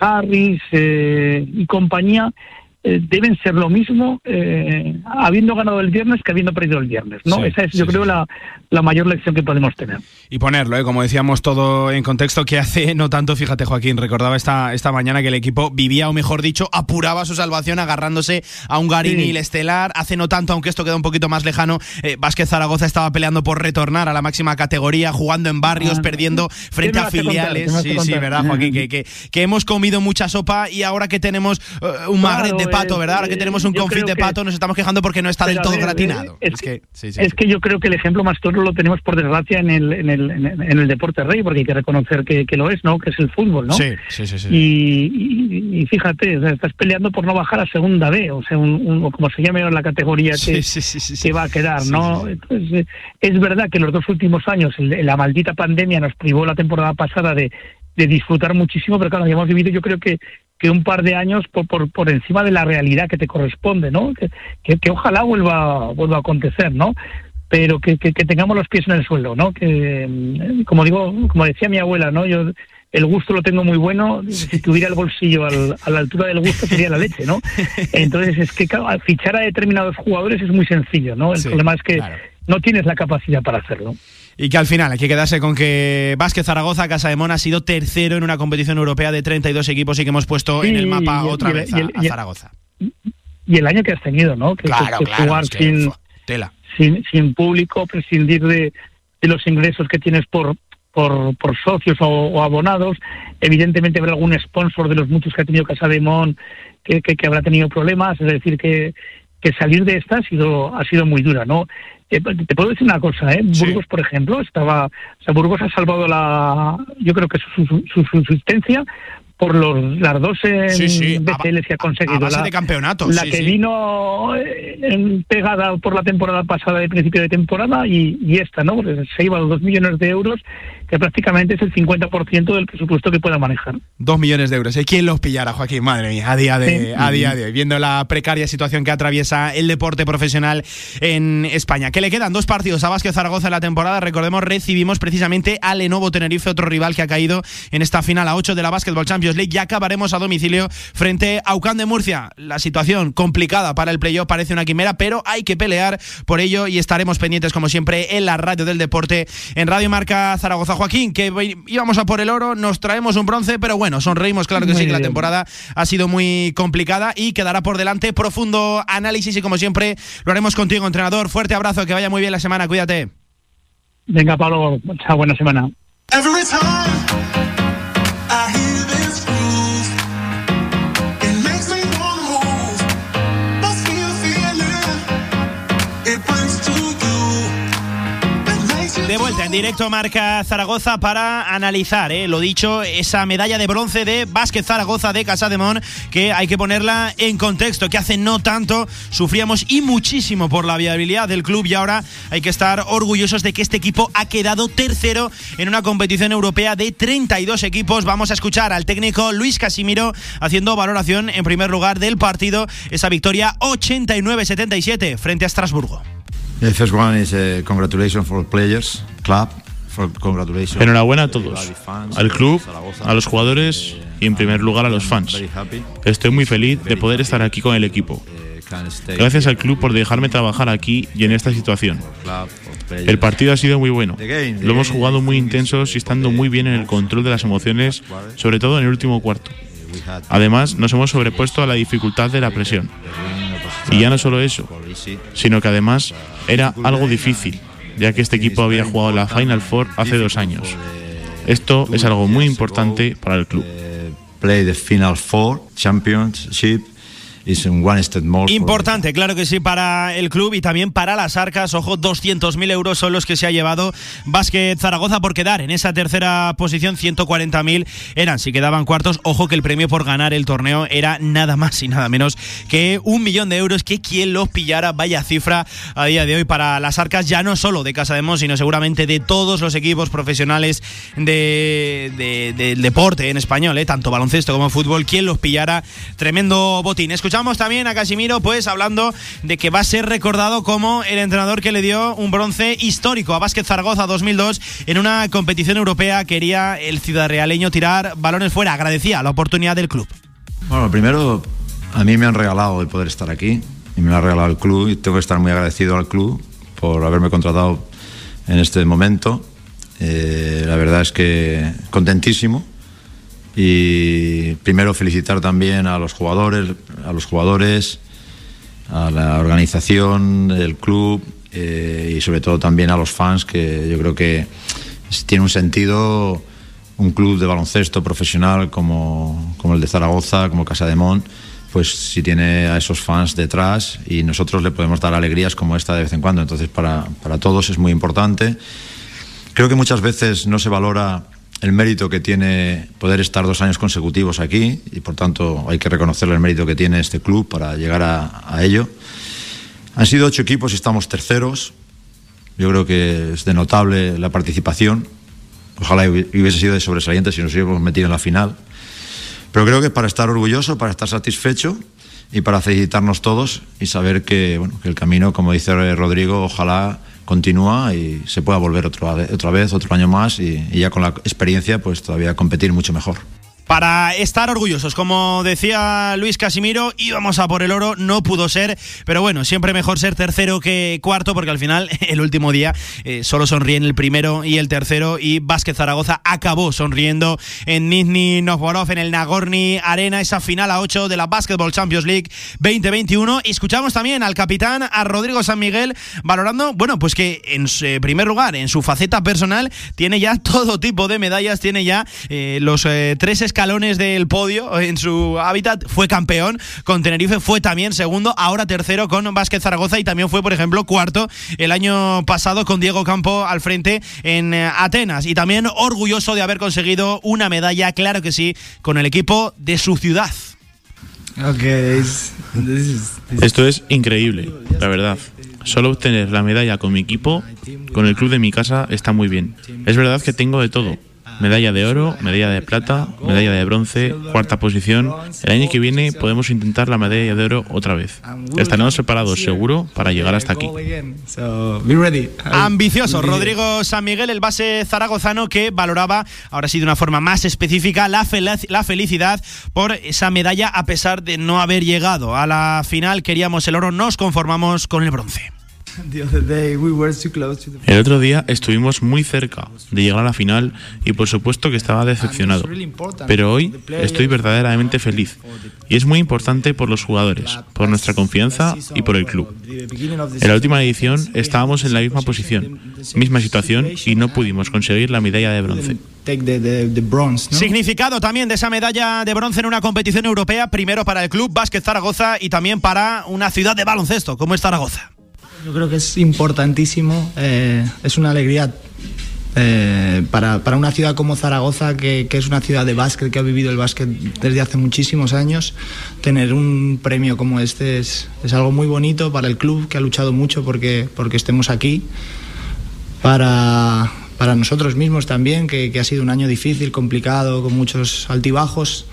[SPEAKER 16] Harris eh, y compañía eh, deben ser lo mismo habiendo ganado el viernes que habiendo perdido el viernes. ¿no? Esa es, yo creo, La, la mayor lección que podemos tener.
[SPEAKER 2] Y ponerlo, ¿eh? como decíamos, todo en contexto, que hace no tanto, fíjate Joaquín, recordaba esta, esta mañana que el equipo vivía, o mejor dicho, apuraba su salvación agarrándose a un Garini estelar. Hace no tanto, aunque esto queda un poquito más lejano, eh, Vázquez Zaragoza estaba peleando por retornar a la máxima categoría, jugando en barrios, ah, perdiendo frente a filiales. sí, sí, ¿verdad, Joaquín? que, que, hemos comido mucha sopa y ahora que tenemos eh, un magret de pato, ¿verdad? Ahora que tenemos un confit de pato, nos estamos quejando porque no está del todo gratinado.
[SPEAKER 16] Es, que, es que yo creo que el ejemplo más claro lo tenemos por desgracia en el, en el, en el deporte rey, porque hay que reconocer que, que, lo es, ¿no? Que es el fútbol, ¿no?
[SPEAKER 2] Sí, sí, sí.
[SPEAKER 16] Y, y, fíjate, estás peleando por no bajar a segunda B, o sea, un, como se llame la categoría que, que va a quedar, ¿no? Entonces, es verdad que los dos últimos años la maldita pandemia nos privó la temporada pasada de, de disfrutar muchísimo, pero claro, habíamos vivido yo creo que que un par de años por, por, por encima de la realidad que te corresponde, ¿no? Que, que, que, ojalá vuelva, vuelva a acontecer, ¿no? pero que, que, tengamos los pies en el suelo, ¿no? Que, mm, como digo, como decía mi abuela, ¿no? Yo el gusto lo tengo muy bueno, si tuviera el bolsillo a la altura del gusto sería la leche, ¿no? Entonces es que fichar a determinados jugadores es muy sencillo, ¿no? El problema es que no tienes la capacidad para hacerlo.
[SPEAKER 2] Y que al final hay que quedarse con que Vázquez Zaragoza, Casa de Mona, ha sido tercero en una competición europea de 32 equipos y que hemos puesto en el mapa otra vez a, Zaragoza.
[SPEAKER 16] Y el año que has tenido, ¿no? Que,
[SPEAKER 2] claro, claro, tela
[SPEAKER 16] sin, sin público, prescindir de, de los ingresos que tienes por, por, por socios o, abonados. Evidentemente habrá algún sponsor de los muchos que ha tenido Casa de Mon que, que, habrá tenido problemas. Es decir, que, que salir de esta ha sido, ha sido muy dura, ¿no? Eh, te puedo decir una cosa, ¿eh? Burgos, por ejemplo, estaba, o sea, Burgos ha salvado la, yo creo que su, su, subsistencia por los, las dos sí, BCLs que ha conseguido.
[SPEAKER 2] A base de campeonato.
[SPEAKER 16] La que vino en pegada por la temporada pasada, de principio de temporada, y, y esta, ¿no? Se iba a los dos millones de euros que prácticamente es el 50% del presupuesto que pueda manejar.
[SPEAKER 2] Dos millones de euros. ¿Y quién los pillara, Joaquín? Madre mía, a día de, a día de hoy, viendo la precaria situación que atraviesa el deporte profesional en España. Que le quedan dos partidos a Vázquez Zaragoza en la temporada. Recordemos, recibimos precisamente a Lenovo Tenerife, otro rival que ha caído en esta final a 8 de la Basketball Champions League. Ya acabaremos a domicilio frente a Ucán de Murcia. La situación complicada para el playoff parece una quimera, pero hay que pelear por ello y estaremos pendientes, como siempre, en la radio del deporte, en Radio Marca Zaragoza. Joaquín, que íbamos a por el oro, nos traemos un bronce, pero bueno, sonreímos, claro que sí, que la temporada ha sido muy complicada y quedará por delante profundo análisis y como siempre lo haremos contigo, entrenador. Fuerte abrazo, que vaya muy bien la semana, cuídate.
[SPEAKER 16] Venga, Pablo, chao, buena semana.
[SPEAKER 2] De vuelta en directo Marca Zaragoza para analizar, eh, lo dicho, esa medalla de bronce de Básquet Zaragoza de Casa de Mon, que hay que ponerla en contexto, que hace no tanto sufríamos y muchísimo por la viabilidad del club y ahora hay que estar orgullosos de que este equipo ha quedado tercero en una competición europea de 32 equipos. Vamos a escuchar al técnico Luis Casimiro haciendo valoración en primer lugar del partido, esa victoria 89-77 frente a Estrasburgo.
[SPEAKER 17] The first one is uh, congratulations for players, club. For congratulations.
[SPEAKER 18] Enhorabuena a todos, al club, a los jugadores y en primer lugar a los fans. Estoy muy feliz de poder estar aquí con el equipo. Gracias al club por dejarme trabajar aquí y en esta situación. El partido ha sido muy bueno. Lo hemos jugado muy intensos y estando muy bien en el control de las emociones, sobre todo en el último cuarto. Además, nos hemos sobrepuesto a la dificultad de la presión. Y ya no solo eso, sino que además era algo difícil, ya que este equipo había jugado la Final Four hace dos años. Esto es algo muy importante para el club.
[SPEAKER 17] Play the Final Four Championship
[SPEAKER 2] Importante, claro que sí, para el club y también para las arcas. Ojo, 200.000 euros son los que se ha llevado Básquet Zaragoza por quedar en esa tercera posición. 140.000 eran si quedaban cuartos. Ojo que el premio por ganar el torneo era nada más y nada menos que un millón de euros. Que quien los pillara, vaya cifra a día de hoy para las arcas, ya no solo de Casa de Mon, sino seguramente de todos los equipos profesionales de, del deporte en español, ¿eh? tanto baloncesto como fútbol. Quien los pillara, tremendo botín. Escucha Escuchamos también a Casimiro, pues hablando de que va a ser recordado como el entrenador que le dio un bronce histórico a Básquet Zaragoza 2002 en una competición europea. Quería el ciudadrealeño tirar balones fuera. Agradecía la oportunidad del club.
[SPEAKER 17] Bueno, primero, a mí me han regalado el poder estar aquí y me lo ha regalado el club y tengo que estar muy agradecido al club por haberme contratado en este momento. Eh, la verdad es que contentísimo y primero felicitar también a los jugadores, a los jugadores, a la organización, el club eh, y sobre todo también a los fans que yo creo que tiene un sentido un club de baloncesto profesional como, como el de Zaragoza, como Casa de Mon, pues si tiene a esos fans detrás y nosotros le podemos dar alegrías como esta de vez en cuando. Entonces para, para todos es muy importante. Creo que muchas veces no se valora el mérito que tiene poder estar dos años consecutivos aquí y por tanto hay que reconocerle el mérito que tiene este club para llegar a, ello. Han sido ocho equipos y estamos terceros. Yo creo que es de notable la participación. Ojalá hubiese sido de sobresaliente si nos hubiéramos metido en la final. Pero creo que para estar orgulloso, para estar satisfecho y para felicitarnos todos y saber que, bueno, que el camino, como dice Rodrigo, ojalá continúa y se pueda volver otra vez, otra, vez, otro año más y ya con la experiencia pues todavía competir mucho mejor
[SPEAKER 2] para estar orgullosos. Como decía Luis Casimiro, íbamos a por el oro, no pudo ser, pero bueno, siempre mejor ser tercero que cuarto, porque al final, el último día, eh, solo sonríen el primero y el tercero, y Vázquez Zaragoza acabó sonriendo en Nizhny Novgorod, en el Nagorny Arena, esa final a 8 de la Basketball Champions League 2021. Y escuchamos también al capitán, a Rodrigo San Miguel, valorando, bueno, pues que en eh, primer lugar, en su faceta personal, tiene ya todo tipo de medallas, tiene ya eh, los tres escalones del podio en su hábitat, fue campeón con Tenerife, fue también segundo, ahora tercero con Vázquez Zaragoza y también fue, por ejemplo, cuarto el año pasado con Diego Campo al frente en eh, Atenas y también orgulloso de haber conseguido una medalla, claro que sí, con el equipo de su ciudad.
[SPEAKER 18] Esto es increíble, la verdad. Solo obtener la medalla con mi equipo, con el club de mi casa, está muy bien. Es verdad que tengo de todo medalla de oro, medalla de plata, medalla de bronce, cuarta posición. El año que viene podemos intentar la medalla de oro otra vez. Estaremos preparados seguro para llegar hasta aquí.
[SPEAKER 2] Ambicioso, Rodrigo San Miguel, el base zaragozano que valoraba, ahora sí de una forma más específica, la, la felicidad por esa medalla a pesar de no haber llegado a la final. Queríamos el oro, nos conformamos con el bronce.
[SPEAKER 18] El otro día estuvimos muy cerca de llegar a la final y por supuesto que estaba decepcionado. Pero hoy estoy verdaderamente feliz y es muy importante por los jugadores, por nuestra confianza y por el club. En la última edición estábamos en la misma posición, misma situación y no pudimos conseguir la medalla de bronce.
[SPEAKER 2] Significado también de esa medalla de bronce en una competición europea, primero para el club Básquet Zaragoza y también para una ciudad de baloncesto como es Zaragoza.
[SPEAKER 19] Yo creo que es importantísimo, eh, es una alegría eh, para, para, una ciudad como Zaragoza, que, que, es una ciudad de básquet, que ha vivido el básquet desde hace muchísimos años, tener un premio como este es, es algo muy bonito para el club, que ha luchado mucho porque, porque estemos aquí, para, para nosotros mismos también, que, que ha sido un año difícil, complicado, con muchos altibajos,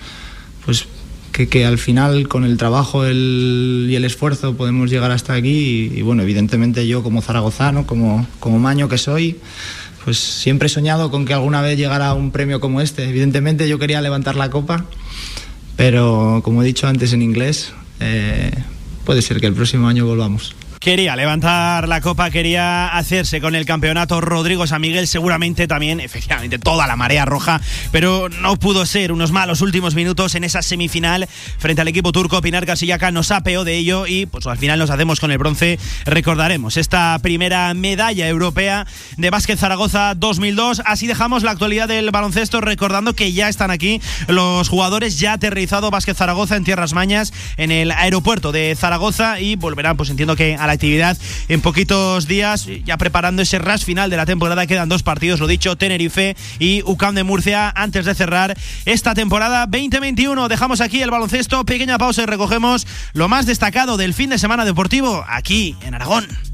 [SPEAKER 19] pues que, al final con el trabajo y el esfuerzo podemos llegar hasta aquí y, bueno, evidentemente yo como zaragozano, como, como maño que soy, pues siempre he soñado con que alguna vez llegara un premio como este. Evidentemente yo quería levantar la copa, pero como he dicho antes en inglés, eh, puede ser que el próximo año volvamos
[SPEAKER 2] quería levantar la copa, quería hacerse con el campeonato Rodrigo San Miguel, seguramente también, efectivamente, toda la marea roja, pero no pudo ser unos malos últimos minutos en esa semifinal frente al equipo turco. Pinar Casillaca nos apeó de ello y pues al final nos hacemos con el bronce. Recordaremos esta primera medalla europea de básquet Zaragoza 2002. Así dejamos la actualidad del baloncesto recordando que ya están aquí los jugadores ya aterrizado básquet Zaragoza en Tierras Mañas en el aeropuerto de Zaragoza y volverán pues entiendo que a la actividad en poquitos días, ya preparando ese ras final de la temporada. Quedan dos partidos, lo dicho, Tenerife y UCAM de Murcia, antes de cerrar esta temporada 2021. Dejamos aquí el baloncesto, pequeña pausa y recogemos lo más destacado del fin de semana deportivo aquí en Aragón.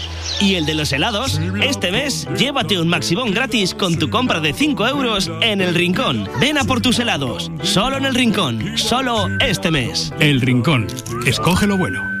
[SPEAKER 10] y el de los helados. Este mes, llévate un Maximón gratis con tu compra de 5 euros en El Rincón. Ven a por tus helados. Solo en El Rincón. Solo este mes.
[SPEAKER 9] El Rincón. Escoge lo bueno.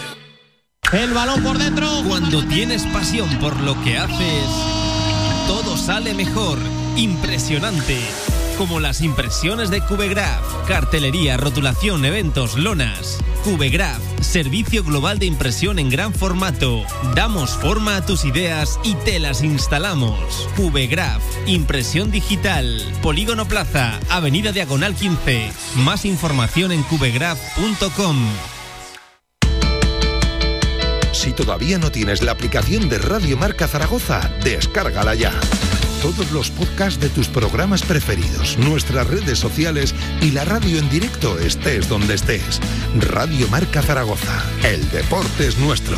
[SPEAKER 2] El balón por dentro.
[SPEAKER 3] Cuando tienes pasión por lo que haces, todo sale mejor. Impresionante. Como las impresiones de Cubegraph. Cartelería, rotulación, eventos, lonas. Cubegraph, servicio global de impresión en gran formato. Damos forma a tus ideas y te las instalamos. Cubegraph, impresión digital. Polígono Plaza, Avenida Diagonal 15. Más información en cubegraph.com.
[SPEAKER 1] Si todavía no tienes la aplicación de Radio Marca Zaragoza, descárgala ya. todos los podcasts de tus programas preferidos, nuestras redes sociales y la radio en directo estés donde estés. Radio Marca Zaragoza. El deporte es nuestro.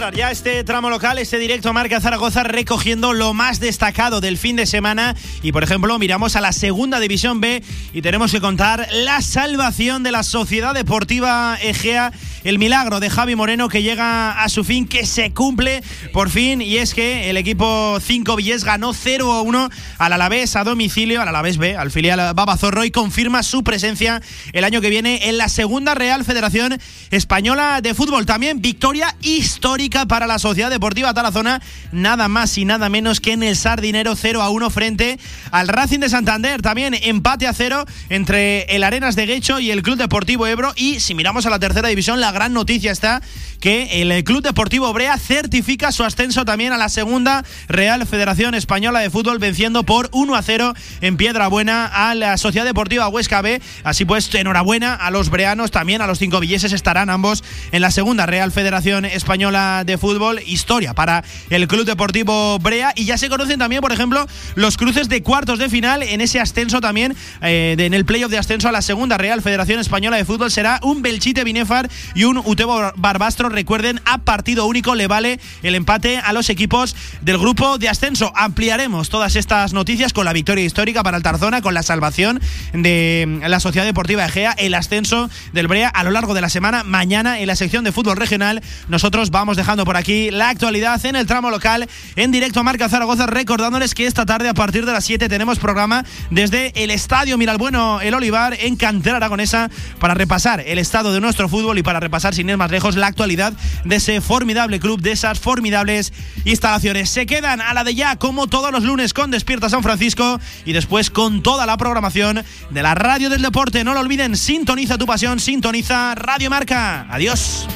[SPEAKER 2] Cerrar ya este tramo local, este directo Marca Zaragoza, recogiendo lo más destacado del fin de semana. Y por ejemplo, miramos a la segunda división B y tenemos que contar la salvación de la Sociedad Deportiva Egea el milagro de Javi Moreno que llega a su fin, que se cumple por fin, y es que el equipo 5 Villés ganó 0 a 1 al Alavés a domicilio, al Alavés B, al filial Babazorro, y confirma su presencia el año que viene en la segunda Real Federación Española de Fútbol. También victoria histórica para la Sociedad Deportiva Tarazona, nada más y nada menos que en el Sardinero 0 a 1 frente al Racing de Santander. También empate a 0 entre el Arenas de Guecho y el Club Deportivo Ebro. Y si miramos a la tercera división, la gran noticia está que el Club Deportivo Brea certifica su ascenso también a la segunda Real Federación Española de Fútbol, venciendo por 1 a 0 en Piedra Buena a la Sociedad Deportiva Huesca B. Así pues, enhorabuena a los breanos, también a los cinco villeses estarán ambos en la segunda Real Federación Española de Fútbol. Historia para el Club Deportivo Brea. Y ya se conocen también, por ejemplo, los cruces de cuartos de final en ese ascenso también, eh, en el playoff de ascenso a la segunda Real Federación Española de Fútbol. Será un Belchite Binefar y un Utebo Barbastro. Recuerden, a partido único le vale el empate a los equipos del grupo de ascenso. Ampliaremos todas estas noticias con la victoria histórica para el Tarzona, con la salvación de la Sociedad Deportiva Egea, el ascenso del Brea a lo largo de la semana. Mañana en la sección de fútbol regional, nosotros vamos dejando por aquí la actualidad en el tramo local, en directo a Marca Zaragoza, recordándoles que esta tarde a partir de las 7 tenemos programa desde el Estadio Miralbueno El Olivar en Cantera Aragonesa para repasar el estado de nuestro fútbol y para repasar sin ir más lejos la actualidad de ese formidable club, de esas formidables instalaciones. Se quedan a la de ya como todos los lunes con Despierta San Francisco y después con toda la programación de la radio del deporte. No lo olviden, sintoniza tu pasión, sintoniza Radio Marca. Adiós.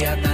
[SPEAKER 20] Ti.